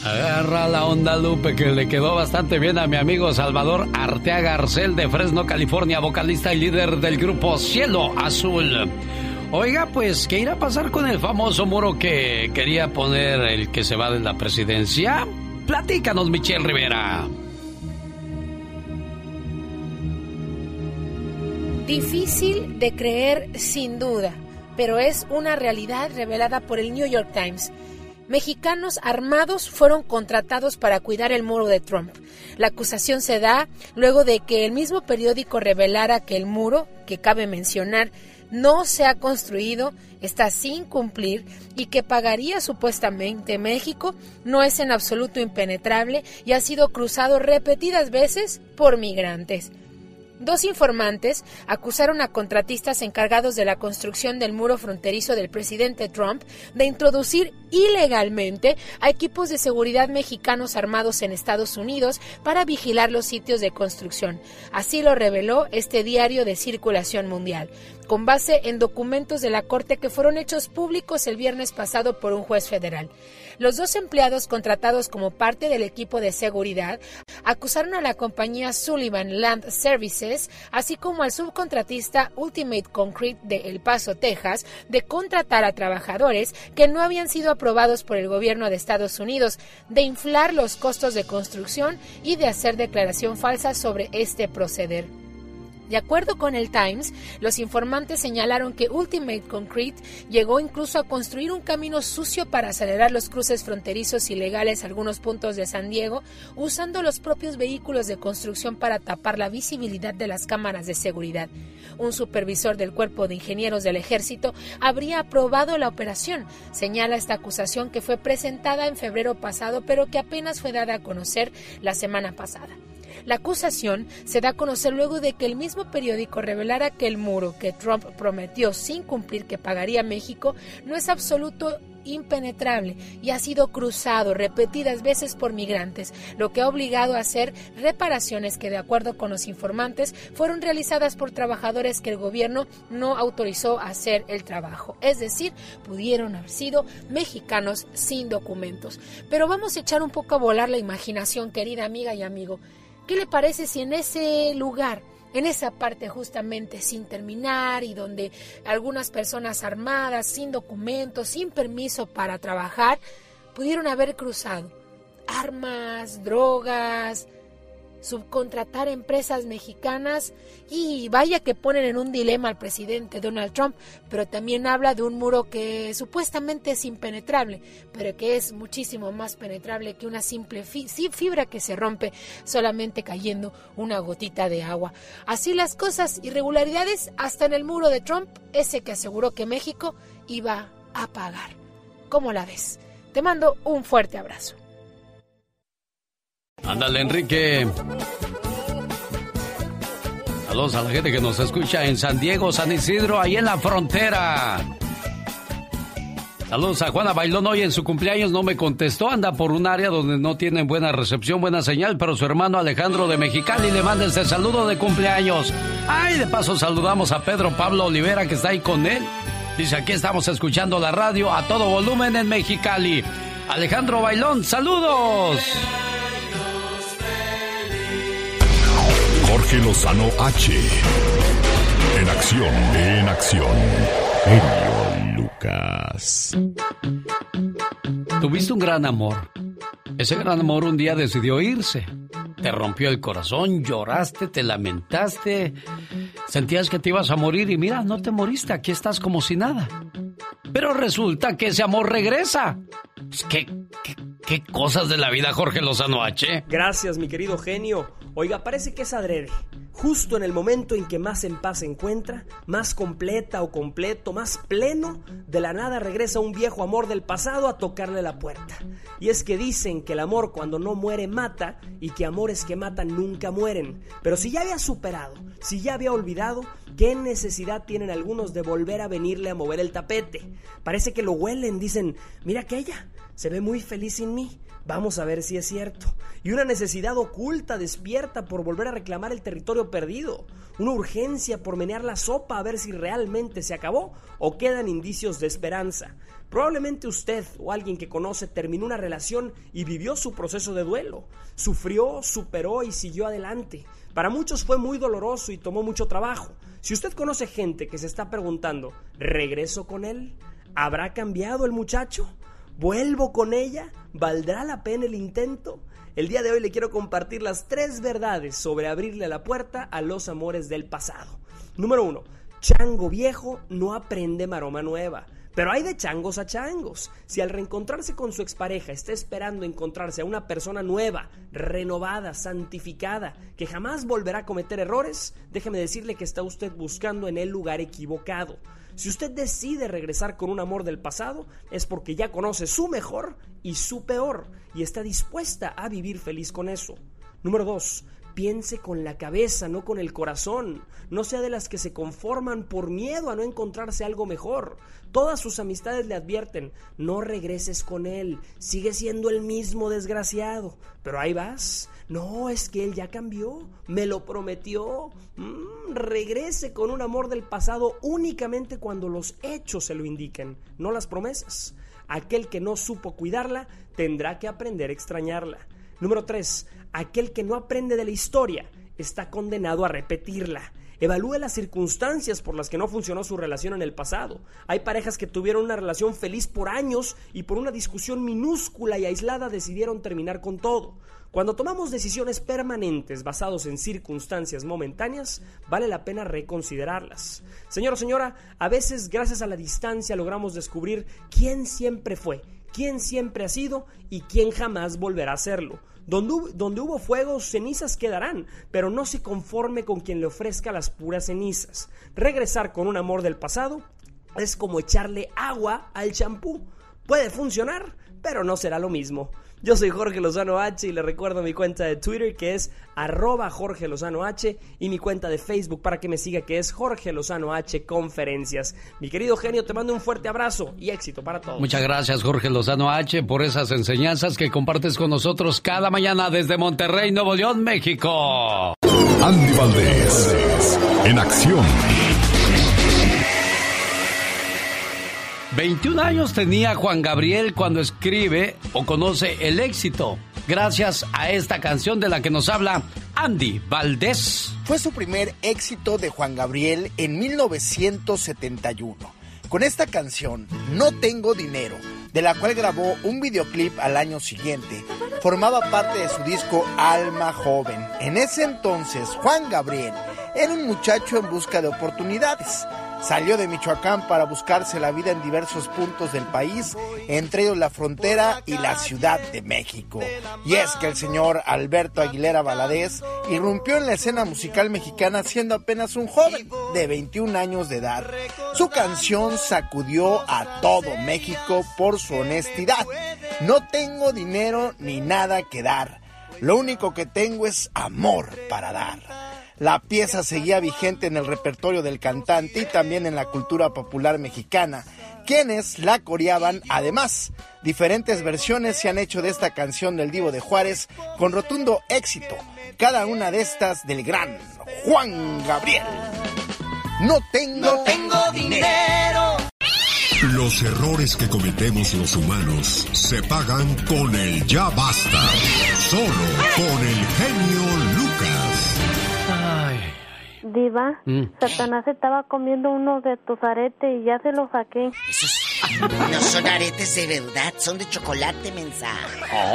S4: Agarra la onda, Lupe, que le quedó bastante bien a mi amigo Salvador Arteaga Arcel de Fresno, California, vocalista y líder del grupo Cielo Azul. Oiga, pues, ¿qué irá a pasar con el famoso muro que quería poner el que se va de la presidencia? Platícanos, Michelle Rivera.
S10: Difícil de creer sin duda, pero es una realidad revelada por el New York Times mexicanos armados fueron contratados para cuidar el muro de Trump. La acusación se da luego de que el mismo periódico revelara que el muro, que cabe mencionar, no se ha construido, está sin cumplir y que pagaría supuestamente México, no es en absoluto impenetrable y ha sido cruzado repetidas veces por migrantes. Dos informantes acusaron a contratistas encargados de la construcción del muro fronterizo del presidente Trump de introducir ilegalmente a equipos de seguridad mexicanos armados en Estados Unidos para vigilar los sitios de construcción. Así lo reveló este diario de circulación mundial con base en documentos de la Corte que fueron hechos públicos el viernes pasado por un juez federal. Los dos empleados contratados como parte del equipo de seguridad acusaron a la compañía Sullivan Land Services, así como al subcontratista Ultimate Concrete de El Paso, Texas, de contratar a trabajadores que no habían sido aprobados por el gobierno de Estados Unidos, de inflar los costos de construcción y de hacer declaración falsa sobre este proceder. De acuerdo con el Times, los informantes señalaron que Ultimate Concrete llegó incluso a construir un camino sucio para acelerar los cruces fronterizos ilegales a algunos puntos de San Diego, usando los propios vehículos de construcción para tapar la visibilidad de las cámaras de seguridad. Un supervisor del Cuerpo de Ingenieros del Ejército habría aprobado la operación, señala esta acusación que fue presentada en febrero pasado, pero que apenas fue dada a conocer la semana pasada. La acusación se da a conocer luego de que el mismo periódico revelara que el muro que Trump prometió sin cumplir que pagaría México no es absoluto impenetrable y ha sido cruzado repetidas veces por migrantes, lo que ha obligado a hacer reparaciones que, de acuerdo con los informantes, fueron realizadas por trabajadores que el gobierno no autorizó a hacer el trabajo. Es decir, pudieron haber sido mexicanos sin documentos. Pero vamos a echar un poco a volar la imaginación, querida amiga y amigo. ¿Qué le parece si en ese lugar, en esa parte justamente sin terminar y donde algunas personas armadas, sin documentos, sin permiso para trabajar, pudieron haber cruzado armas, drogas, subcontratar empresas mexicanas y vaya que ponen en un dilema al presidente Donald Trump, pero también habla de un muro que supuestamente es impenetrable, pero que es muchísimo más penetrable que una simple fibra que se rompe solamente cayendo una gotita de agua. Así las cosas, irregularidades hasta en el muro de Trump, ese que aseguró que México iba a pagar. ¿Cómo la ves? Te mando un fuerte abrazo.
S4: Ándale, Enrique. Saludos a la gente que nos escucha en San Diego, San Isidro, ahí en la frontera. Saludos a Juana Bailón hoy en su cumpleaños, no me contestó, anda por un área donde no tienen buena recepción, buena señal, pero su hermano Alejandro de Mexicali le manda este saludo de cumpleaños. Ay, de paso saludamos a Pedro Pablo Olivera que está ahí con él. Dice, aquí estamos escuchando la radio a todo volumen en Mexicali. Alejandro Bailón, saludos.
S1: Jorge Lozano H. En acción, en acción. Genio Lucas.
S4: Tuviste un gran amor. Ese gran amor un día decidió irse. Te rompió el corazón, lloraste, te lamentaste, sentías que te ibas a morir y mira, no te moriste, aquí estás como si nada. Pero resulta que ese amor regresa. Pues, ¿Qué, qué, qué cosas de la vida, Jorge Lozano H?
S48: Gracias, mi querido genio. Oiga, parece que es adrede. Justo en el momento en que más en paz se encuentra, más completa o completo, más pleno, de la nada regresa un viejo amor del pasado a tocarle la puerta. Y es que dicen que el amor cuando no muere mata y que amores que matan nunca mueren. Pero si ya había superado
S16: Si ya había olvidado, ¿qué necesidad tienen algunos de volver a venirle a mover el tapete? Parece que lo huelen, dicen, mira aquella, se ve muy feliz sin mí. Vamos a ver si es cierto. Y una necesidad oculta despierta por volver a reclamar el territorio perdido. Una urgencia por menear la sopa a ver si realmente se acabó o quedan indicios de esperanza. Probablemente usted o alguien que conoce terminó una relación y vivió su proceso de duelo. Sufrió, superó y siguió adelante. Para muchos fue muy doloroso y tomó mucho trabajo. Si usted conoce gente que se está preguntando, ¿regreso con él? ¿Habrá cambiado el muchacho? ¿Vuelvo con ella? ¿Valdrá la pena el intento? El día de hoy le quiero compartir las tres verdades sobre abrirle la puerta a los amores del pasado. Número uno, chango viejo no aprende maroma nueva. Pero hay de changos a changos. Si al reencontrarse con su expareja está esperando encontrarse a una persona nueva, renovada, santificada, que jamás volverá a cometer errores, déjeme decirle que está usted buscando en el lugar equivocado. Si usted decide regresar con un amor del pasado, es porque ya conoce su mejor y su peor y está dispuesta a vivir feliz con eso. Número 2. Piense con la cabeza, no con el corazón. No sea de las que se conforman por miedo a no encontrarse algo mejor. Todas sus amistades le advierten, no regreses con él, sigue siendo el mismo desgraciado. Pero ahí vas. No, es que él ya cambió, me lo prometió. Mm, regrese con un amor del pasado únicamente cuando los hechos se lo indiquen, no las promesas. Aquel que no supo cuidarla tendrá que aprender a extrañarla. Número 3. Aquel que no aprende de la historia está condenado a repetirla. Evalúe las circunstancias por las que no funcionó su relación en el pasado. Hay parejas que tuvieron una relación feliz por años y por una discusión minúscula y aislada decidieron terminar con todo. Cuando tomamos decisiones permanentes basadas en circunstancias momentáneas, vale la pena reconsiderarlas. Señor o señora, a veces gracias a la distancia logramos descubrir quién siempre fue, quién siempre ha sido y quién jamás volverá a serlo. Donde, donde, hubo fuego, cenizas quedarán, pero no se conforme con quien le ofrezca las puras cenizas. Regresar con un amor del pasado es como echarle agua al champú. Puede funcionar, pero no será lo mismo. Yo soy Jorge Lozano H y le recuerdo mi cuenta de Twitter que es arroba Jorge Lozano H y mi cuenta de Facebook para que me siga que es Jorge Lozano H Conferencias. Mi querido genio, te mando un fuerte abrazo y éxito para todos.
S4: Muchas gracias Jorge Lozano H por esas enseñanzas que compartes con nosotros cada mañana desde Monterrey, Nuevo León, México.
S1: Andy Valdés, en acción.
S4: 21 años tenía Juan Gabriel cuando escribe o conoce el éxito, gracias a esta canción de la que nos habla Andy Valdés.
S49: Fue su primer éxito de Juan Gabriel en 1971. Con esta canción, No tengo dinero, de la cual grabó un videoclip al año siguiente, formaba parte de su disco Alma Joven. En ese entonces, Juan Gabriel era un muchacho en busca de oportunidades. Salió de Michoacán para buscarse la vida en diversos puntos del país, entre ellos la frontera y la Ciudad de México. Y es que el señor Alberto Aguilera Valadez irrumpió en la escena musical mexicana siendo apenas un joven de 21 años de edad. Su canción sacudió a todo México por su honestidad. No tengo dinero ni nada que dar. Lo único que tengo es amor para dar. La pieza seguía vigente en el repertorio del cantante y también en la cultura popular mexicana, quienes la coreaban. Además, diferentes versiones se han hecho de esta canción del Divo de Juárez con rotundo éxito, cada una de estas del gran Juan Gabriel. No tengo,
S50: tengo dinero.
S1: Los errores que cometemos los humanos se pagan con el ya basta. Solo con el genio.
S51: Diva,
S4: Mm.
S51: Satanás estaba comiendo uno de tus aretes y ya se lo saqué.
S37: No son aretes de verdad, son de chocolate, mensa.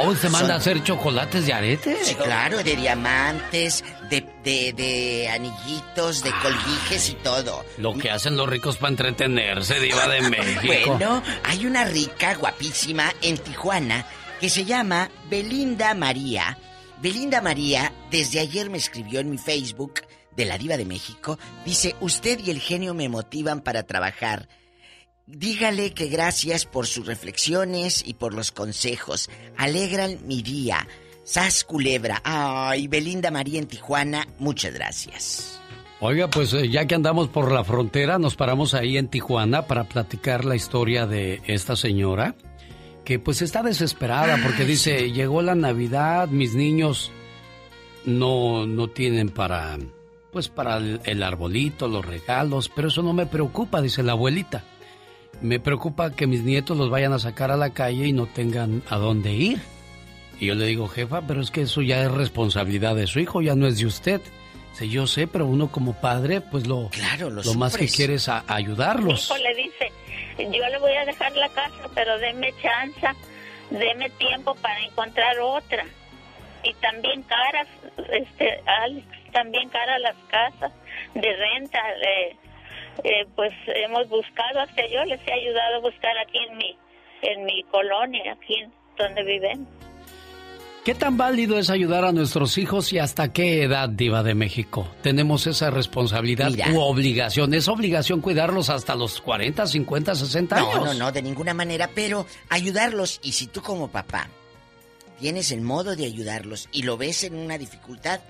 S4: Oh, ¿se manda
S37: Son-
S4: a hacer chocolates de arete?
S37: Sí, claro, de diamantes, de, de, de anillitos, de colguijes y todo.
S4: Lo que hacen los ricos para entretenerse, diva de (laughs) México.
S37: Bueno, hay una rica, guapísima en Tijuana que se llama Belinda María. Belinda María desde ayer me escribió en mi Facebook de la Diva de México. Dice, usted y el genio me motivan para trabajar. Dígale que gracias por sus reflexiones y por los consejos. Alegran mi día. Sas Culebra. Ay, Belinda María en Tijuana, muchas gracias.
S4: Oiga, pues eh, ya que andamos por la frontera, nos paramos ahí en Tijuana para platicar la historia de esta señora que pues está desesperada porque dice, llegó la Navidad, mis niños no, no tienen para, pues para el, el arbolito, los regalos, pero eso no me preocupa, dice la abuelita. Me preocupa que mis nietos los vayan a sacar a la calle y no tengan a dónde ir. Y yo le digo, jefa, pero es que eso ya es responsabilidad de su hijo, ya no es de usted. Sí, yo sé, pero uno como padre, pues lo,
S37: Claro, lo
S4: lo más que quiere es a- ayudarlos.
S46: hijo le dice, yo le voy a dejar la casa, pero deme chance, deme tiempo para encontrar otra. Y también caras, este, Alex, también caras las casas de renta. eh, eh, pues hemos buscado, hasta yo les he ayudado a buscar aquí en mi, en mi colonia, aquí en donde viven.
S4: ¿Qué tan válido es ayudar a nuestros hijos y hasta qué edad, Diva de México? Tenemos esa responsabilidad
S37: Mira.
S4: u obligación. ¿Es obligación cuidarlos hasta los 40, 50, 60 años?
S37: No, no, no, de ninguna manera, pero ayudarlos. Y si tú como papá tienes el modo de ayudarlos y lo ves en una dificultad,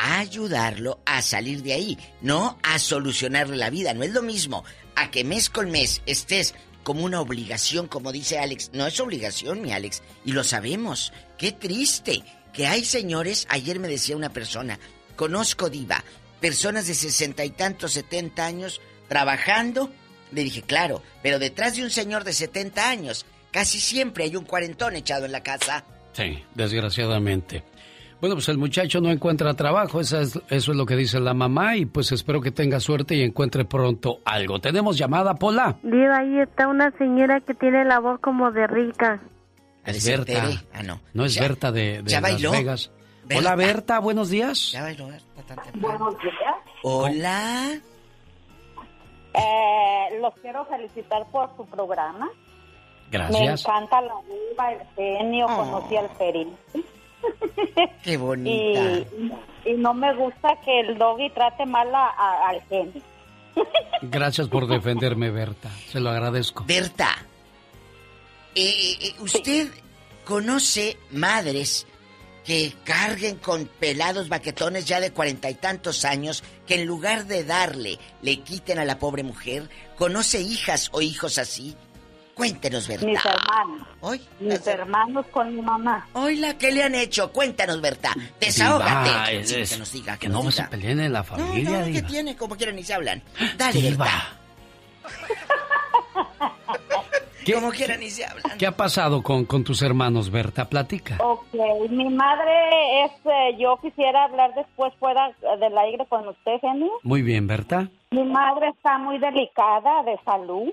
S37: ayudarlo a salir de ahí, no a solucionarle la vida. No es lo mismo a que mes con mes estés como una obligación, como dice Alex. No es obligación, mi Alex, y lo sabemos. Qué triste que hay señores, ayer me decía una persona, conozco diva, personas de sesenta y tantos, setenta años trabajando. Le dije, claro, pero detrás de un señor de 70 años, casi siempre hay un cuarentón echado en la casa.
S4: Sí, desgraciadamente. Bueno, pues el muchacho no encuentra trabajo, esa es- eso es lo que dice la mamá y pues espero que tenga suerte y encuentre pronto algo. ¿Tenemos llamada, Pola?
S51: Diva, ahí está una señora que tiene la voz como de rica.
S4: Es Berta.
S37: Ah, no.
S4: No es
S37: Ya-
S4: Berta de, de
S37: ya
S4: Las
S37: bailó.
S4: Vegas.
S37: Berta.
S4: Hola, Berta, buenos días.
S37: Ya bailó Berta tan temprano.
S52: Buenos días.
S37: Hola.
S52: Eh, los quiero felicitar por su programa. Me
S4: Gracias.
S52: encanta la diva, el genio,
S37: Oh.
S52: conocí al perito. (laughs)
S37: Qué bonita.
S52: y no me gusta que el doggy trate mal a- a- al genio. (laughs)
S4: Gracias por defenderme, Berta. Se lo agradezco.
S37: Berta, eh, eh, ¿usted conoce madres que carguen con pelados baquetones ya de cuarenta y tantos años que en lugar de darle le quiten a la pobre mujer? ¿Conoce hijas o hijos así? Cuéntenos, Berta.
S52: Mis hermanos.
S37: Hoy,
S52: Mis hermanos con mi mamá.
S37: Oiga, ¿qué le han hecho? Cuéntanos, Berta. Desahógate.
S4: Diva, es- es-
S37: que nos diga, que,
S4: que
S37: nos
S4: no
S37: diga.
S4: se peleen en la familia,
S37: no, no, ¿qué tiene? Como quieran ni se hablan. (gasps) Dale,
S4: Diva. (laughs)
S37: Berta. Como quieran ni se hablan.
S4: ¿Qué ha pasado con, con tus hermanos, Berta? Platica.
S52: Ok, mi madre es, eh, yo quisiera hablar después fuera del aire con usted, genio.
S4: Muy bien, Berta.
S52: Mi madre está muy delicada de salud.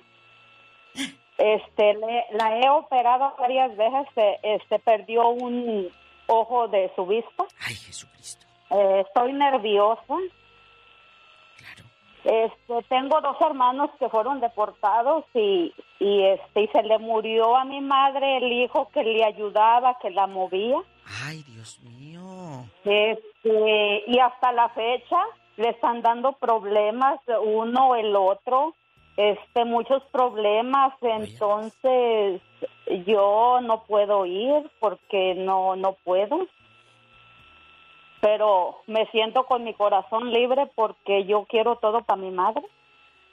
S52: Este, le- la he operado varias veces. eh, Este, perdió un ojo de su vista.
S37: Ay, Jesucristo.
S52: Eh, estoy nerviosa. Este, tengo dos hermanos que fueron deportados y, y este, y se le murió a mi madre el hijo que le ayudaba, que la movía.
S37: Ay, Dios mío.
S52: Este, y hasta la fecha le están dando problemas uno el otro, este muchos problemas, entonces yo no puedo ir porque no no puedo. Pero me siento con mi corazón libre porque yo quiero todo para mi madre.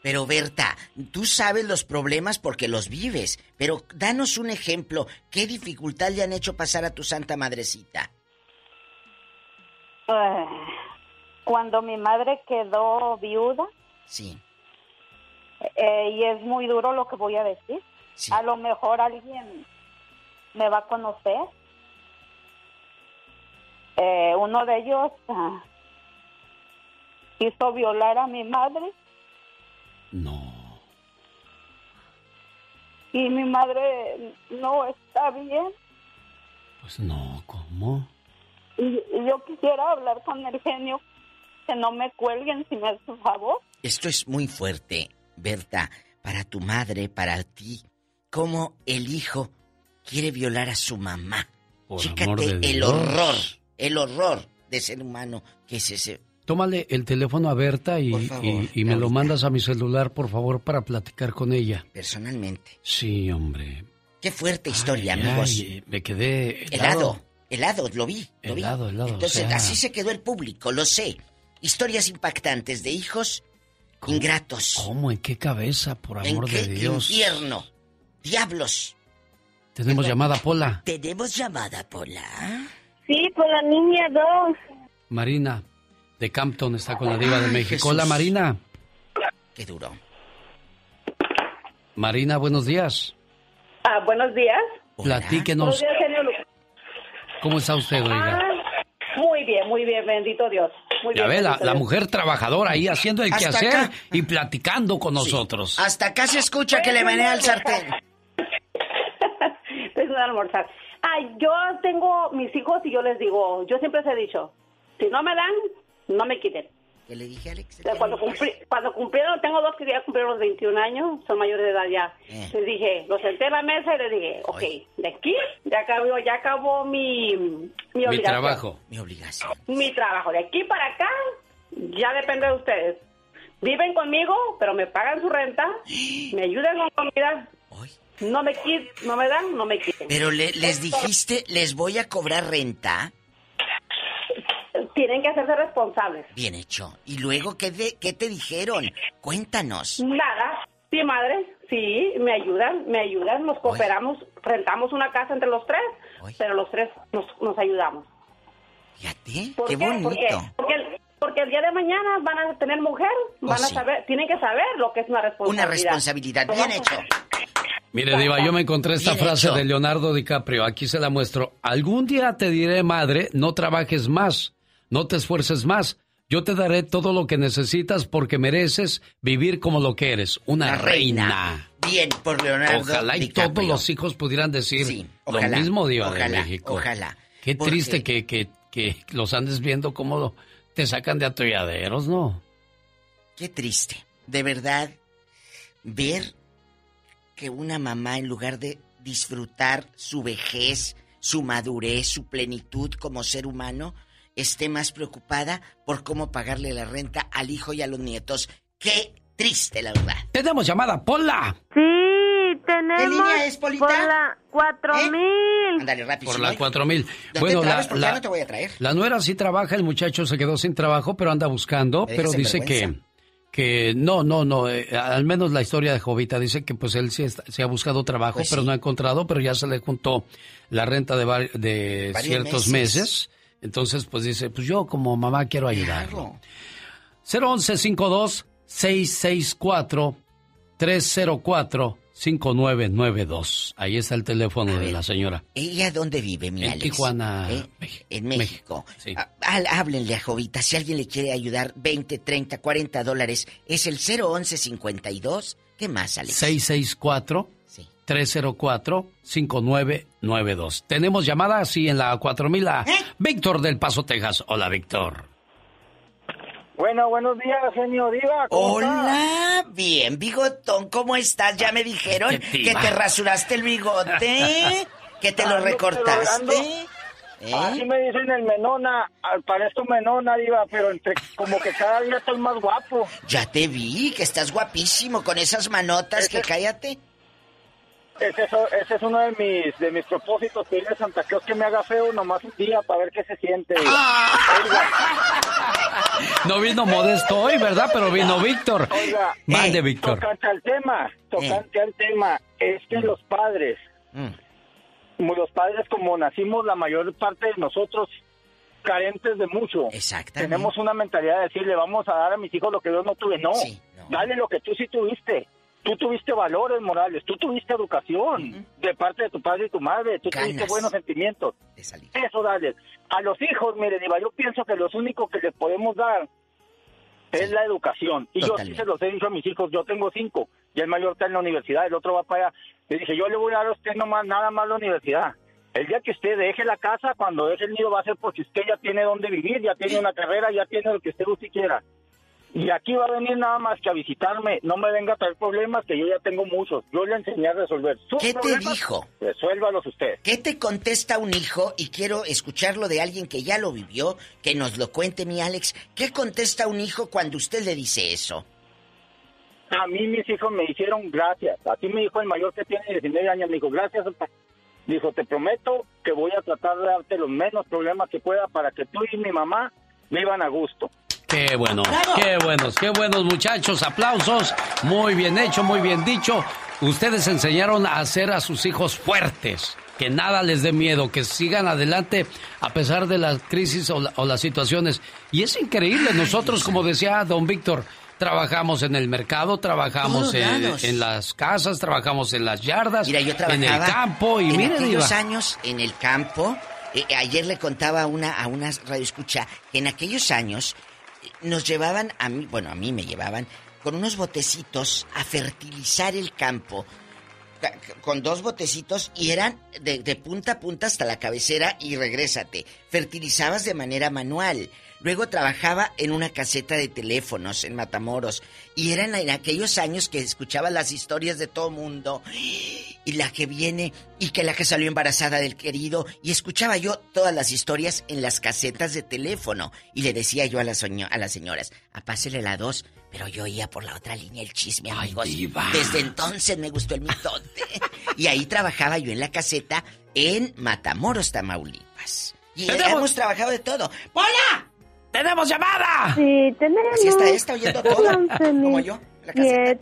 S37: Pero Berta, tú sabes los problemas porque los vives, pero danos un ejemplo. ¿Qué dificultad le han hecho pasar a tu santa madrecita?
S52: Eh, cuando mi madre quedó viuda,
S37: Sí.
S52: Eh, y es muy duro lo que voy a decir. A lo mejor alguien me va a conocer. Eh, uno de ellos ah, quiso violar a mi madre.
S4: No.
S52: Y mi madre no está bien.
S4: Pues no, ¿cómo?
S52: Y, y yo quisiera hablar con el genio que no me cuelguen si me hace favor.
S37: Esto es muy fuerte, Berta, para tu madre, para ti. ¿Cómo el hijo quiere violar a su mamá?
S4: Por
S37: Chécate el horror, el horror de ser humano que es ese.
S4: Tómale el teléfono a Berta y,
S37: favor,
S4: y- y me lo mandas a mi celular, por favor, para platicar con ella.
S37: Personalmente.
S4: Sí, hombre.
S37: Qué fuerte historia,
S4: Ay,
S37: amigos.
S4: ay, me quedé
S37: helado, helado, lo vi, lo vi.
S4: Helado, helado,
S37: Entonces,
S4: o sea-
S37: así se quedó el público, lo sé. Historias impactantes de hijos ingratos.
S4: ¿Cómo? ¿En qué cabeza, por amor
S37: ¿En qué
S4: de Dios?
S37: infierno? Diablos.
S4: Tenemos llamada, Pola.
S35: Tenemos llamada, Pola.
S52: Sí, por la niña 2.
S4: Marina, de Campton, está con la diva de México. Hola, Marina.
S37: Qué duro.
S4: Marina, buenos días.
S52: Ah, buenos días.
S4: Platíquenos.
S52: Buenos días, genio Lucas.
S4: ¿Cómo está usted, oiga?
S52: Ah, muy bien, muy bien, bendito Dios. Muy
S4: Ya
S52: bien,
S4: ve, la, mujer trabajadora ahí haciendo el
S37: Hasta
S4: quehacer
S37: acá.
S4: y platicando con nosotros.
S37: Hasta acá se escucha que le menea el sartén. (laughs)
S52: Tengo que almorzar. Ay, yo tengo mis hijos y yo les digo, yo siempre les he dicho, si no me dan, no me quiten.
S37: ¿Qué le dije, Alex?
S52: Cuando, cumpli- cuando cumplieron, tengo dos que ya cumplieron los 21 años, son mayores de edad ya.
S37: Eh.
S52: Les dije, los senté en la mesa y les dije, ok, de aquí ya acabó, ya acabó mi, mi
S4: Mi
S52: obligación.
S4: trabajo.
S37: Mi obligación.
S52: Mi trabajo. De aquí para acá ya depende de ustedes. Viven conmigo, pero me pagan su renta, me ayudan con comida. No me no me dan, no me quiten.
S37: Pero le- les dijiste, les voy a cobrar renta.
S52: Tienen que hacerse responsables.
S37: Bien hecho. ¿Y luego qué, de- qué te dijeron? Cuéntanos.
S52: Nada. Sí, madre. Sí, me ayudan, me ayudan. Nos cooperamos, rentamos una casa entre los tres, pero los tres nos, nos ayudamos.
S37: Fíjate,
S52: ¿Por
S37: qué
S52: qué?
S37: bonito.
S52: Porque, porque, el, porque el día de mañana van a tener mujer, van a
S37: sí.
S52: saber, tienen que saber lo que es una responsabilidad.
S37: Una responsabilidad. Bien hecho.
S4: Mire, Diva, yo me encontré esta
S37: Bien
S4: frase
S37: hecho.
S4: de Leonardo DiCaprio. Aquí se la muestro. Algún día te diré, madre, no trabajes más, no te esfuerces más. Yo te daré todo lo que necesitas porque mereces vivir como lo que eres, una
S37: La
S4: reina.
S37: reina. Bien, por Leonardo
S4: Ojalá y
S37: DiCaprio.
S4: todos los hijos pudieran decir
S37: ojalá,
S4: lo mismo, Diva
S37: ojalá,
S4: de México.
S37: ojalá.
S4: Qué
S37: Porque-
S4: triste que, que, que los andes viendo cómo te sacan de atolladeros, ¿no?
S37: Qué triste. De verdad, ver que una mamá, en lugar de disfrutar su vejez, su madurez, su plenitud como ser humano, esté más preocupada por cómo pagarle la renta al hijo y a los nietos. Qué triste, la verdad.
S4: Tenemos llamada, Pola.
S53: Sí, tenemos.
S37: ¿Qué línea es, Polita?
S53: Por la 4000.
S37: Ándale, rápido.
S4: Por la
S37: no-
S4: 4000.
S37: No
S4: Bueno,
S37: te
S4: la,
S37: trabes
S4: la-
S37: no te voy a traer.
S4: la nuera sí trabaja, el muchacho se quedó sin trabajo, pero anda buscando, pero dice que, que no, no, no, eh, al menos la historia de Jovita dice que pues él sí está- se ha buscado trabajo,
S37: Pues
S4: pero
S37: sí.
S4: no ha encontrado, pero ya se le juntó la renta de, de ciertos
S37: meses.
S4: meses. Entonces, pues dice, pues yo como mamá quiero ayudarlo. 011 52 664 304 5992. Ahí está el teléfono de la señora.
S37: ¿Ella dónde vive, mi
S4: En
S37: Alex?
S4: Tijuana,
S37: ¿Eh? En México. Ah, há- háblenle a Jovita. Si alguien le quiere ayudar, 20, 30, 40 dólares. Es el 011 52. ¿Qué más, Alex?
S4: 664 304 5992. Tenemos llamada así en la 4000 a
S37: ¿Eh?
S4: Víctor del Paso, Texas. Hola, Víctor.
S54: Bueno, buenos días, genio Diva.
S37: Hola, bien, bigotón, ¿cómo estás? Ya me dijeron (laughs) que te rasuraste el bigote, (laughs) que te lo recortaste. ¿Eh?
S54: Así me dicen el menona, al parezco menona, Diva, pero entre, como que cada día estoy más guapo.
S37: Ya te vi, que estás guapísimo con esas manotas, que cállate.
S54: Ese es, ese es uno de mis de mis propósitos, pedirle a Santa Claus que me haga feo nomás un día para ver qué se siente. (laughs)
S4: No vino Modesto hoy, ¿verdad? Pero vino Víctor.
S54: Oiga,
S4: Mande,
S54: eh,
S4: Víctor.
S54: Tocante al tema, tocante al tema, es que los padres, como los padres como nacimos la mayor parte de nosotros carentes de mucho. Tenemos una mentalidad de decirle, vamos a dar a mis hijos lo que yo no tuve. No, dale lo que tú sí tuviste. Tú tuviste valores morales, tú tuviste educación de parte de tu padre y tu madre, tú tuviste buenos sentimientos. Eso dale. A los hijos, mire, Diva, yo pienso que lo único que les podemos dar es la educación. Y yo sí se los he dicho a mis hijos, yo tengo cinco, y el mayor está en la universidad, el otro va para allá. Le dije, yo le voy a dar a usted nomás, nada más la universidad. El día que usted deje la casa, cuando deje el nido va a ser porque usted ya tiene dónde vivir, ya tiene una carrera, ya tiene lo que usted usted quiera. Y aquí va a venir nada más que a visitarme, no me venga a traer problemas que yo ya tengo muchos. Yo le enseñé a resolver. Sus
S37: ¿Qué te dijo?
S54: Resuélvalos usted.
S37: ¿Qué te contesta un hijo? Y quiero escucharlo de alguien que ya lo vivió, que nos lo cuente mi Alex. ¿Qué contesta un hijo cuando usted le dice eso?
S54: A mí mis hijos me hicieron gracias. Así me dijo el mayor que tiene 19 años. Me dijo, gracias. papá". Dijo, te prometo que voy a tratar de darte los menos problemas que pueda para que tú y mi mamá vivan a gusto.
S4: Qué bueno, qué buenos, qué buenos muchachos, aplausos. Muy bien hecho, muy bien dicho. Ustedes enseñaron a hacer a sus hijos fuertes, que nada les dé miedo, que sigan adelante a pesar de las crisis o, o las situaciones. Y es increíble, nosotros, como decía don Víctor, trabajamos en el mercado, trabajamos en, las casas, trabajamos en las yardas,
S37: Mira, yo
S4: en el campo y
S37: en
S4: mire,
S37: aquellos años en el campo. eh, ayer le contaba a una a una radioescucha que en aquellos años eh, nos llevaban a mí, bueno, a mí me llevaban con unos botecitos a fertilizar el campo. ca- Con dos botecitos y eran de, de punta a punta hasta la cabecera y regrésate. Fertilizabas de manera manual. Luego trabajaba en una caseta de teléfonos en Matamoros. Y eran en aquellos años que escuchaba las historias de todo mundo. Y la que viene, y que la que salió embarazada del querido. Y escuchaba yo todas las historias en las casetas de teléfono. Y le decía yo a las, a las señoras, apásele la dos. Pero yo oía por la otra línea el chisme, amigos. Desde entonces me gustó el mitote. (laughs) y ahí trabajaba yo en la caseta en Matamoros, Tamaulipas. Y hemos trabajado de todo. ¡Hola!
S4: ¡Tenemos llamada!
S53: Sí, tenemos.
S37: Así está esta oyendo todo. Como yo.
S53: Siete.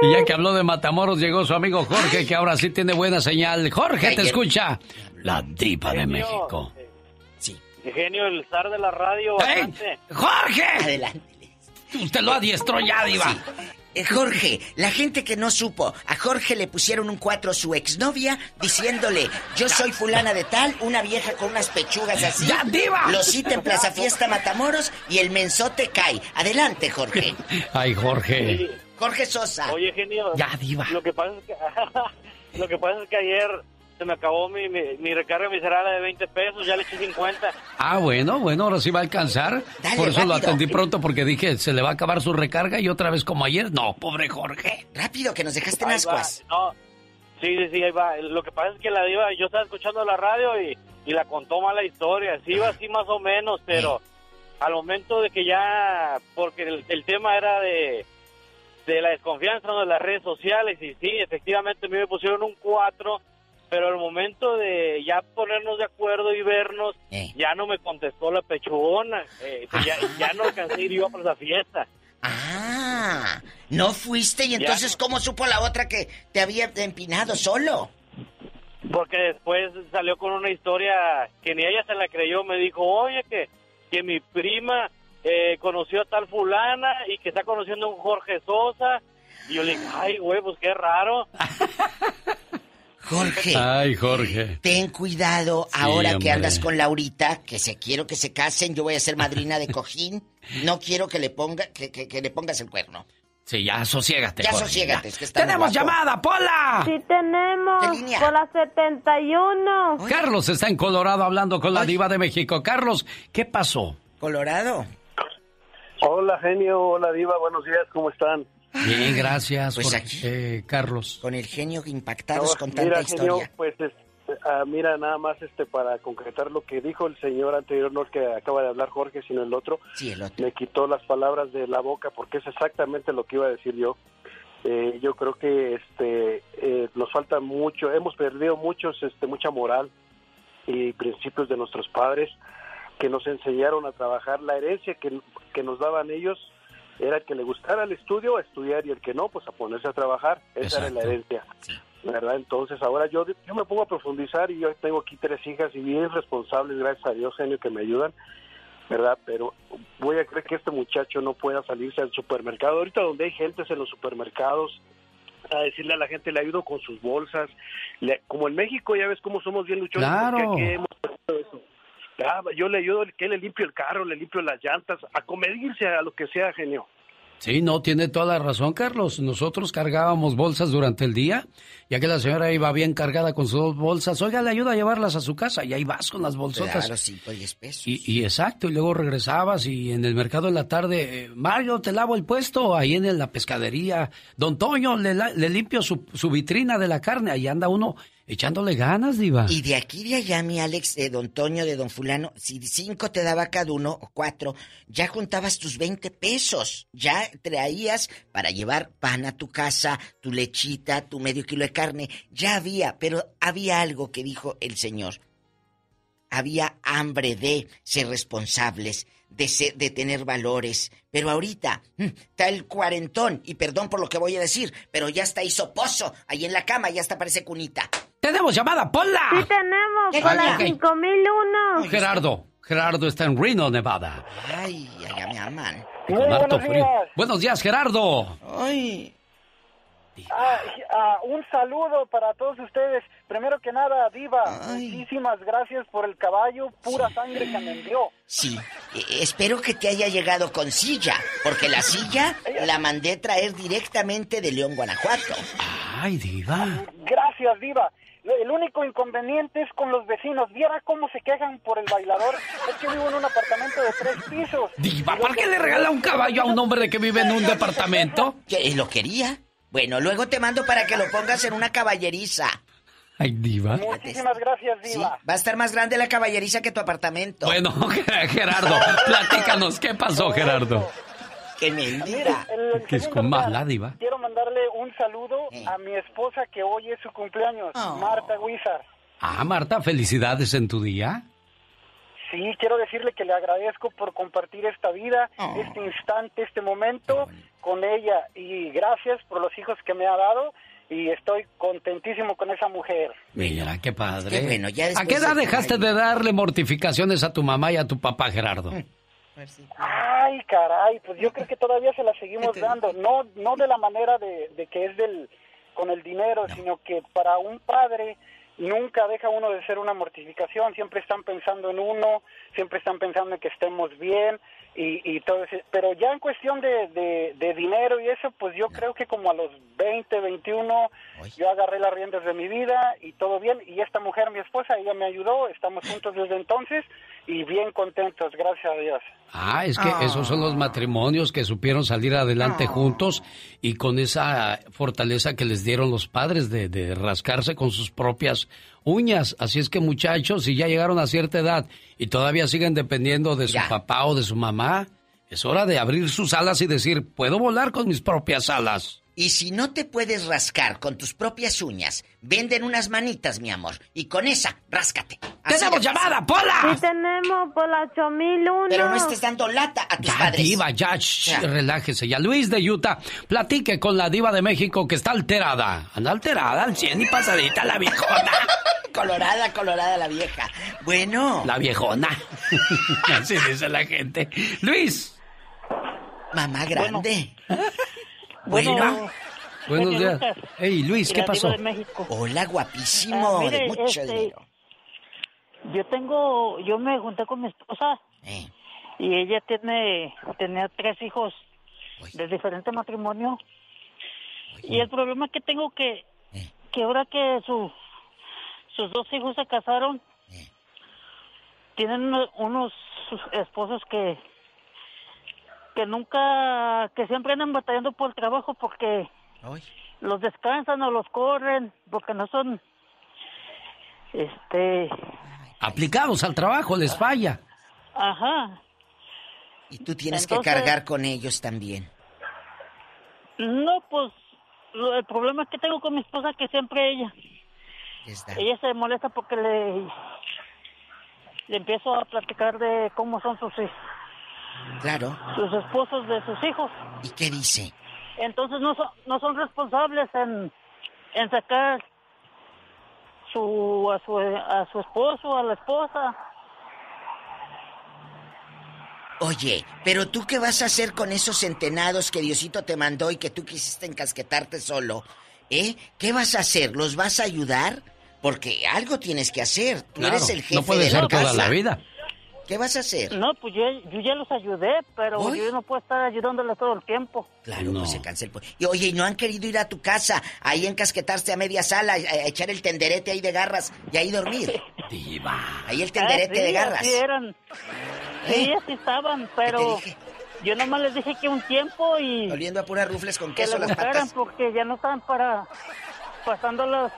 S4: Y ya que habló de Matamoros, llegó su amigo Jorge, que ahora sí tiene buena señal. Jorge, te escucha. La diva de México.
S55: Genio, el zar de la radio.
S4: ¡Jorge!
S37: Adelante.
S4: Usted lo adiestró ya, diva.
S37: Eh, Jorge, la gente que no supo, a Jorge le pusieron un 4 su exnovia diciéndole, yo soy fulana de tal, una vieja con unas pechugas así.
S4: ¡Ya, diva!
S37: Lo cita en Plaza Fiesta Matamoros y el mensote cae. Adelante, Jorge. (laughs)
S4: Ay, Jorge.
S37: Jorge Sosa.
S55: Oye, genio.
S4: Ya, diva.
S55: Lo que pasa es que, (laughs) lo que, pasa es que ayer se me acabó mi, mi, mi recarga miserable de 20 pesos, ya le eché 50.
S4: Ah, bueno, bueno, ahora sí va a alcanzar.
S55: Dale,
S4: Por eso lo atendí pronto porque dije, se le va a acabar su recarga y otra vez como ayer. No, pobre Jorge.
S37: Rápido, que nos dejaste en ascuas.
S55: va, No, sí, sí, sí, ahí va. Lo que pasa es que la diva, yo estaba escuchando la radio y, y la contó mal la historia. Sí iba así más o menos, pero (laughs) al momento de que ya, porque el, el tema era de, de la desconfianza ¿no? de las redes sociales y sí, efectivamente a mí me pusieron un 4, pero al momento de ya ponernos de acuerdo y vernos, ya no me contestó la pechugona, eh, ya, ya no alcancé a ir yo a esa fiesta.
S37: Ah, no fuiste y entonces ¿cómo supo la otra que te había empinado solo?
S55: Porque después salió con una historia que ni ella se la creyó. Me dijo, oye, que, que mi prima eh, conoció a tal fulana y que está conociendo a un Jorge Sosa. Y yo le dije, ay, güey, pues qué raro. (laughs)
S37: Jorge.
S4: Ay, Jorge.
S37: Ten cuidado ahora que andas con Laurita, que se quiero que se casen, yo voy a ser madrina de cojín. No quiero que le ponga que, que- que le pongas el cuerno.
S4: Sí, ya, sosiégate.
S37: Ya
S4: Jorge,
S37: sosiégate,
S4: ya.
S37: es que está muy
S4: ¡Tenemos llamada, Pola!
S53: Sí, tenemos. Por la 71.
S4: Carlos está en Colorado hablando con la diva de México. Carlos, ¿qué pasó?
S37: Colorado.
S56: Hola, genio. Hola, diva. Buenos días. ¿Cómo están?
S4: Bien, gracias,
S37: Pues
S4: Jorge- eh, Carlos.
S37: Con el genio impactados
S56: No,
S37: con tanta
S56: mira,
S37: historia.
S56: genio, pues, es- ah, mira, nada más este para concretar lo que dijo el señor anterior, no el que acaba de hablar Jorge, sino el otro.
S37: Sí, el otro.
S56: Me quitó las palabras de la boca porque es exactamente lo que iba a decir yo. Eh, yo creo que este eh, nos falta mucho, hemos perdido muchos, este, mucha moral y principios de nuestros padres que nos enseñaron a trabajar. La herencia que, que nos daban ellos era el que le gustara el estudio, a estudiar, y el que no, pues a ponerse a trabajar. Esa era la herencia. ¿Verdad? Entonces ahora yo, yo me pongo a profundizar y yo tengo aquí tres hijas y bien responsables, gracias a Dios, genio, que me ayudan. ¿Verdad? Pero voy a creer que este muchacho no pueda salirse al supermercado. Ahorita donde hay gentes en los supermercados, a decirle a la gente, le ayudo con sus bolsas. Le- como en México, ya ves cómo somos bien luchones.
S4: Claro.
S56: aquí hemos eso. Ah, yo le ayudo, que le limpio el carro, le limpio las llantas, a comedirse a lo que sea, genio.
S4: Sí, no, tiene toda la razón, Carlos. Nosotros cargábamos bolsas durante el día, ya que la señora iba bien cargada con sus dos bolsas. Oiga, le ayuda a llevarlas a su casa y ahí vas con las bolsotas.
S37: Claro, cinco y diez pesos.
S4: Y, y exacto, y luego regresabas y en el mercado en la tarde, eh, Mario, te lavo el puesto, ahí en la pescadería. Don Toño, le, la- le limpio su, su vitrina de la carne, ahí anda uno echándole ganas, diva.
S37: Y de aquí de allá, mi Alex, de don Toño, de don fulano, si cinco te daba cada uno, o cuatro, ya juntabas tus 20 pesos. Ya traías para llevar pan a tu casa, tu lechita, tu medio kilo de carne. Ya había, pero había algo que dijo el señor. Había hambre de ser responsables, de, ser- de tener valores. Pero ahorita mm, está el cuarentón, y perdón por lo que voy a decir, pero ya está hizo pozo ahí en la cama, ya hasta parece cunita.
S4: ¡Tenemos llamada, Pola!
S53: Sí tenemos,
S37: ¿Qué
S53: con la
S37: coño?
S53: 5001.
S4: Gerardo, Gerardo está en Reno, Nevada.
S37: Ay, allá me aman.
S4: Con harto frío. Buenos días, Gerardo.
S37: Ay.
S57: Ah, un saludo para todos ustedes. Primero que nada, Diva, muchísimas gracias por el caballo, pura sangre que me envió.
S37: Sí, eh, espero que te haya llegado con silla, porque la silla la mandé traer directamente de León, Guanajuato.
S4: Ay, diva.
S57: Gracias, Diva. El único inconveniente es con los vecinos. Viera cómo se quejan por el bailador. Es que vivo en un apartamento de tres pisos.
S4: Diva, ¿para qué le regala un caballo a un hombre que vive en un departamento?
S37: ¿Que lo quería? Bueno, luego te mando para que lo pongas en una caballeriza.
S4: Ay, diva.
S57: Muchísimas gracias,
S37: Sí,
S57: Diva.
S37: va a estar más grande la caballeriza que tu apartamento.
S4: Bueno, (laughs) Gerardo, platícanos, ¿qué pasó, Gerardo?
S37: Que
S57: el- el
S4: Que es con más la diva.
S57: Quiero mandarle un saludo a mi esposa que hoy es su cumpleaños, Marta Huizar.
S4: Ah, Marta, felicidades en tu día.
S57: Sí, quiero decirle que le agradezco por compartir esta vida, este instante, este momento con ella y gracias por los hijos que me ha dado y estoy contentísimo con esa mujer.
S4: Mira, qué padre.
S37: Qué bueno, ya
S4: ¿A qué edad
S37: de-
S4: dejaste de darle mortificaciones a tu mamá y a tu papá, Gerardo?
S57: Ay, caray, pues yo creo que todavía se la seguimos dando, no no de la manera de, de que es del con el dinero, sino que para un padre nunca deja uno de ser una mortificación, siempre están pensando en uno, siempre están pensando en que estemos bien y, y todo ese, pero ya en cuestión de, de, de dinero y eso, pues yo creo que como a los 20, 21, yo agarré las riendas de mi vida y todo bien, y esta mujer, mi esposa, ella me ayudó, estamos juntos desde entonces y bien contentos, gracias a Dios.
S4: Ah, es que esos son los matrimonios que supieron salir adelante juntos y con esa fortaleza que les dieron los padres de, de rascarse con sus propias uñas. Así es que muchachos, si ya llegaron a cierta edad y todavía siguen dependiendo de su papá o de su mamá, es hora de abrir sus alas y decir, puedo volar con mis propias alas.
S37: Y si no te puedes rascar con tus propias uñas, venden unas manitas, mi amor, y con esa, ráscate. Así
S4: ¡Tenemos llamada, Pola!
S53: Sí tenemos, por la 8001.
S37: Pero no estés dando lata a tus
S4: Ya,
S37: padres.
S4: diva, ya, shh, relájese. Ya, Luis de Utah, platique con la diva de México que está alterada. Anda alterada al 100 y pasadita la viejona. (laughs)
S37: colorada, colorada la vieja. Bueno.
S4: La viejona. (laughs) Así dice la gente. Luis.
S37: Mamá grande.
S4: Bueno. (laughs)
S37: Bueno.
S4: Buenos
S37: Genio
S4: días.
S37: Lucas.
S4: Hey, Luis, ¿qué pasó?
S37: diva de México. Hola, guapísimo,
S58: Ah, mire,
S37: de mucho
S58: este,
S37: dinero.
S58: Yo tengo, yo me junté con mi esposa
S37: Eh.
S58: y ella tiene, tenía tres hijos de diferente matrimonio. Y el problema que tengo que,
S37: Eh.
S58: que ahora que su, sus dos hijos se casaron,
S37: Eh.
S58: tienen uno- unos esposos que, que nunca, que siempre andan batallando por el trabajo porque los descansan o los corren porque no son, este,
S4: Aplicados al trabajo, les falla.
S58: ajá.
S37: Y tú tienes
S58: Entonces-
S37: que cargar con ellos también.
S58: No, pues lo- el problema que tengo con mi esposa que siempre ella, ella se molesta porque le, le empiezo a platicar de cómo son sus hij-
S37: Claro.
S58: sus esposos de sus hijos.
S37: ¿Y qué dice?
S58: Entonces no son, no son responsables en, en sacar su a su a su esposo, a la esposa.
S37: Oye, pero tú qué vas a hacer con esos centenados que Diosito te mandó y que tú quisiste encasquetarte solo? ¿Eh? ¿Qué vas a hacer? ¿Los vas a ayudar? Porque algo tienes que hacer. Tú
S4: Claro,
S37: eres el jefe
S4: no puede
S37: de
S4: ser
S37: la
S4: toda
S37: casa.
S4: la vida.
S37: ¿Qué vas a hacer?
S58: No, pues yo, yo ya los ayudé, pero yo no puedo estar ayudándoles todo el tiempo.
S37: Claro, pues se cansa el po- Y oye, ¿y no han querido ir a tu casa, ahí encasquetarse a media sala, a, a echar el tenderete ahí de garras y ahí dormir?
S4: Diva.
S37: Ahí el tenderete
S58: Ah, sí,
S37: de garras.
S58: así eran. Sí, así estaban, pero yo nomás les dije que un tiempo y...
S37: Oliendo a puras rufles con
S58: que
S37: queso
S58: le
S37: las patas.
S58: porque ya no estaban para pasándolos,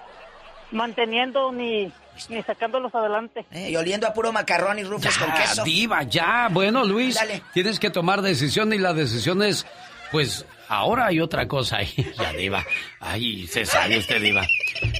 S58: manteniendo ni, ni sacándolos adelante.
S37: Eh, y oliendo a puro macarrón y rufles con
S4: Ya,
S37: queso.
S4: diva, ya. Bueno, Luis,
S37: Dale.
S4: tienes que tomar decisión y la decisión es, pues, ahora hay otra cosa ahí. (laughs) Ya, diva. Ay, se sabe usted, diva.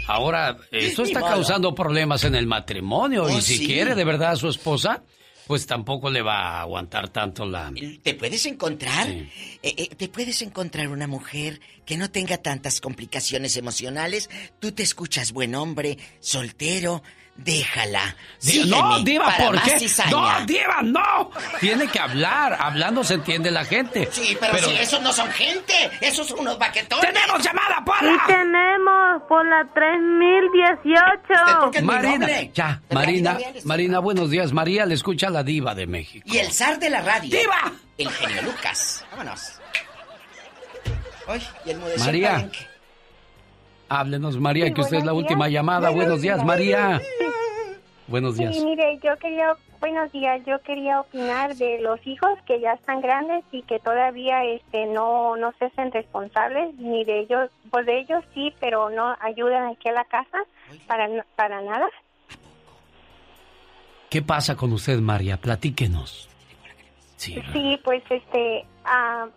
S4: Ahora, esto está causando problemas en el matrimonio
S37: Oh,
S4: y si
S37: sí.
S4: quiere de verdad a su esposa, pues tampoco le va a aguantar tanto la...
S37: ¿Te puedes encontrar? Eh, eh, ¿Te puedes encontrar una mujer que no tenga tantas complicaciones emocionales? Tú te escuchas buen hombre, soltero, Déjala.
S4: no, Diva, ¿por qué? No, Diva, no. Tiene que hablar. Hablando se entiende la gente.
S37: Sí, pero, si esos no son gente. Esos son unos baquetones.
S4: ¡Tenemos llamada, Pola!
S53: Sí, tenemos. Por la 3018.
S4: Marina, ya. Marina, Marina, buenos días. María le escucha a la Diva de México.
S37: Y el zar de la radio.
S4: ¡Diva!
S37: El genio Lucas. Vámonos.
S4: y el María. Háblenos, María, que usted es la última llamada. Buenos, días, María. Buenos días.
S53: Sí, mire, yo quería, buenos días, yo quería opinar de los hijos que ya están grandes y que todavía este no no se hacen responsables ni de ellos, pues de ellos sí, pero no ayudan aquí a la casa para para nada.
S4: ¿Qué pasa con usted, María? Platíquenos.
S53: Sí, sí pues este, ah,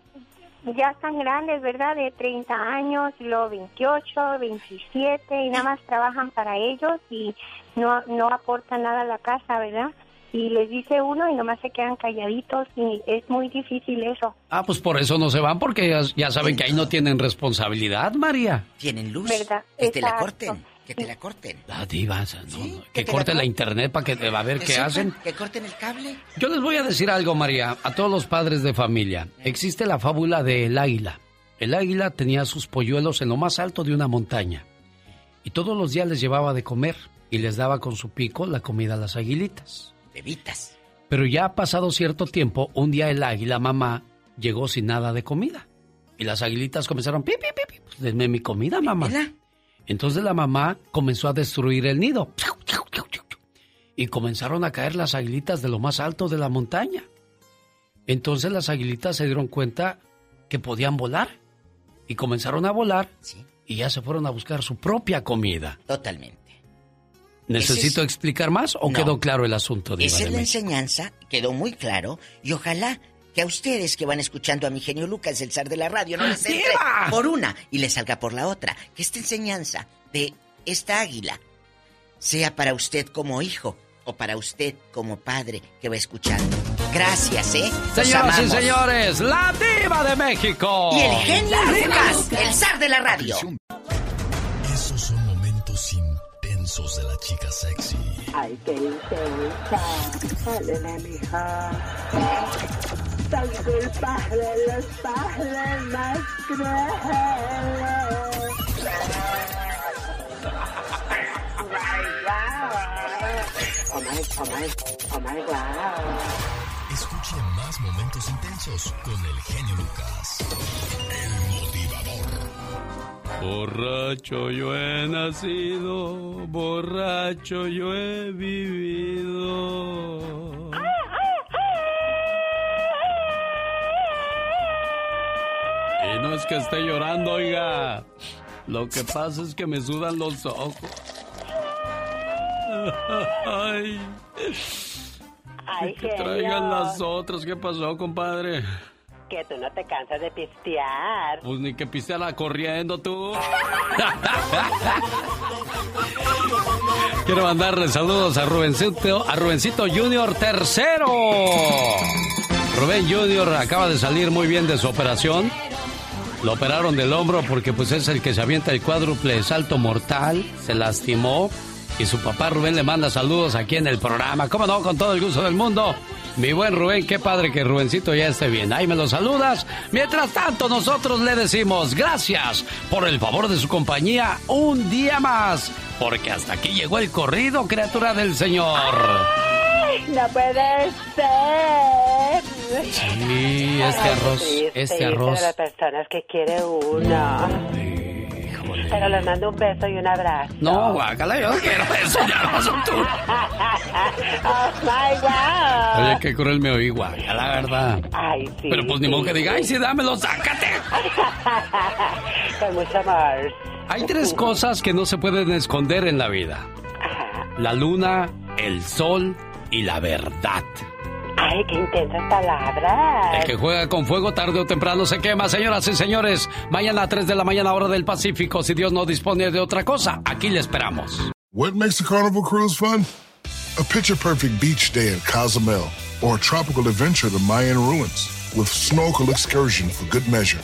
S53: ya están grandes, ¿verdad? De 30 años, luego 28, 27 y nada más trabajan para ellos y no, no aportan nada a la casa, ¿verdad? Y les dice uno y nomás se quedan calladitos y es muy difícil eso.
S4: Ah, pues por eso no se van porque ya, saben que ahí no tienen responsabilidad, María.
S37: Tienen luz. ¿Verdad? Que te la corten. Que te la corten.
S4: La divas, no, que, corten la, internet para que te va a ver qué hacen.
S37: Que corten el cable.
S4: Yo les voy a decir algo, María, a todos los padres de familia. Existe la fábula del águila. El águila tenía sus polluelos en lo más alto de una montaña. Y todos los días les llevaba de comer y les daba con su pico la comida a las aguilitas.
S37: Bebitas.
S4: Pero ya ha pasado cierto tiempo, un día el águila mamá llegó sin nada de comida. Y las aguilitas comenzaron, pi, pi, pi, pues denme mi comida, mamá. Entonces la mamá comenzó a destruir el nido. Y comenzaron a caer las aguilitas de lo más alto de la montaña. Entonces las aguilitas se dieron cuenta que podían volar. Y comenzaron a volar. Y ya se fueron a buscar su propia comida.
S37: Totalmente.
S4: ¿Necesito explicar más o quedó claro el asunto?
S37: De Esa es la enseñanza, quedó muy claro. Y ojalá que a ustedes que van escuchando a mi genio Lucas, el zar de la radio, no les entre por una y les salga por la otra. Que esta enseñanza de esta águila sea para usted como hijo o para usted como padre que va escuchando. Gracias, ¿eh?
S4: Señoras y señores, la diva de México.
S37: Y el genio Lucas, el zar de la radio.
S1: Esos son momentos intensos de la chica sexy.
S7: Ay, qué intensa. Dale, mija tan culpable los padres más crueles. Oh my, oh my, oh my wow.
S1: Escuche más momentos intensos con el genio Lucas. El.
S4: Borracho yo he nacido, borracho yo he vivido. Y no es que esté llorando, oiga. Lo que pasa es que me sudan los ojos. Ay. que traigan las otras. ¿Qué pasó, compadre?
S7: Que tú no te cansas de pistear.
S4: Pues ni que pisteara corriendo tú. (laughs) Quiero mandarle saludos a Rubencito, a Rubencito Junior tercero. Rubén Junior acaba de salir muy bien de su operación. Lo operaron del hombro porque pues es el que se avienta el cuádruple salto mortal, se lastimó y su papá Rubén le manda saludos aquí en el programa. ¿Cómo no? Con todo el gusto del mundo. Mi buen Rubén, qué padre que Rubencito ya esté bien. Ahí me lo saludas. Mientras tanto, nosotros le decimos gracias por el favor de su compañía un día más. Porque hasta aquí llegó el corrido, criatura del Señor.
S7: no puede ser.
S4: Sí, este arroz, este arroz.
S7: de las personas que quiere Pero les mando un beso y un abrazo.
S4: No, guácala, yo no quiero eso, ya no son tú. (laughs)
S7: oh my God.
S4: Oye, qué cruel me oí, guácala, la verdad.
S7: Ay, sí.
S4: Pero pues ni modo que diga, ay, sí, dámelo, sácate. (laughs)
S7: Con mucho amor.
S4: Hay tres cosas que no se pueden esconder en la vida: la luna, el sol y la verdad.
S7: Ay, qué intensas palabras.
S4: El que juega con fuego tarde o temprano se quema, señoras y señores. Mañana a 3 de la mañana, hora del Pacífico. Si Dios no dispone de otra cosa, aquí le esperamos.
S59: What makes a carnival cruise fun? A picture perfect beach day in Cozumel
S60: or a tropical adventure to Mayan ruins with snorkel excursion for good measure.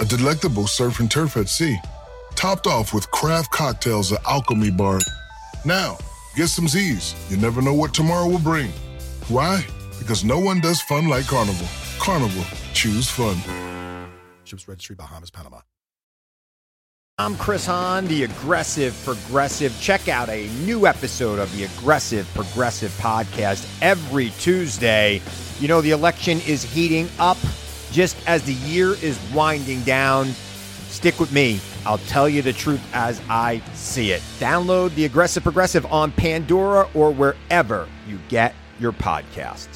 S60: A delectable surf and turf at sea, topped off with craft cocktails at Alchemy Bar. Now, get some Z's. You never know what tomorrow will bring. Why? Because no one does fun like Carnival. Carnival, choose fun.
S59: Ships Registry, Bahamas, Panama.
S61: I'm Chris Hahn, the Aggressive Progressive. Check out a new episode of the Aggressive Progressive podcast every Tuesday. You know, the election is heating up just as the year is winding down. Stick with me. I'll tell you the truth as I see it. Download the Aggressive Progressive on Pandora or wherever you get your podcasts.